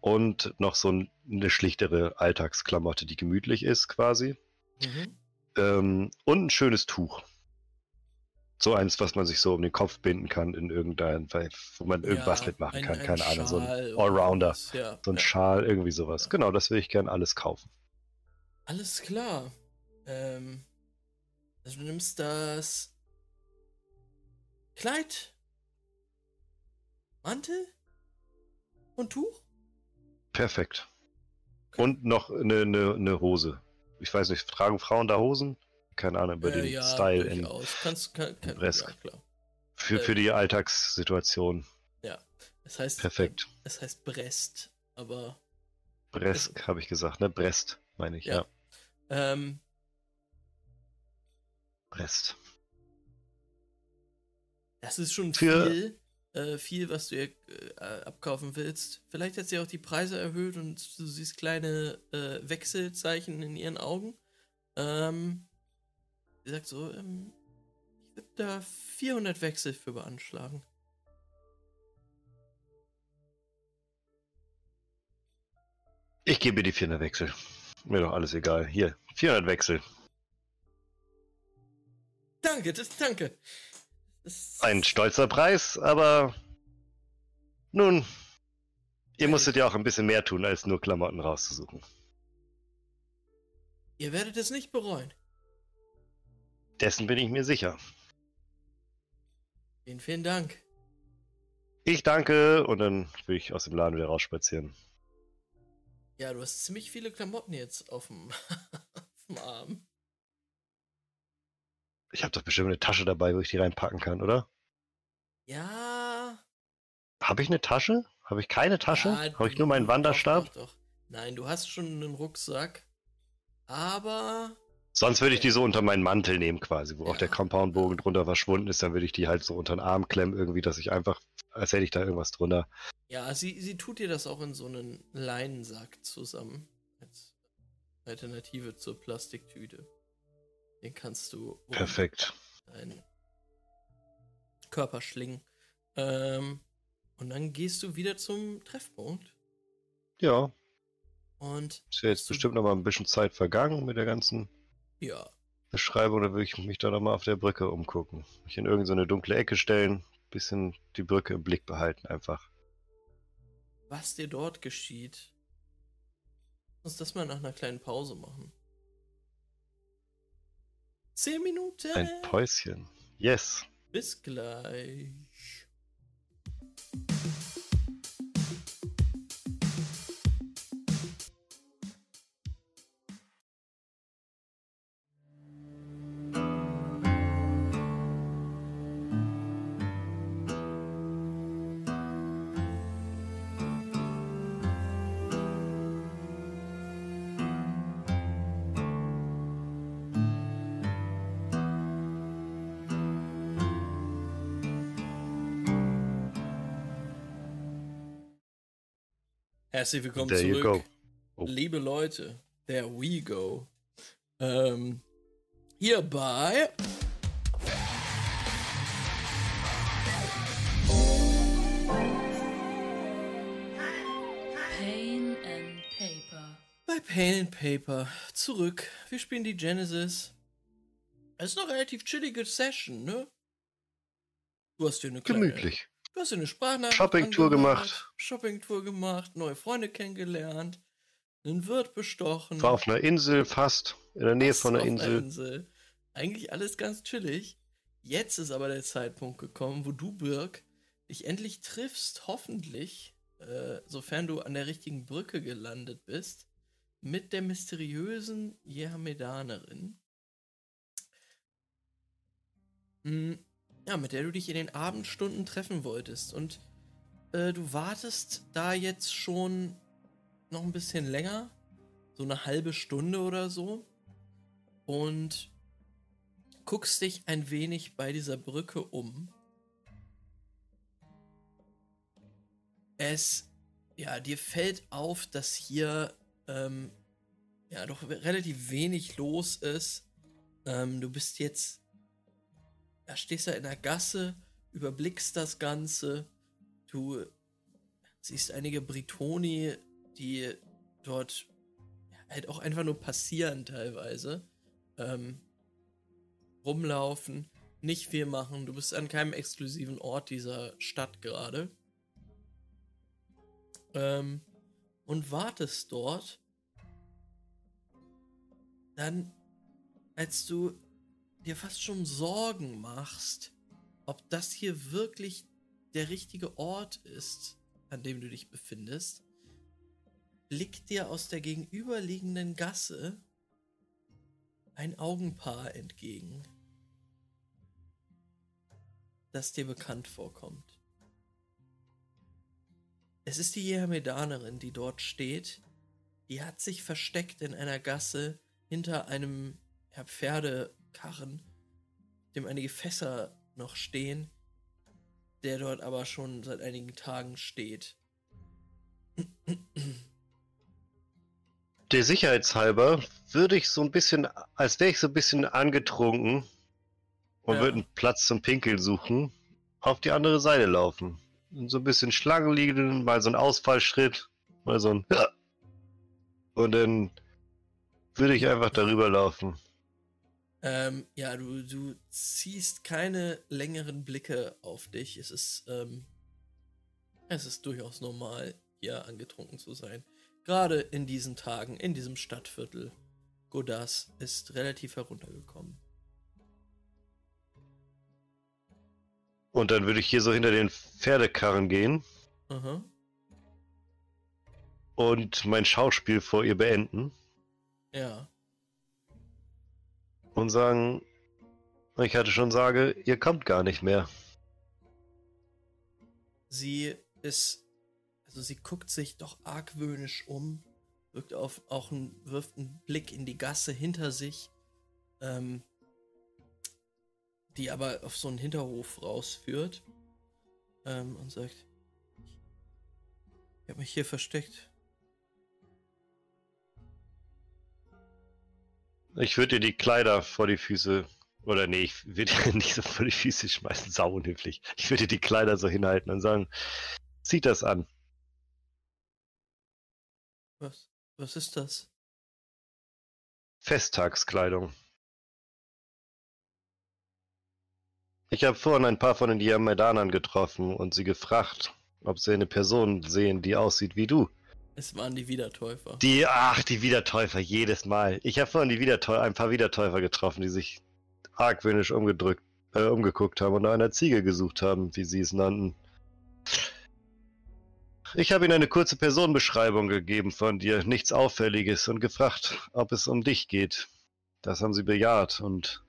und noch so ein, eine schlichtere Alltagsklamotte, die gemütlich ist quasi. Mhm. Ähm, und ein schönes Tuch. So eins, was man sich so um den Kopf binden kann in irgendein, wo man irgendwas Ja, mitmachen ein- kann, ein keine Ahnung, so ein Schal Allrounder, was, Ja, so ein ja. Schal, irgendwie sowas. Genau, das würde ich gern alles kaufen. Alles klar. Ähm, also du nimmst das Kleid, Mantel und Tuch? Perfekt. Und noch eine, eine, eine Hose. Ich weiß nicht, tragen Frauen da Hosen? Keine Ahnung, über Äh, den ja, Style in. Kannst, kann, kann, Bresk. Ja, klar. für, äh, für die Alltagssituation. Ja. Es heißt, Perfekt. Es heißt Brest, aber Bresk, habe ich gesagt, ne? Brest, meine ich, ja. Ja. ähm, Brest. das ist schon Für- viel, äh, viel, was du ihr äh, abkaufen willst. Vielleicht hat sie auch die Preise erhöht und du siehst kleine äh, Wechselzeichen in ihren Augen. Ähm, sie sagt so, ähm, ich würde da 400 Wechsel für beanschlagen. Ich gebe dir die 400 Wechsel. Mir doch alles egal. Hier, 400 Wechsel. Danke, das, danke. Das, Ein stolzer Preis, aber nun, ihr musstet ja auch ein bisschen mehr tun, als nur Klamotten rauszusuchen. Ihr werdet es nicht bereuen. Dessen bin ich mir sicher. Vielen, vielen Dank. Ich danke und dann will ich aus dem Laden wieder rausspazieren. Ja, du hast ziemlich viele Klamotten jetzt auf dem, auf dem Arm. Ich habe doch bestimmt eine Tasche dabei, wo ich die reinpacken kann, oder? Ja. Habe ich eine Tasche? Habe ich keine Tasche? ja, Habe ich nur meinen Wanderstab? Doch, doch. Nein, du hast schon einen Rucksack. Aber. Sonst würde ich die so unter meinen Mantel nehmen quasi, wo auch Ja. der Compoundbogen drunter verschwunden ist, dann würde ich die halt so unter den Arm klemmen irgendwie, dass ich einfach, als hätte ich da irgendwas drunter. Ja, sie, sie tut dir das auch in so einen Leinensack zusammen. Als Alternative zur Plastiktüte. Den kannst du um Perfekt. deinen Körper schlingen. Ähm, und dann gehst du wieder zum Treffpunkt. Ja, Und ist ja jetzt bestimmt noch mal ein bisschen Zeit vergangen mit der ganzen ja, Beschreibung, da würde ich mich da noch mal auf der Brücke umgucken. Mich in irgendeine so dunkle Ecke stellen, bisschen die Brücke im Blick behalten einfach. was dir dort geschieht. Lass uns das mal nach einer kleinen Pause machen. Zehn Minuten. Ein Päuschen. Yes. Bis gleich. Herzlich willkommen There you zurück. Oh. liebe Leute. There we go. Ähm, hier bei Pain and Paper. bei Pain and Paper zurück. Wir spielen die Genesis. Es ist eine relativ chillige Session, ne? Du hast dir eine kleine, Gemütlich. Du hast eine Sprachnachricht Shoppingtour gemacht. Shoppingtour gemacht, neue Freunde kennengelernt, einen Wirt bestochen. War auf einer Insel fast, in der Nähe von einer Insel. Insel. Eigentlich alles ganz chillig. Jetzt ist aber der Zeitpunkt gekommen, wo du, Birk, dich endlich triffst, hoffentlich, äh, sofern du an der richtigen Brücke gelandet bist, mit der mysteriösen Jehamedanerin. Hm, ja, mit der du dich in den Abendstunden treffen wolltest. Und äh, du wartest da jetzt schon noch ein bisschen länger, so eine halbe Stunde oder so, und guckst dich ein wenig bei dieser Brücke um. Es, ja, dir fällt auf, dass hier ähm, ja doch relativ wenig los ist. Ähm, du bist jetzt, ja, stehst da in der Gasse, überblickst das Ganze. Du siehst einige Britoni, die dort halt auch einfach nur passieren teilweise. Ähm, rumlaufen, nicht viel machen. Du bist an keinem exklusiven Ort dieser Stadt gerade. Ähm, und wartest dort. Dann, als du dir fast schon Sorgen machst, ob das hier wirklich der richtige Ort ist, an dem du dich befindest, blickt dir aus der gegenüberliegenden Gasse ein Augenpaar entgegen, das dir bekannt vorkommt. Es ist die Jehamedanerin, die dort steht. Die hat sich versteckt in einer Gasse hinter einem ja, Pferdekarren, dem einige Fässer noch stehen, der dort aber schon seit einigen Tagen steht. Der Sicherheitshalber würde ich so ein bisschen, als wäre ich so ein bisschen angetrunken und Ja. würde einen Platz zum Pinkeln suchen, auf die andere Seite laufen. Und so ein bisschen Schlangen liegen, mal so ein Ausfallschritt, mal so ein und dann würde ich einfach darüber laufen. Ähm, ja, du, du ziehst keine längeren Blicke auf dich. Es ist, ähm, es ist durchaus normal, hier angetrunken zu sein. Gerade in diesen Tagen, in diesem Stadtviertel. Godas ist relativ heruntergekommen. Und dann würde ich hier so hinter den Pferdekarren gehen Aha. und mein Schauspiel vor ihr beenden Ja. Und sagen, ich hatte schon sage, ihr kommt gar nicht mehr. Sie ist, also sie guckt sich doch argwöhnisch um, wirkt auf, auch ein, wirft einen Blick in die Gasse hinter sich, ähm, die aber auf so einen Hinterhof rausführt, ähm, und sagt, ich habe mich hier versteckt. Ich würde dir die Kleider vor die Füße, oder nee, ich würde dir nicht so vor die Füße schmeißen, sau unhöflich. Ich würde dir die Kleider so hinhalten und sagen, zieh das an. Was, was ist das? Festtagskleidung. Ich habe vorhin ein paar von den Diamedanern getroffen und sie gefragt, ob sie eine Person sehen, die aussieht wie du. Es waren die Wiedertäufer. Die, ach, die Wiedertäufer, jedes Mal. Ich habe vorhin die Wiedertäufer, ein paar Wiedertäufer getroffen, die sich argwöhnisch umgedrückt, äh, umgeguckt haben und nach einer Ziege gesucht haben, wie sie es nannten. Ich habe ihnen eine kurze Personenbeschreibung gegeben von dir, nichts Auffälliges, und gefragt, ob es um dich geht. Das haben sie bejaht und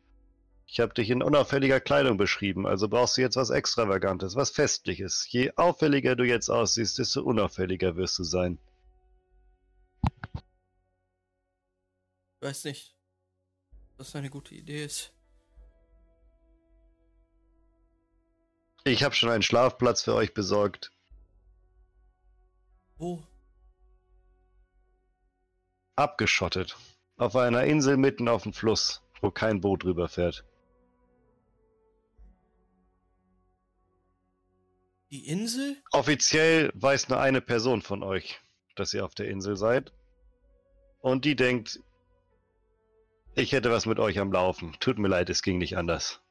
ich habe dich in unauffälliger Kleidung beschrieben, also brauchst du jetzt was Extravagantes, was Festliches. Je auffälliger du jetzt aussiehst, desto unauffälliger wirst du sein. Ich weiß nicht, was eine gute Idee ist. Ich habe schon einen Schlafplatz für euch besorgt. Wo? abgeschottet. Auf einer Insel mitten auf dem Fluss, wo kein Boot drüber fährt. Die Insel? Offiziell weiß nur eine Person von euch, dass ihr auf der Insel seid. Und die denkt, ich hätte was mit euch am Laufen. Tut mir leid, es ging nicht anders.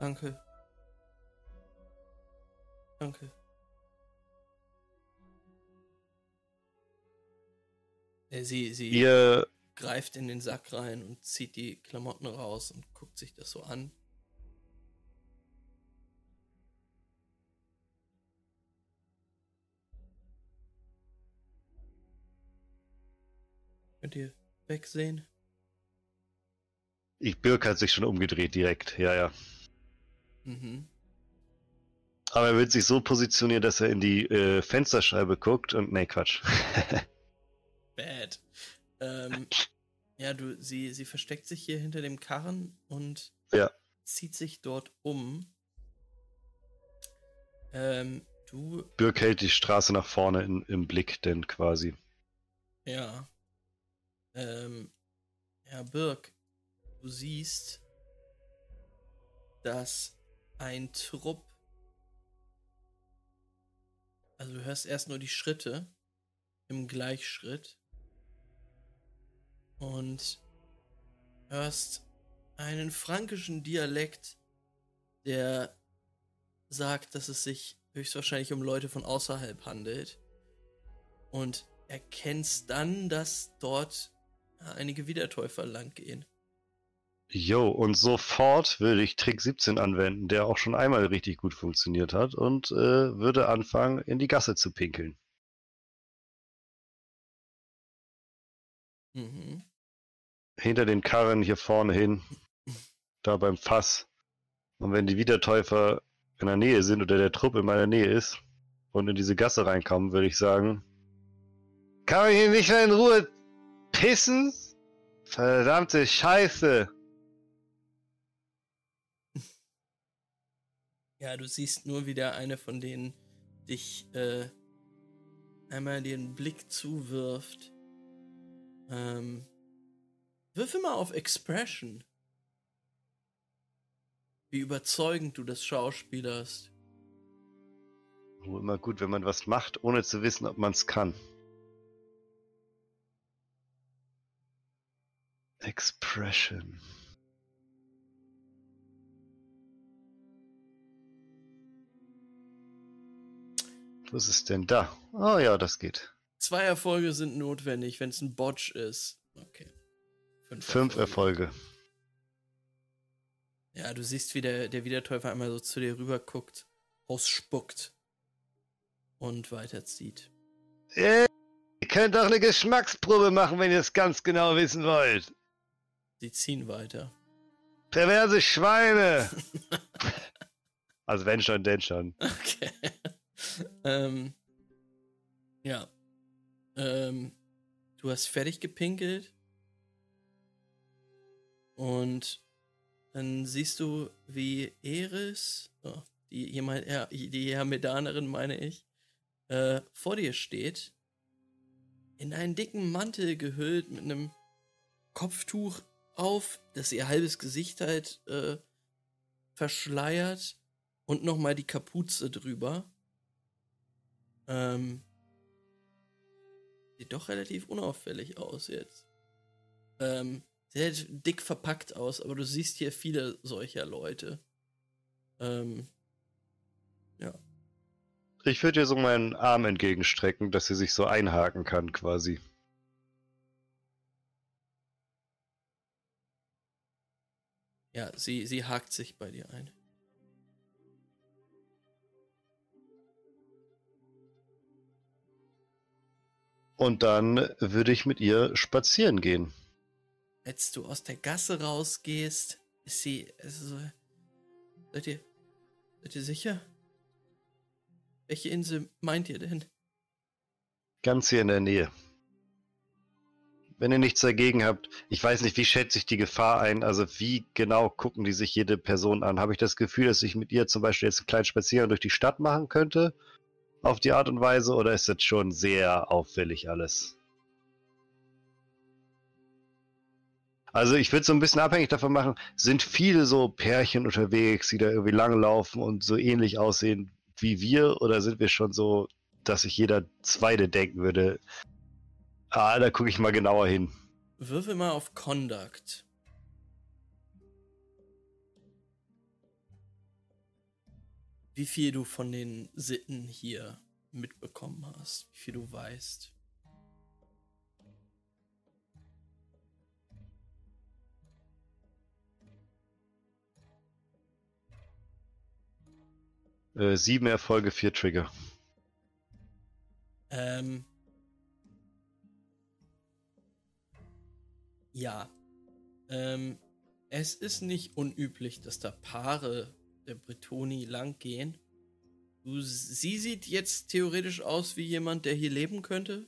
Danke. Danke. Äh, Sie, sie Ihr greift in den Sack rein und zieht die Klamotten raus und guckt sich das so an. Könnt ihr wegsehen? Ich, Birk hat sich schon umgedreht direkt, ja, ja. Mhm. Aber er wird sich so positionieren, dass er in die äh, Fensterscheibe guckt und, nee, Quatsch. Bad. Ähm, ja, du, sie, sie versteckt sich hier hinter dem Karren und Ja. zieht sich dort um. Ähm, du, Birk hält die Straße nach vorne in, im Blick, denn quasi. ja. Ähm, ja, Birk, du siehst, dass ein Trupp, also du hörst erst nur die Schritte im Gleichschritt und hörst einen frankischen Dialekt, der sagt, dass es sich höchstwahrscheinlich um Leute von außerhalb handelt. Und erkennst dann, dass dort einige Wiedertäufer lang gehen. Jo, und sofort würde ich Trick 17 anwenden, der auch schon einmal richtig gut funktioniert hat, und äh, würde anfangen, in die Gasse zu pinkeln. Mhm. Hinter den Karren hier vorne hin, da beim Fass. Und wenn die Wiedertäufer in der Nähe sind oder der Trupp in meiner Nähe ist und in diese Gasse reinkommen, würde ich sagen, kann man hier nicht mehr in Ruhe pissen? Verdammte Scheiße. Ja, du siehst nur wieder eine von denen dich äh, einmal den Blick zuwirft. Ähm, würfel mal auf Expression. Wie überzeugend du das schauspielerst. Oh, immer gut, wenn man was macht, ohne zu wissen, ob man es kann. Expression. Wo ist denn da? Oh ja, das geht. Zwei Erfolge sind notwendig, wenn es ein Botch ist. Okay. Fünf Erfolge. Ja, du siehst, wie der, der Wiedertäufer einmal so zu dir rüber guckt, ausspuckt und weiterzieht. Ihr könnt auch eine Geschmacksprobe machen, wenn ihr es ganz genau wissen wollt. Sie ziehen weiter. Perverse Schweine! also wenn schon, denn schon. Okay. ähm, ja. Ähm, du hast fertig gepinkelt. Und dann siehst du, wie Eris, oh, die, jemand, ja, die Hermedanerin meine ich, äh, vor dir steht. In einen dicken Mantel gehüllt mit einem Kopftuch auf, das ihr halbes Gesicht halt äh, verschleiert und nochmal die Kapuze drüber. Ähm, sieht doch relativ unauffällig aus jetzt. Ähm, sieht dick verpackt aus, aber du siehst hier viele solcher Leute. Ähm, ja. Ich würde ihr so meinen Arm entgegenstrecken, dass sie sich so einhaken kann, quasi. Ja, sie, sie hakt sich bei dir ein. Und dann würde ich mit ihr spazieren gehen. Als du aus der Gasse rausgehst, ist sie. Also, seid ihr. Seid ihr sicher? Welche Insel meint ihr denn? Ganz hier in der Nähe. Wenn ihr nichts dagegen habt, ich weiß nicht, wie schätze ich die Gefahr ein? Also wie genau gucken die sich jede Person an? Habe ich das Gefühl, dass ich mit ihr zum Beispiel jetzt einen kleinen Spaziergang durch die Stadt machen könnte? Auf die Art und Weise? Oder ist das schon sehr auffällig alles? Also ich würde so ein bisschen abhängig davon machen, sind viele so Pärchen unterwegs, die da irgendwie langlaufen und so ähnlich aussehen wie wir? Oder sind wir schon so, dass sich jeder Zweite denken würde, ah, da gucke ich mal genauer hin. Würfel mal auf Conduct. Wie viel du von den Sitten hier mitbekommen hast, wie viel du weißt. Äh, sieben Erfolge, vier Trigger. Ähm. Ja. Ähm, es ist nicht unüblich, dass da Paare der Bretoni langgehen. Sie sieht jetzt theoretisch aus wie jemand, der hier leben könnte.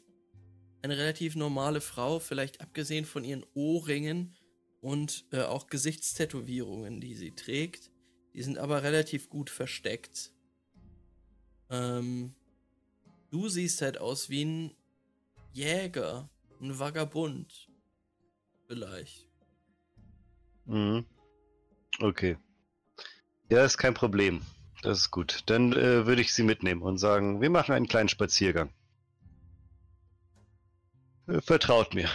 Eine relativ normale Frau, vielleicht abgesehen von ihren Ohrringen und äh, auch Gesichtstätowierungen, die sie trägt. Die sind aber relativ gut versteckt. Ähm, du siehst halt aus wie ein Jäger, ein Vagabund. Vielleicht. Mhm. Okay. Ja, ist kein Problem. Das ist gut. Dann äh, würde ich sie mitnehmen und sagen, wir machen einen kleinen Spaziergang. Äh, vertraut mir.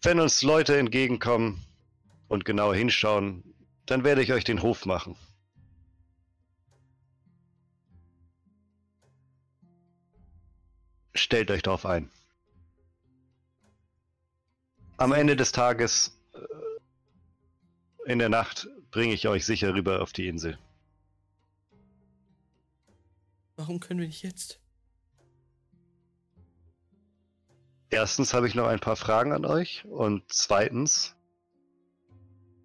Wenn uns Leute entgegenkommen und genauer hinschauen, dann werde ich euch den Hof machen. Stellt euch darauf ein. Am Ende des Tages, äh, in der Nacht, bringe ich euch sicher rüber auf die Insel. Warum können wir nicht jetzt? Erstens habe ich noch ein paar Fragen an euch und zweitens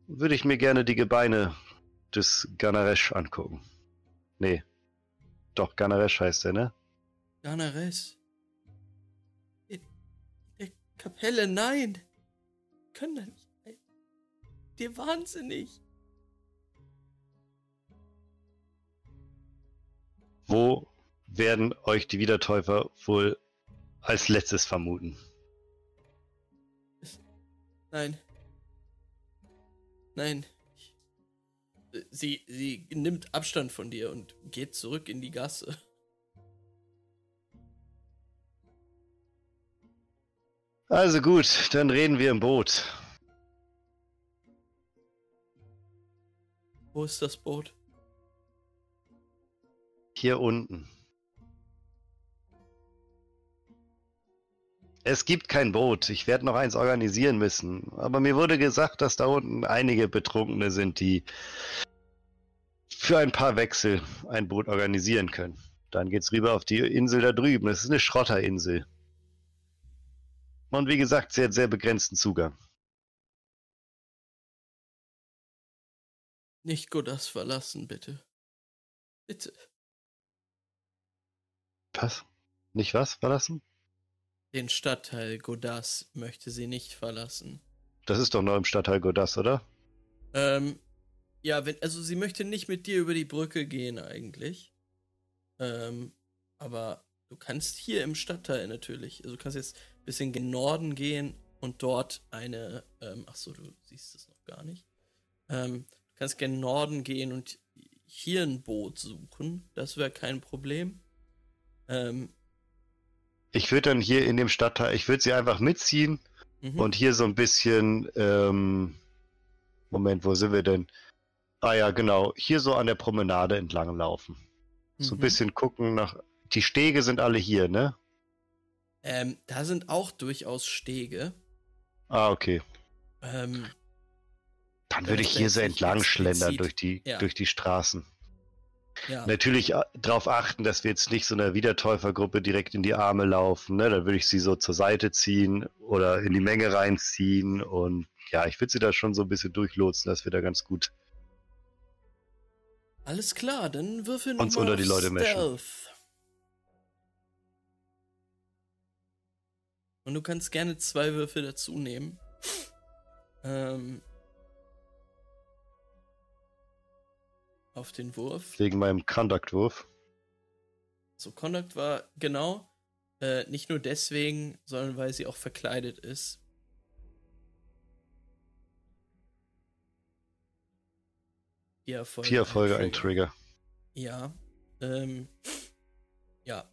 würde ich mir gerne die Gebeine des Ganaresh angucken. Nee. Doch, Ganaresh heißt er, ne? Ganares. In der Kapelle, nein. Wir können da nicht. rein. Dir wahnsinnig. Wo werden euch die Wiedertäufer wohl als letztes vermuten? Nein. Nein. Sie, sie nimmt Abstand von dir und geht zurück in die Gasse. Also gut, dann reden wir im Boot. Wo ist das Boot? Hier unten. Es gibt kein Boot. Ich werde noch eins organisieren müssen. Aber mir wurde gesagt, dass da unten einige Betrunkene sind, die für ein paar Wechsel ein Boot organisieren können. Dann geht's rüber auf die Insel da drüben. Das ist eine Schrotterinsel. Und wie gesagt, sie hat sehr begrenzten Zugang. Nicht Godas verlassen, bitte. Bitte. Was? Nicht was verlassen? Den Stadtteil Godas möchte sie nicht verlassen. Das ist doch noch im Stadtteil Godas, oder? Ähm, ja, wenn, also sie möchte nicht mit dir über die Brücke gehen eigentlich. Ähm, aber du kannst hier im Stadtteil natürlich, also du kannst jetzt bisschen gen Norden gehen und dort eine, ähm, ach so, du siehst es noch gar nicht. Ähm, du kannst gen Norden gehen und hier ein Boot suchen. Das wäre kein Problem. Ähm, Ich würde dann hier in dem Stadtteil, ich würde sie einfach mitziehen mhm. und hier so ein bisschen, ähm, Moment, wo sind wir denn? Ah ja, genau, hier so an der Promenade entlang laufen. So ein Mhm. bisschen gucken nach, die Stege sind alle hier, ne? Ähm, da sind auch durchaus Stege. Ah, okay. Ähm, Dann würde ich hier so entlang schlendern durch die, Ja. durch die Straßen. ja. Natürlich äh, darauf achten, dass wir jetzt nicht so einer Wiedertäufergruppe direkt in die Arme laufen. Ne? Dann würde ich sie so zur Seite ziehen oder in die Menge reinziehen. Und ja, ich würde sie da schon so ein bisschen durchlotsen, dass wir da ganz gut. Alles klar, dann würfel Uns noch mal unter die Leute. Stealth. Und du kannst gerne zwei Würfel dazu nehmen. Ähm, auf den Wurf. Wegen meinem Conduct-Wurf. So, Conduct war genau äh, nicht nur deswegen, sondern weil sie auch verkleidet ist. Vier Erfolge. Vier Erfolge, ein ein Trigger. Ja. Ähm, ja.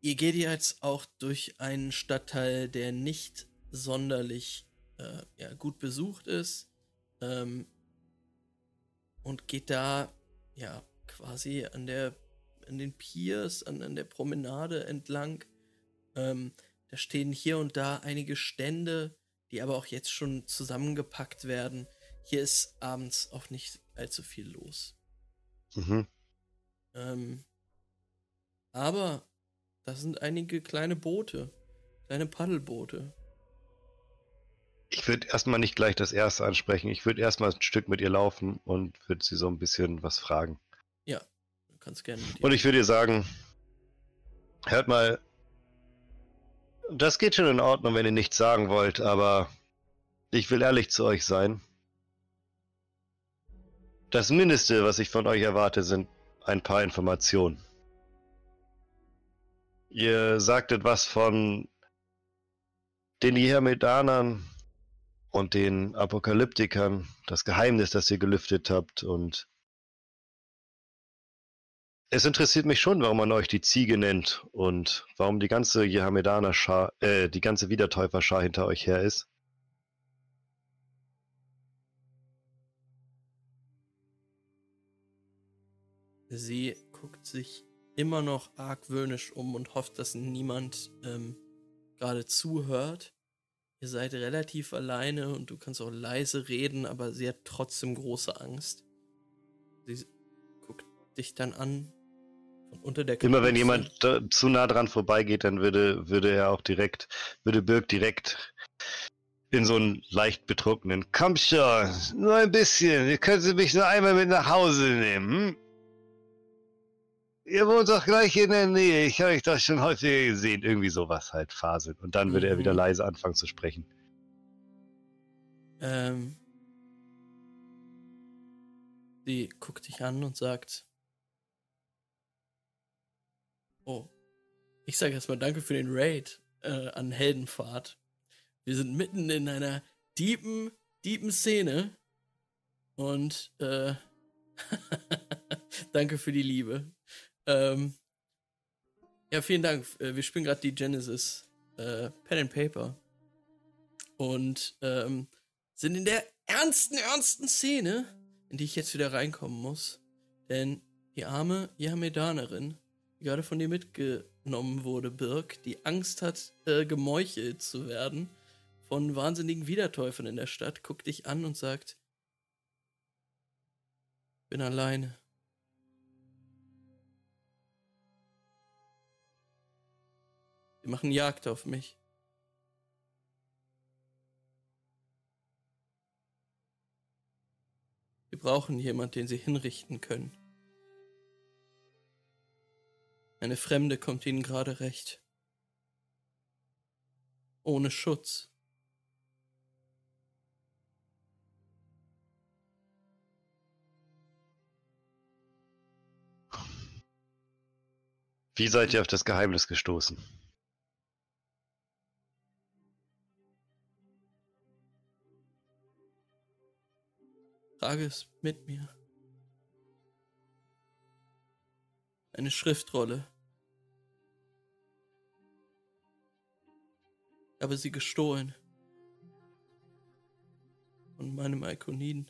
Ihr geht jetzt auch durch einen Stadtteil, der nicht sonderlich äh, ja, gut besucht ist. Ähm, und geht da ja quasi an der an den Piers, an, an der Promenade entlang. Ähm, da stehen hier und da einige Stände, die aber auch jetzt schon zusammengepackt werden. Hier ist abends auch nicht allzu viel los. Mhm. Ähm, aber da sind einige kleine Boote, kleine Paddelboote. Ich würde erstmal nicht gleich das erste ansprechen. Ich würde erstmal ein Stück mit ihr laufen und würde sie so ein bisschen was fragen. Ja, du kannst gerne. Und ich würde ihr sagen, hört mal, das geht schon in Ordnung, wenn ihr nichts sagen wollt, aber ich will ehrlich zu euch sein. Das Mindeste, was ich von euch erwarte, sind ein paar Informationen. Ihr sagtet was von den Ihermedanern und den Apokalyptikern, das Geheimnis, das ihr gelüftet habt und es interessiert mich schon, warum man euch die Ziege nennt und warum die ganze Jehamedaner Schar, äh, die ganze Wiedertäuferschar hinter euch her ist. Sie guckt sich immer noch argwöhnisch um und hofft, dass niemand ähm, gerade zuhört. Ihr seid relativ alleine und du kannst auch leise reden, aber sie hat trotzdem große Angst. Sie guckt dich dann an von unter der Immer wenn jemand zu nah dran vorbeigeht, dann würde, würde er auch direkt, würde Birk direkt in so einen leicht betrunkenen, komm schon, nur ein bisschen, ihr könnt mich nur einmal mit nach Hause nehmen. Hm? Ihr wohnt doch gleich in der Nähe, ich habe euch doch schon häufiger gesehen. Irgendwie sowas halt faseln. Und dann würde er Mhm. wieder leise anfangen zu sprechen. Ähm, sie guckt dich an und sagt: Oh, ich sage erstmal Danke für den Raid äh, an Heldenfahrt. Wir sind mitten in einer deepen, deepen Szene und äh, danke für die Liebe. Ähm, ja, vielen Dank. Äh, Wir spielen gerade die Genesis äh, Pen and Paper und ähm, sind in der ernsten, ernsten Szene, in die ich jetzt wieder reinkommen muss. Denn die arme Yamedanerin, die gerade von dir mitgenommen wurde, Birk, die Angst hat, äh, gemeuchelt zu werden von wahnsinnigen Wiedertäufern in der Stadt, guckt dich an und sagt, bin alleine. Sie machen Jagd auf mich. Wir brauchen jemand, den sie hinrichten können. Eine Fremde kommt ihnen gerade recht. Ohne Schutz. Wie seid ihr auf das Geheimnis gestoßen? Trage es mit mir. Eine Schriftrolle. Ich habe sie gestohlen. Von meinem Ikoniden.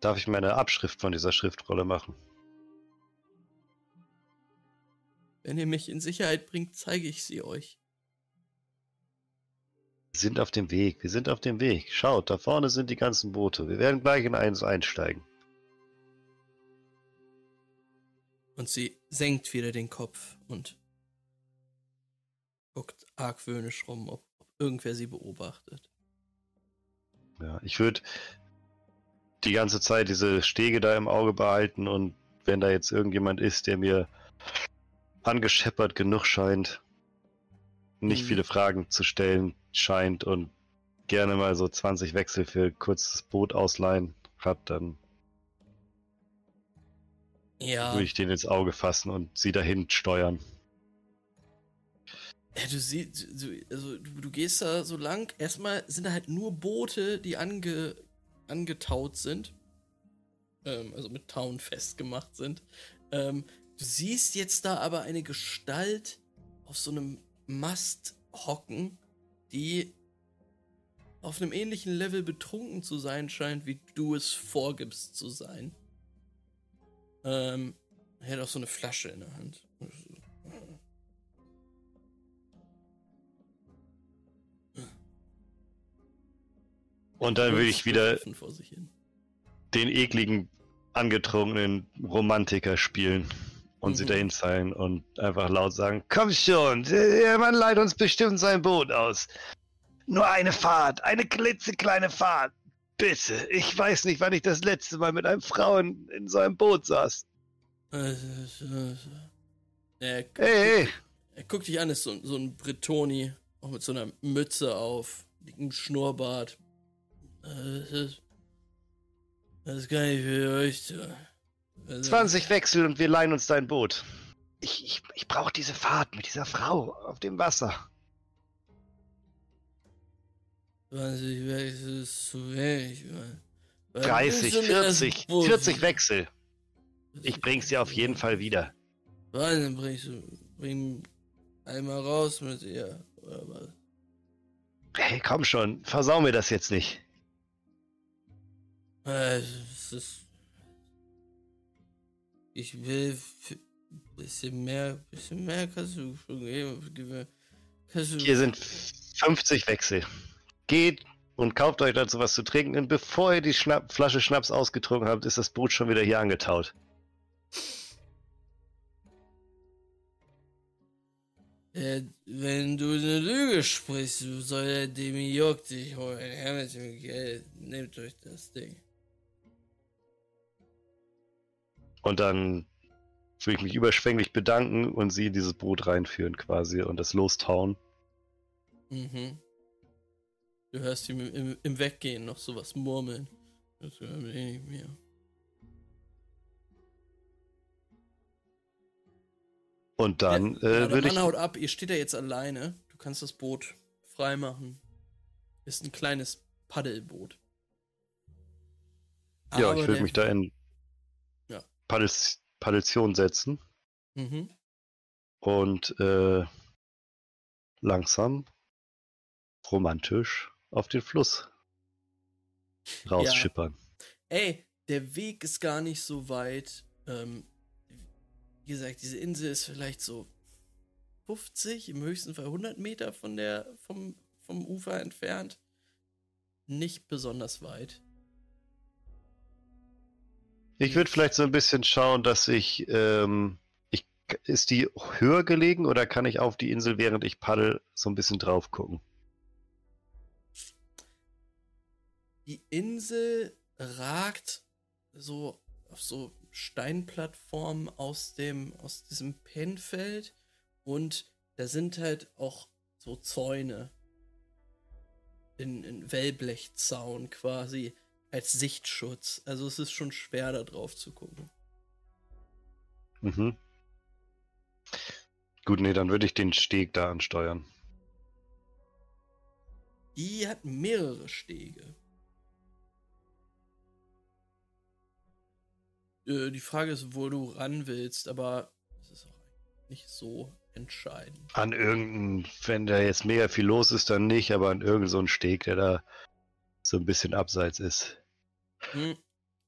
Darf ich mir eine Abschrift von dieser Schriftrolle machen? Wenn ihr mich in Sicherheit bringt, zeige ich sie euch. Wir sind auf dem Weg, wir sind auf dem Weg. Schaut, da vorne sind die ganzen Boote. Wir werden gleich in eins einsteigen. Und sie senkt wieder den Kopf und guckt argwöhnisch rum, ob, ob irgendwer sie beobachtet. Ja, ich würde die ganze Zeit diese Stege da im Auge behalten und wenn da jetzt irgendjemand ist, der mir angescheppert genug scheint, nicht Mhm. viele Fragen zu stellen scheint und gerne mal so 20 Wechsel für kurzes Boot ausleihen hat, dann Ja. würde ich den ins Auge fassen und sie dahin steuern. Ja, du siehst, du, also du, du gehst da so lang. Erstmal sind da halt nur Boote, die ange, angetaut sind. Ähm, also mit Tauen festgemacht sind. Ähm, du siehst jetzt da aber eine Gestalt auf so einem Mast hocken, die auf einem ähnlichen Level betrunken zu sein scheint, wie du es vorgibst zu sein. Ähm, er hat auch so eine Flasche in der Hand. Und dann würde ich wieder den ekligen, angetrunkenen Romantiker spielen und sie Mhm. dahin zeigen und einfach laut sagen, komm schon, der Mann leiht uns bestimmt sein Boot aus. Nur eine Fahrt, eine klitzekleine Fahrt. Bitte, ich weiß nicht, wann ich das letzte Mal mit einem Frauen in so einem Boot saß. Äh, Er, gu- Hey, hey, er guckt dich an, ist so, so ein Bretoni, auch mit so einer Mütze auf, dicken Schnurrbart. Äh, Das, ist, das kann ich für euch tun. Also, 20 Wechsel und wir leihen uns dein Boot. Ich, ich, ich brauche diese Fahrt mit dieser Frau auf dem Wasser. 20 Wechsel ist zu wenig, Mann. Weil 30, wir sind erst 40, Boot. 40 Wechsel. Ich bring's dir auf jeden Fall wieder. Wann dann bringst du, bring einmal raus mit ihr, oder was? Hey, komm schon, versau mir das jetzt nicht. Äh, es ist. Ich will f- bisschen mehr, bisschen mehr kannst du schon geben. Kannst du. Hier sind 50 Wechsel. Geht und kauft euch dazu was zu trinken, und bevor ihr die Schnapp Flasche Schnaps ausgetrunken habt, ist das Boot schon wieder hier angetaut. Äh, wenn du eine Lüge sprichst, soll der Demiurg dich holen. Her mit dem Geld. Nehmt euch das Ding. Und dann würde ich mich überschwänglich bedanken und sie in dieses Boot reinführen quasi und das lostauen. Mhm. Du hörst ihm im, im Weggehen noch sowas murmeln. Das hören wir nicht mehr. Und dann ja, ja, äh, würde Mann ich. haut ab, ihr steht da jetzt alleine. Du kannst das Boot freimachen. Ist ein kleines Paddelboot. Ja, Aber ich würde mich da in Ja. Paddelstion setzen Mhm. und äh, langsam romantisch auf den Fluss rausschippern. Ey, der Weg ist gar nicht so weit. Ähm, wie gesagt, diese Insel ist vielleicht so 50, im höchsten Fall 100 Meter von der, vom, vom Ufer entfernt. Nicht besonders weit. Ich würde vielleicht so ein bisschen schauen, dass ich, ähm, ich, ist die höher gelegen oder kann ich auf die Insel, während ich paddel, so ein bisschen drauf gucken? Die Insel ragt so auf so Steinplattformen aus dem, aus diesem Pennfeld und da sind halt auch so Zäune in, in Wellblechzaun quasi als Sichtschutz. Also es ist schon schwer da drauf zu gucken. Mhm. Gut, nee, dann würde ich den Steg da ansteuern. Die hat mehrere Stege. Äh, die Frage ist, wo du ran willst, aber es ist auch nicht so entscheidend. An irgendeinem, wenn da jetzt mega viel los ist, dann nicht, aber an irgendeinem so Steg, der da so ein bisschen abseits ist. Hm,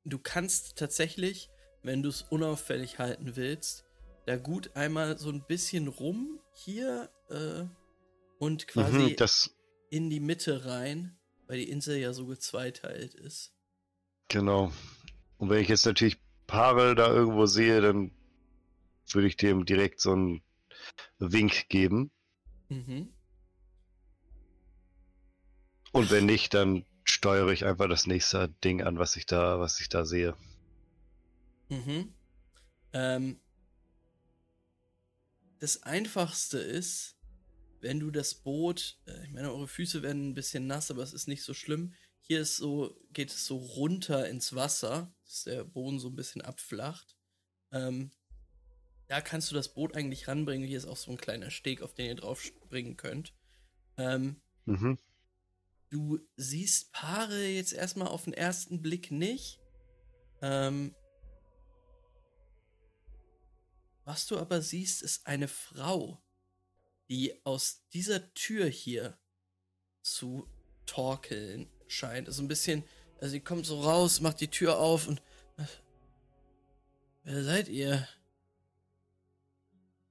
Du kannst tatsächlich, wenn du es unauffällig halten willst, da gut einmal so ein bisschen rum hier äh, und quasi Mhm, in die Mitte rein, weil die Insel ja so gezweiteilt ist. genau. Und wenn ich jetzt natürlich Parel da irgendwo sehe, dann würde ich dem direkt so einen Wink geben. Mhm. Und wenn nicht, dann steuere ich einfach das nächste Ding an, was ich da, was ich da sehe. Mhm. Ähm, das Einfachste ist, wenn du das Boot, äh, ich meine, eure Füße werden ein bisschen nass, aber es ist nicht so schlimm. Hier ist so, geht es so runter ins Wasser, dass der Boden so ein bisschen abflacht. Ähm, da kannst du das Boot eigentlich ranbringen. Hier ist auch so ein kleiner Steg, auf den ihr drauf springen könnt. Ähm, Mhm. Du siehst Paare jetzt erstmal auf den ersten Blick nicht. Ähm, was du aber siehst, ist eine Frau, die aus dieser Tür hier zu torkeln scheint. Also ein bisschen, also sie kommt so raus, macht die Tür auf und. Wer seid ihr?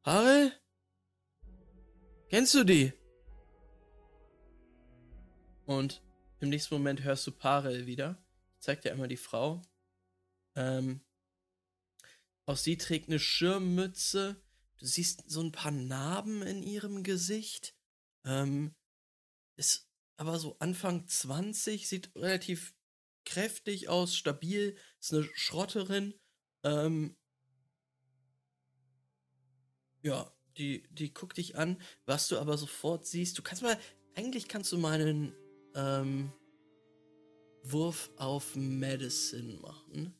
Paare? Kennst du die? Und im nächsten Moment hörst du Parel wieder. Ich zeig dir einmal die Frau. Ähm, auch sie trägt eine Schirmmütze. Du siehst so ein paar Narben in ihrem Gesicht. Ähm, ist aber so Anfang 20, sieht relativ kräftig aus, stabil, ist eine Schrotterin. Ähm, ja, die, die guckt dich an, was du aber sofort siehst. Du kannst mal, eigentlich kannst du mal einen ähm, Wurf auf Medicine machen.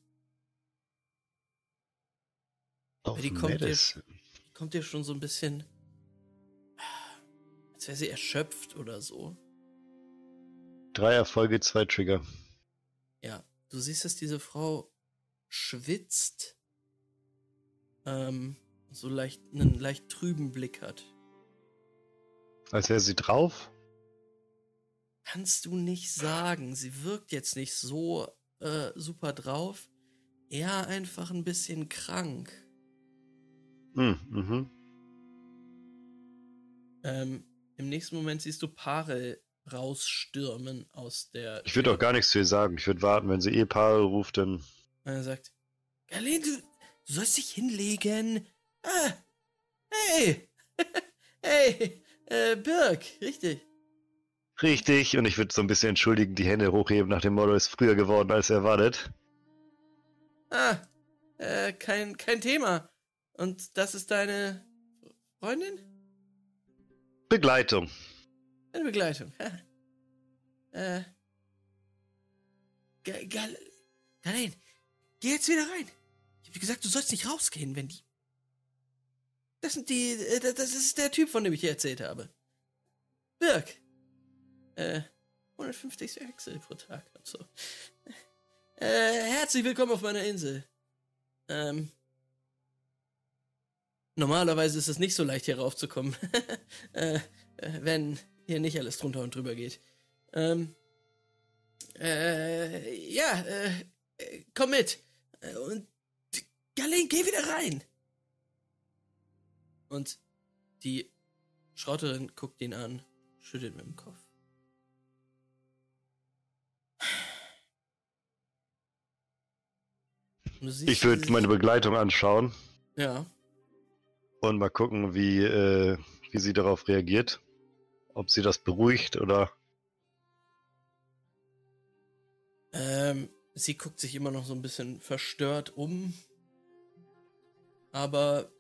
Auf die kommt Medicine. Die kommt dir schon so ein bisschen, als wäre sie erschöpft oder so. Drei Erfolge, zwei Trigger. Ja, du siehst, dass diese Frau schwitzt, ähm, so leicht, einen leicht trüben Blick hat. Als wäre sie drauf. Kannst du nicht sagen. Sie wirkt jetzt nicht so äh, super drauf. Eher einfach ein bisschen krank. Hm, mhm. Ähm, Im nächsten Moment siehst du Parel rausstürmen aus der. Ich würde auch gar nichts zu ihr sagen. Ich würde warten, wenn sie eh Paare ruft, dann. Er sagt: Galen, du, sollst dich hinlegen. Ah, hey! hey! Äh, Birk, richtig. Richtig, und ich würde so ein bisschen entschuldigen, die Hände hochheben nach dem Motto, ist früher geworden als erwartet. Ah, äh, kein, kein Thema. Und das ist deine Freundin? Begleitung. Eine Begleitung. äh. Ga- Gal Galen, geh jetzt wieder rein. Ich hab dir gesagt, du sollst nicht rausgehen, wenn die. Das sind die. äh, Das das ist der Typ, von dem ich dir erzählt habe. Birk. Äh, 150 Wechsel pro Tag und so. Äh, herzlich willkommen auf meiner Insel. Ähm. Normalerweise ist es nicht so leicht hier raufzukommen. äh, äh, wenn hier nicht alles drunter und drüber geht. Ähm. Äh, ja, äh, äh, komm mit. Äh, Und Galen, geh wieder rein. Und die Schrotterin guckt ihn an, schüttelt mit dem Kopf. Siehst, Ich würde meine Begleitung anschauen Ja, und mal gucken, wie, äh, wie sie darauf reagiert. Ob sie das beruhigt oder. Ähm, sie guckt sich immer noch so ein bisschen verstört um. Aber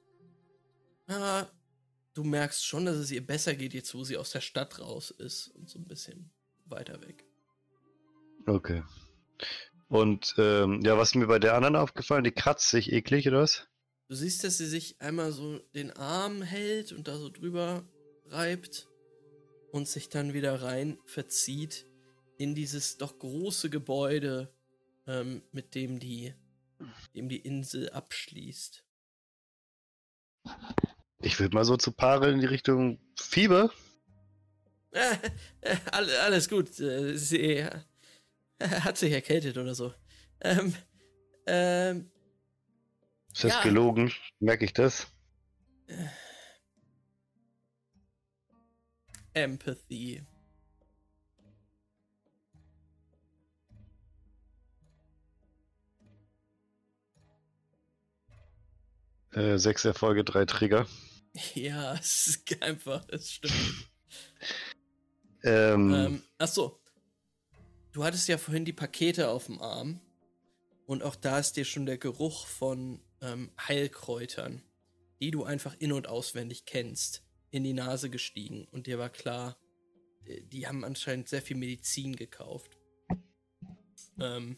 ja, du merkst schon, dass es ihr besser geht, jetzt wo sie aus der Stadt raus ist und so ein bisschen weiter weg. Okay. Und ähm, ja, was ist mir bei der anderen aufgefallen? Die kratzt sich eklig, oder was? Du siehst, dass sie sich einmal so den Arm hält und da so drüber reibt und sich dann wieder rein verzieht in dieses doch große Gebäude, ähm, mit dem die, dem die Insel abschließt. Ich würde mal so zu Paare in die Richtung Fieber. All- alles gut. äh, Sie hat sich erkältet oder so. Ähm, ähm, Ist das Ja. gelogen? Merke ich das? Empathy. Äh, sechs Erfolge, drei Trigger. Ja, es ist einfach, es stimmt. Ähm, Ähm, ach so. Du hattest ja vorhin die Pakete auf dem Arm. Und auch da ist dir schon der Geruch von ähm, Heilkräutern die du einfach in- und auswendig kennst, in die Nase gestiegen und dir war klar, äh, die haben anscheinend sehr viel Medizin gekauft. Ähm,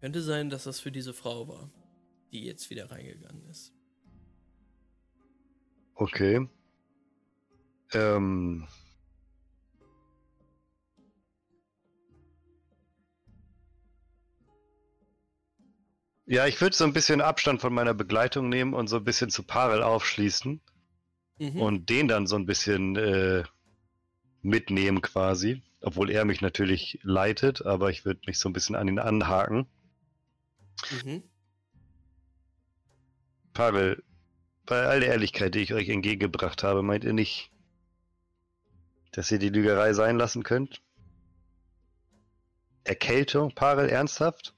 könnte sein, dass das für diese Frau war, die jetzt wieder reingegangen ist. Okay. Ähm. Ja, ich würde so ein bisschen Abstand von meiner Begleitung nehmen und so ein bisschen zu Parel aufschließen Mhm. und den dann so ein bisschen äh, mitnehmen quasi. Obwohl er mich natürlich leitet, aber ich würde mich so ein bisschen an ihn anhaken. Mhm. Pavel, bei all der Ehrlichkeit, die ich euch entgegengebracht habe, meint ihr nicht, dass ihr die Lügerei sein lassen könnt? Erkältung, Pavel, ernsthaft?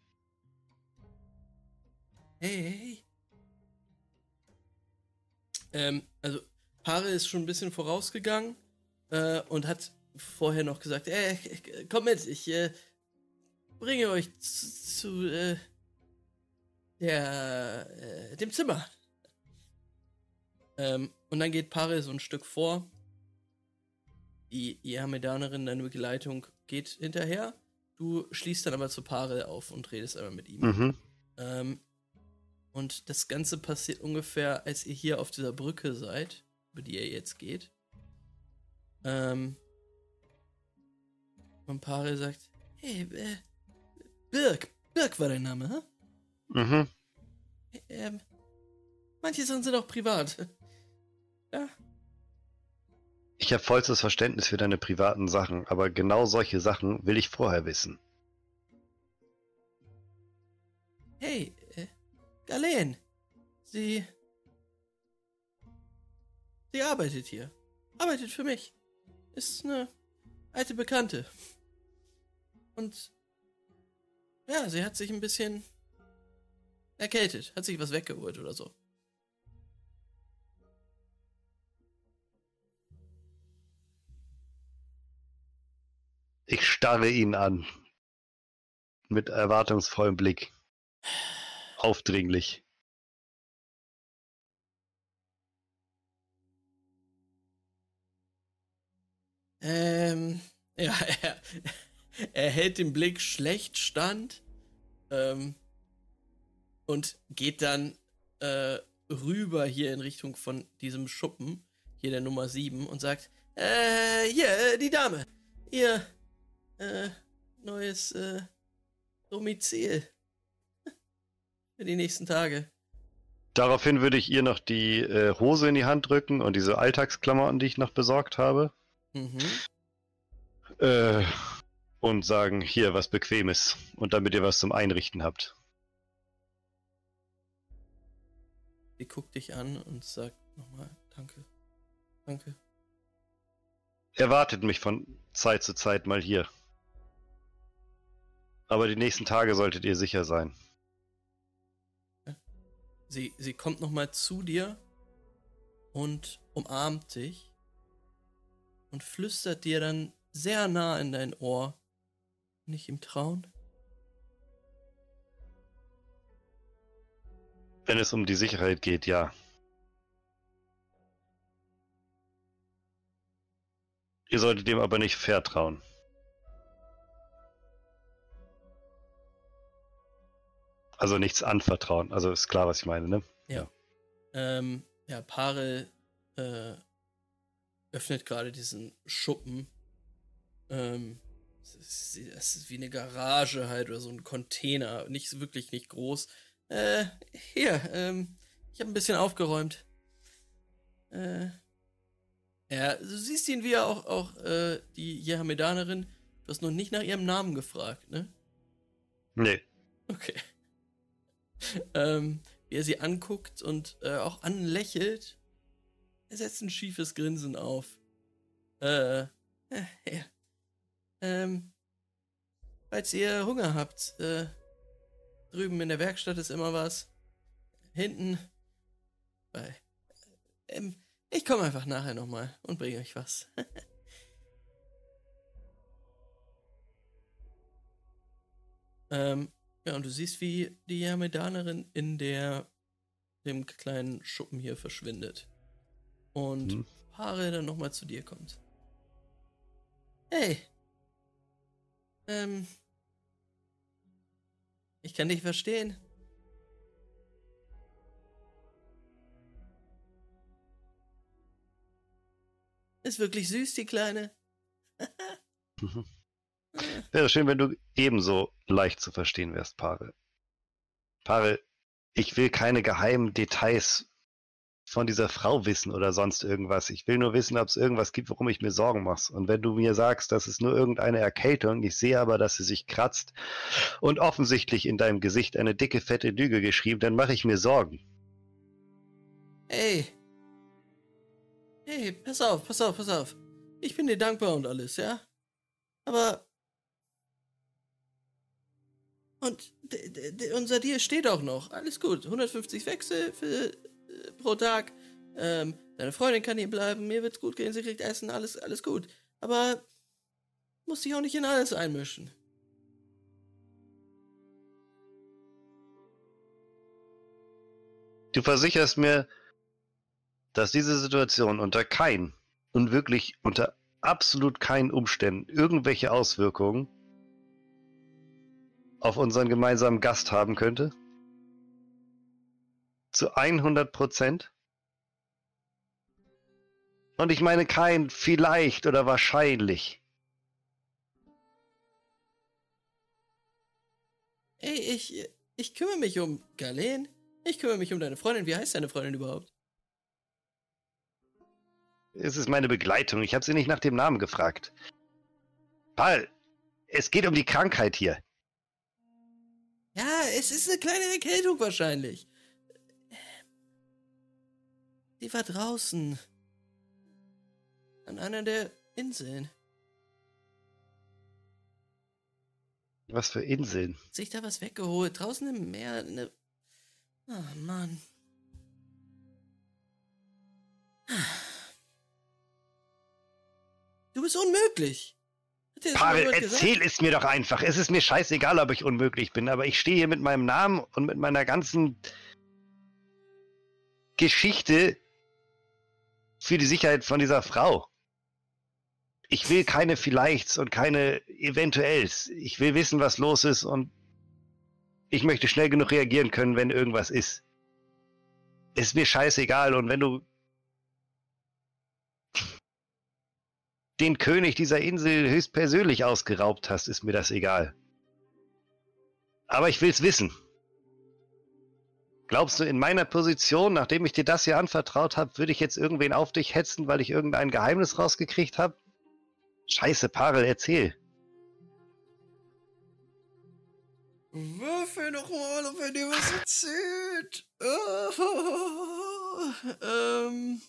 Hey, hey. Ähm, also, Pare ist schon ein bisschen vorausgegangen äh, und hat vorher noch gesagt, äh, komm mit, ich äh, bringe euch zu, zu äh, der, äh, dem Zimmer. Ähm, und dann geht Pare so ein Stück vor. Die Ihamedanerin, deine Begleitung, geht hinterher. Du schließt dann aber zu Pare auf und redest einmal mit ihm. Mhm. Ähm, und das Ganze passiert ungefähr, als ihr hier auf dieser Brücke seid, über die ihr jetzt geht. Ähm, und Pare sagt, hey, äh, Birk, Birk war dein Name, hä? Mhm. Ähm, manche Sachen sind auch privat. Ja, Ich habe vollstes Verständnis für deine privaten Sachen, aber genau solche Sachen will ich vorher wissen. hey, Galen, sie, sie arbeitet hier. Arbeitet für mich. Ist eine alte Bekannte. Und ja, sie hat sich ein bisschen erkältet, hat sich was weggeholt oder so. Ich starre ihn an. Mit erwartungsvollem Blick. Aufdringlich. Ähm, ja, er, er hält den Blick schlecht stand ähm, und geht dann äh, rüber hier in Richtung von diesem Schuppen, hier der Nummer 7, und sagt, äh, hier, äh, die Dame, ihr äh, neues äh, Domizil für die nächsten Tage. Daraufhin würde ich ihr noch die äh, Hose in die Hand drücken und diese Alltagsklamotten, die ich noch besorgt habe. Mhm. Äh, und sagen, hier, was Bequemes. Und damit ihr was zum Einrichten habt. Sie guckt dich an und sagt nochmal, danke, danke. Erwartet mich von Zeit zu Zeit mal hier. Aber die nächsten Tage solltet ihr sicher sein. Sie, sie kommt nochmal zu dir und umarmt dich und flüstert dir dann sehr nah in dein Ohr. Nicht im Trauen? Wenn es um die Sicherheit geht, ja. Ihr solltet dem aber nicht vertrauen. Also nichts anvertrauen. Also ist klar, was ich meine, ne? Ähm, ja, Parel äh, öffnet gerade diesen Schuppen. Ähm, es ist, es ist wie eine Garage halt oder so ein Container. Nicht wirklich nicht groß. Äh, hier, ähm, ich habe ein bisschen aufgeräumt. Äh, ja, du siehst ihn wie auch, auch äh, die Jehamedanerin. Du hast noch nicht nach ihrem Namen gefragt, ne? Nee. Okay. Ähm, wie er sie anguckt und äh, auch anlächelt. Er setzt ein schiefes Grinsen auf. Äh, äh ja. Ähm, falls ihr Hunger habt, äh, drüben in der Werkstatt ist immer was. Hinten. Bei. Ähm, ich komme einfach nachher nochmal und bringe euch was. ähm, ja, und du siehst, wie die Jamedanerin in der dem kleinen Schuppen hier verschwindet. Und Hm. Paare dann nochmal zu dir kommt. Hey. Ähm. Ich kann dich verstehen. Ist wirklich süß, die Kleine. Wäre schön, wenn du ebenso leicht zu verstehen wärst, Pare. Pare, ich will keine geheimen Details von dieser Frau wissen oder sonst irgendwas. Ich will nur wissen, ob es irgendwas gibt, worum ich mir Sorgen mache. Und wenn du mir sagst, das ist nur irgendeine Erkältung, ich sehe aber, dass sie sich kratzt und offensichtlich in deinem Gesicht eine dicke, fette Lüge geschrieben, dann mache ich mir Sorgen. Hey. Hey, pass auf, pass auf, pass auf. Ich bin dir dankbar und alles, ja? Aber. Und unser Deal steht auch noch. Alles gut. 150 Wechsel für, äh, pro Tag. Ähm, deine Freundin kann hier bleiben. Mir wird's gut gehen. Sie kriegt Essen. Alles, alles gut. Aber. Muss dich auch nicht in alles einmischen. Du versicherst mir, dass diese Situation unter keinen und wirklich unter absolut keinen Umständen irgendwelche Auswirkungen auf unseren gemeinsamen Gast haben könnte? Zu 100 Prozent? Und ich meine kein vielleicht oder wahrscheinlich. Ey, ich. Ich kümmere mich um Galen. Ich kümmere mich um deine Freundin. Wie heißt deine Freundin überhaupt? Es ist meine Begleitung. Ich habe sie nicht nach dem Namen gefragt. Paul, es geht um die Krankheit hier. Ja, es ist eine kleine Erkältung wahrscheinlich. Die war draußen. An einer der Inseln. Was für Inseln. Sich da was weggeholt. Draußen im Meer. Eine... Oh Mann. Du bist unmöglich. Pavel, jemand gesagt? erzähl es mir doch einfach. Es ist mir scheißegal, ob ich unmöglich bin, aber ich stehe hier mit meinem Namen und mit meiner ganzen Geschichte für die Sicherheit von dieser Frau. Ich will keine Vielleichts und keine Eventuells. Ich will wissen, was los ist und ich möchte schnell genug reagieren können, wenn irgendwas ist. Ist mir scheißegal und wenn du den König dieser Insel höchstpersönlich ausgeraubt hast, ist mir das egal. Aber ich will's wissen. Glaubst du, in meiner Position, nachdem ich dir das hier anvertraut habe, würde ich jetzt irgendwen auf dich hetzen, weil ich irgendein Geheimnis rausgekriegt habe? Scheiße, Parel, erzähl. Würfel doch mal, ob er dir was erzählt. ähm.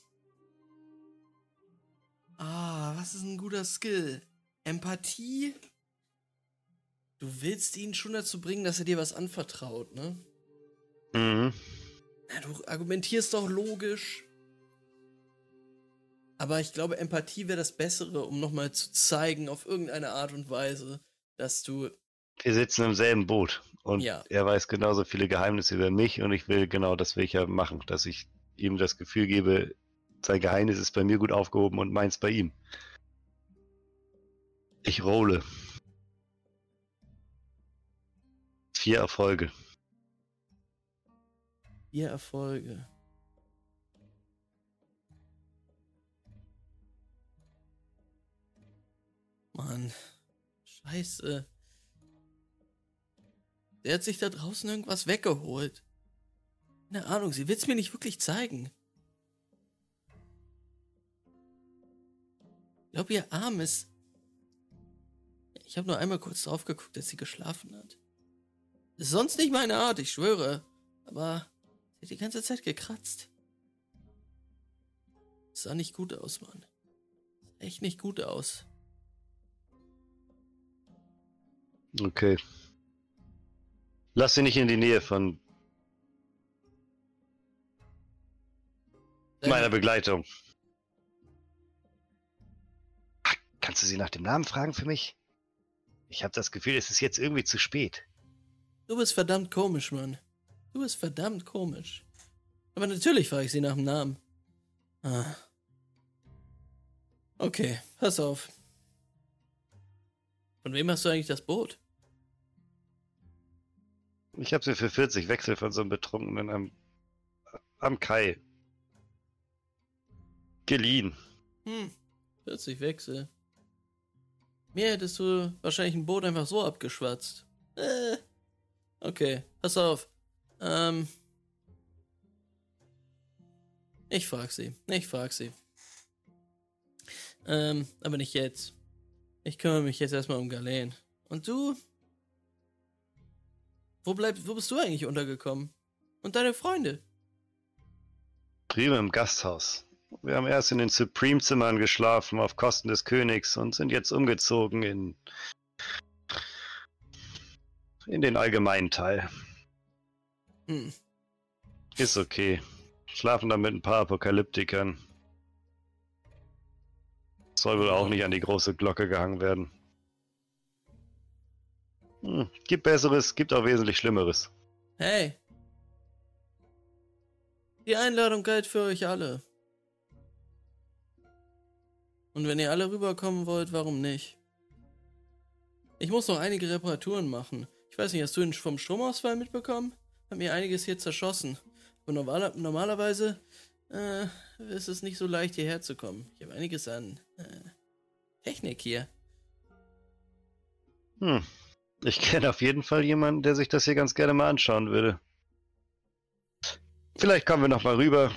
Ah, was ist ein guter Skill? Empathie? Du willst ihn schon dazu bringen, dass er dir was anvertraut, ne? Mhm. Ja, du argumentierst doch logisch. Aber ich glaube, Empathie wäre das Bessere, um nochmal zu zeigen, auf irgendeine Art und Weise, dass du Wir sitzen im selben Boot und Ja. er weiß genauso viele Geheimnisse über mich und ich will genau das will ich ja machen, dass ich ihm das Gefühl gebe, sein Geheimnis ist bei mir gut aufgehoben und meins bei ihm. Ich rolle. Vier Erfolge. vier Erfolge. Mann, scheiße. Der hat sich da draußen irgendwas weggeholt. Keine Ahnung, sie will's mir nicht wirklich zeigen. Ich glaube, ihr Arm ist. Ich habe nur einmal kurz drauf geguckt, dass sie geschlafen hat. Ist sonst nicht meine Art, ich schwöre. Aber sie hat die ganze Zeit gekratzt. sah nicht gut aus, Mann. Sah echt nicht gut aus. Okay. Lass sie nicht in die Nähe von meiner Begleitung. Kannst du sie nach dem Namen fragen für mich? Ich habe das Gefühl, es ist jetzt irgendwie zu spät. Du bist verdammt komisch, Mann. Du bist verdammt komisch. Aber natürlich frage ich sie nach dem Namen. Ah. Okay, pass auf. Von wem hast du eigentlich das Boot? Ich habe sie für 40 Wechsel von so einem Betrunkenen am, am Kai geliehen. Hm, 40 Wechsel. Mir hättest du wahrscheinlich ein Boot einfach so abgeschwatzt. Äh. Okay, pass auf. Ähm. Ich frag sie. Ich frag sie. Ähm, aber nicht jetzt. Ich kümmere mich jetzt erstmal um Galen. Und du? Wo bleib, wo bist du eigentlich untergekommen? Und deine Freunde? Drüben im Gasthaus. Wir haben erst in den Supreme-Zimmern geschlafen auf Kosten des Königs und sind jetzt umgezogen in in den allgemeinen Teil. Hm. Ist okay. Schlafen da mit ein paar Apokalyptikern. Soll wohl auch nicht an die große Glocke gehangen werden. Hm, gibt Besseres, gibt auch wesentlich Schlimmeres. Hey. Die Einladung galt für euch alle. Und wenn ihr alle rüberkommen wollt, warum nicht? Ich muss noch einige Reparaturen machen. Ich weiß nicht, hast du den vom Stromausfall mitbekommen? Hat mir einiges hier zerschossen. Aber normaler, normalerweise äh, ist es nicht so leicht hierher zu kommen. Ich habe einiges an äh, Technik hier. Hm. Ich kenne auf jeden Fall jemanden, der sich das hier ganz gerne mal anschauen würde. Vielleicht kommen wir noch mal rüber.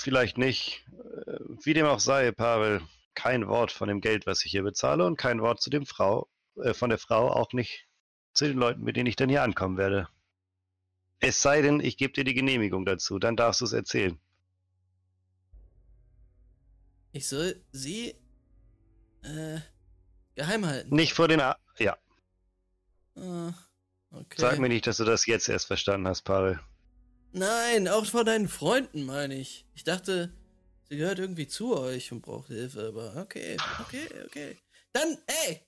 Vielleicht nicht. Äh, Wie dem auch sei, Pavel. Kein Wort von dem Geld, was ich hier bezahle und kein Wort zu dem Frau, äh, von der Frau auch nicht zu den Leuten, mit denen ich dann hier ankommen werde. Es sei denn, ich gebe dir die Genehmigung dazu, dann darfst du es erzählen. Ich soll sie äh, geheim halten. Nicht vor den... A ja, Ah, okay. sag mir nicht, dass du das jetzt erst verstanden hast, Pavel. Nein, auch vor deinen Freunden, meine ich. Ich dachte, sie gehört irgendwie zu euch und braucht Hilfe, aber okay, okay, okay. Dann, ey,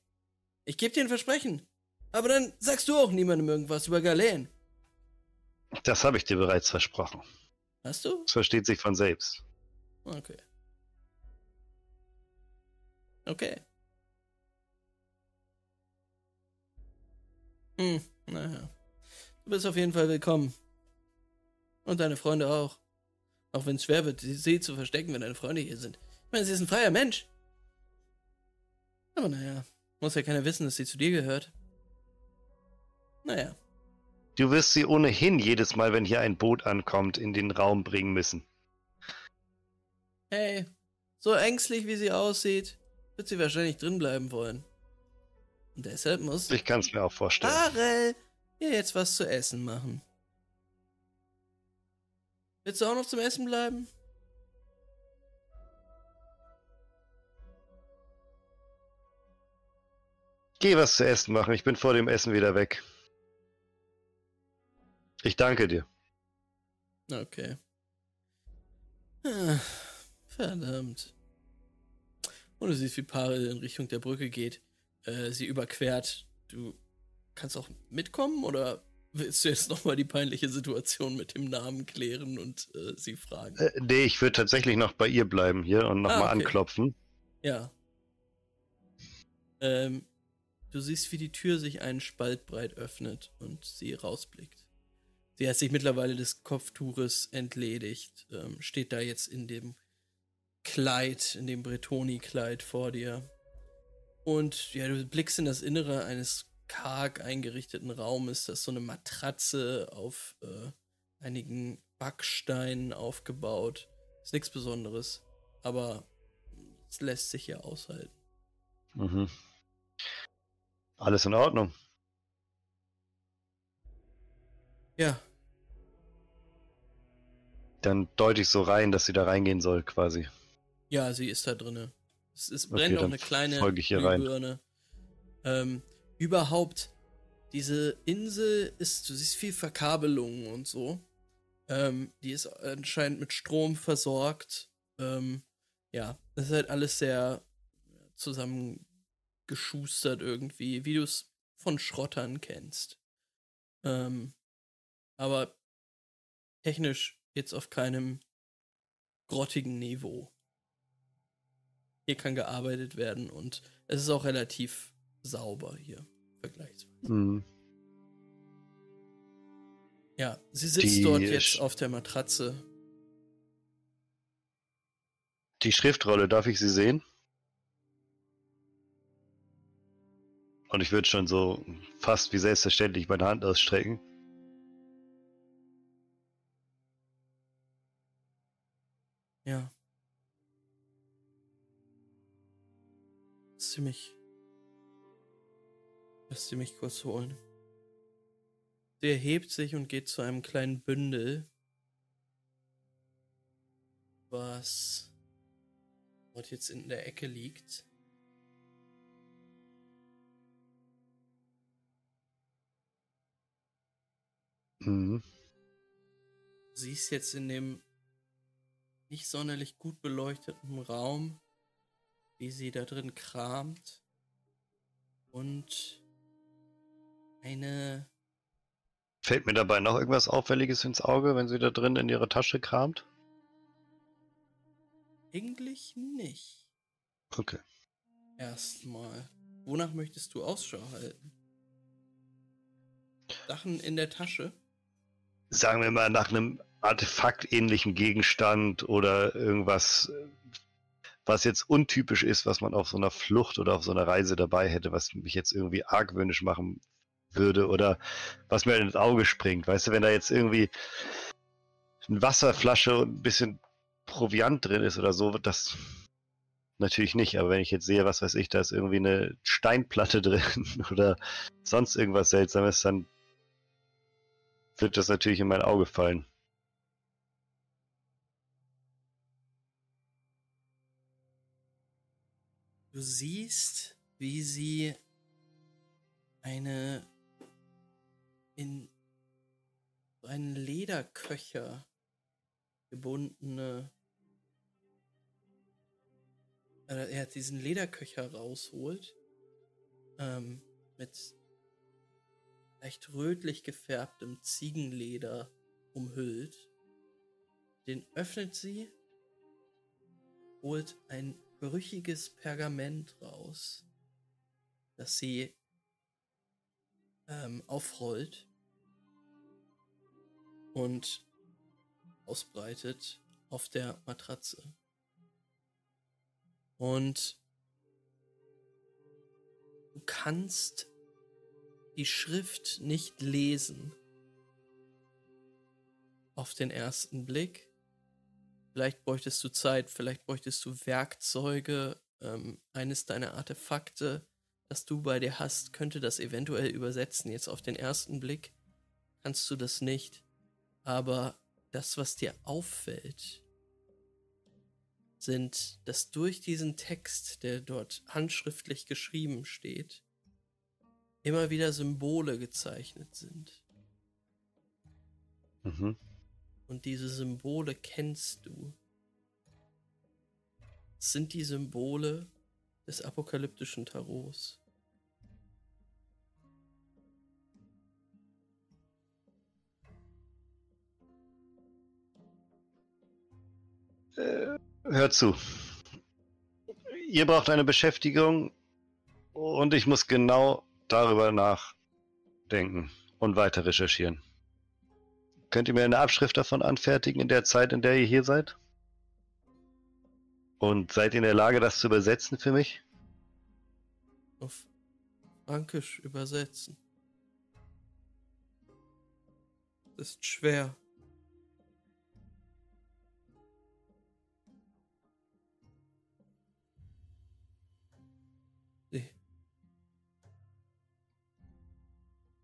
ich gebe dir ein Versprechen. Aber dann sagst du auch niemandem irgendwas über Galen. Das habe ich dir bereits versprochen. Hast du? Das versteht sich von selbst. Okay. Okay. Hm, naja. Du bist auf jeden Fall willkommen. Und deine Freunde auch. Auch wenn es schwer wird, sie zu verstecken, wenn deine Freunde hier sind. Ich meine, sie ist ein freier Mensch. Aber naja, muss ja keiner wissen, dass sie zu dir gehört. Naja. Du wirst sie ohnehin jedes Mal, wenn hier ein Boot ankommt, in den Raum bringen müssen. Hey, so ängstlich wie sie aussieht, wird sie wahrscheinlich drin bleiben wollen. Und deshalb muss Ich kann es mir auch vorstellen. Darrell ihr jetzt was zu essen machen. Willst du auch noch zum Essen bleiben? Geh was zu essen machen, ich bin vor dem Essen wieder weg. Ich danke dir. Okay. Ah, verdammt. Und du siehst, wie Parel in Richtung der Brücke geht. Äh, sie überquert. Du kannst auch mitkommen oder willst du jetzt nochmal die peinliche Situation mit dem Namen klären und äh, sie fragen? Äh, nee, ich würde tatsächlich noch bei ihr bleiben hier und nochmal Ah, okay. anklopfen. Ja. Ähm, du siehst, wie die Tür sich einen Spalt breit öffnet und sie rausblickt. Sie hat sich mittlerweile des Kopftuches entledigt, ähm, steht da jetzt in dem Kleid, in dem Bretoni-Kleid vor dir. Und ja, du blickst in das Innere eines karg eingerichteten Raumes, das so eine Matratze auf äh, einigen Backsteinen aufgebaut. Ist nichts Besonderes, aber es lässt sich ja aushalten. Mhm. Alles in Ordnung. Ja, Dann deute ich so rein, dass sie da reingehen soll, quasi. ja, sie ist da drinne. Es, es Okay, brennt auch dann eine kleine folge ich hier rein. Glühbirne. Ähm, überhaupt, diese Insel ist, du siehst viel Verkabelung und so. Ähm, die ist anscheinend mit Strom versorgt. Ähm, ja, das ist halt alles sehr zusammengeschustert irgendwie, wie du es von Schrottern kennst. Ähm, aber technisch jetzt auf keinem grottigen Niveau. Hier kann gearbeitet werden und es ist auch relativ sauber hier, vergleichsweise. Mhm. Ja, sie sitzt Die dort jetzt auf der Matratze. Die Schriftrolle, darf ich sie sehen? Und ich würde schon so fast wie selbstverständlich meine Hand ausstrecken. Ja. Lass sie mich. Lass sie mich kurz holen. Sie erhebt sich und geht zu einem kleinen Bündel, was dort jetzt in der Ecke liegt. Mhm. Sie ist jetzt in dem nicht sonderlich gut beleuchteten Raum, wie sie da drin kramt und eine Fällt mir dabei noch irgendwas Auffälliges ins Auge, wenn sie da drin in ihre Tasche kramt? eigentlich nicht. Okay. Erstmal. Wonach möchtest du Ausschau halten? Sachen in der Tasche? Sagen wir mal nach einem artefaktähnlichen Gegenstand oder irgendwas, was jetzt untypisch ist, was man auf so einer Flucht oder auf so einer Reise dabei hätte, was mich jetzt irgendwie argwöhnisch machen würde oder was mir ins Auge springt. Weißt du, wenn da jetzt irgendwie eine Wasserflasche und ein bisschen Proviant drin ist oder so, das natürlich nicht. Aber wenn ich jetzt sehe, was weiß ich, da ist irgendwie eine Steinplatte drin oder sonst irgendwas Seltsames, dann wird das natürlich in mein Auge fallen. Du siehst, wie sie eine in so einen Lederköcher gebundene er hat diesen Lederköcher rausholt ähm, mit leicht rötlich gefärbtem Ziegenleder umhüllt. Den öffnet sie, holt ein brüchiges Pergament raus, das sie ähm, aufrollt und ausbreitet auf der Matratze. Und du kannst die Schrift nicht lesen. Auf den ersten Blick. Vielleicht bräuchtest du Zeit, vielleicht bräuchtest du Werkzeuge, ähm, eines deiner Artefakte, das du bei dir hast, könnte das eventuell übersetzen. Jetzt auf den ersten Blick kannst du das nicht. Aber das, was dir auffällt, sind, dass durch diesen Text, der dort handschriftlich geschrieben steht, immer wieder Symbole gezeichnet sind. Mhm. Und diese Symbole kennst du. Es sind die Symbole des apokalyptischen Tarots. Äh, hört zu. Ihr braucht eine Beschäftigung und ich muss genau darüber nachdenken und weiter recherchieren. Könnt ihr mir eine Abschrift davon anfertigen in der Zeit, in der ihr hier seid? Und seid ihr in der Lage, das zu übersetzen für mich? Auf Frankisch übersetzen. Das ist schwer.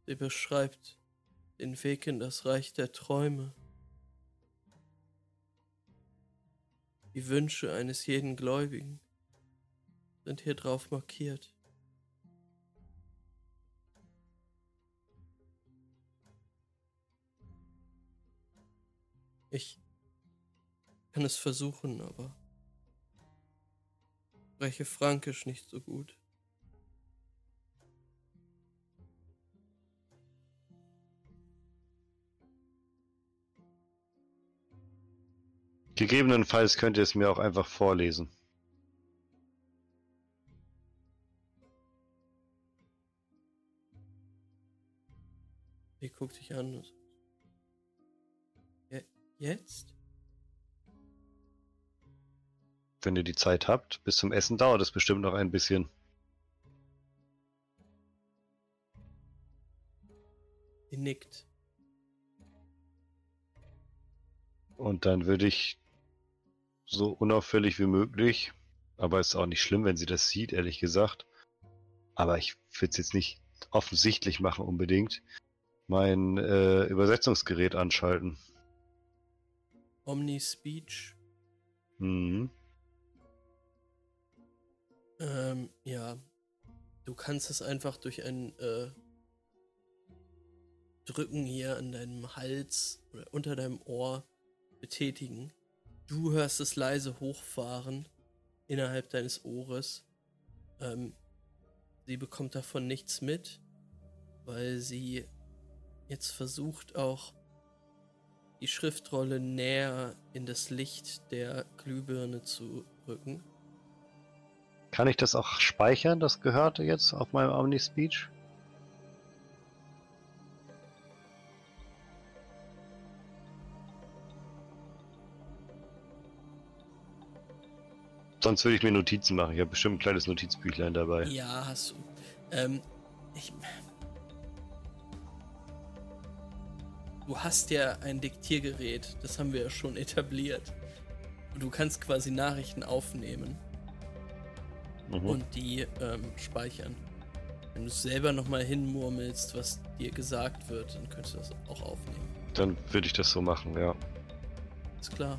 Sie beschreibt den Weg in das Reich der Träume. Die Wünsche eines jeden Gläubigen sind hier drauf markiert. Ich kann es versuchen, aber spreche Frankisch nicht so gut. Gegebenenfalls könnt ihr es mir auch einfach vorlesen. Sie guckt dich an. Je- Jetzt? Wenn ihr die Zeit habt, bis zum Essen dauert es bestimmt noch ein bisschen. Sie nickt. Und dann würde ich so unauffällig wie möglich, aber ist auch nicht schlimm, wenn sie das sieht, ehrlich gesagt. Aber ich würde es jetzt nicht offensichtlich machen unbedingt. Mein äh, Übersetzungsgerät anschalten. Omni-Speech. Mhm. Ähm, ja. Du kannst es einfach durch ein äh, Drücken hier an deinem Hals oder unter deinem Ohr betätigen. Du hörst es leise hochfahren innerhalb deines Ohres. Ähm, sie bekommt davon nichts mit, weil sie jetzt versucht auch die Schriftrolle näher in das Licht der Glühbirne zu rücken. Kann ich das auch speichern, das Gehörte jetzt auf meinem Omni-Speech? Sonst würde ich mir Notizen machen. Ich habe bestimmt ein kleines Notizbüchlein dabei. Ja, hast du. Ähm, ich. Du hast ja ein Diktiergerät, das haben wir ja schon etabliert. Und du kannst quasi Nachrichten aufnehmen Mhm. und die ähm, speichern. Wenn du selber nochmal hinmurmelst, was dir gesagt wird, dann könntest du das auch aufnehmen. Dann würde ich das so machen, ja. Ist klar.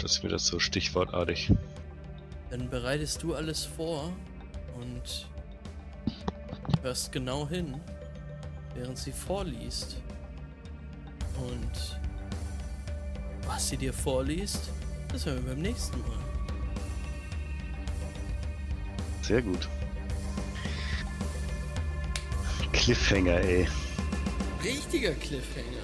Das ist mir das so stichwortartig. Dann bereitest du alles vor und hörst genau hin, während sie vorliest. Und was sie dir vorliest, das hören wir beim nächsten Mal. Sehr gut. Cliffhanger, ey. Richtiger Cliffhanger.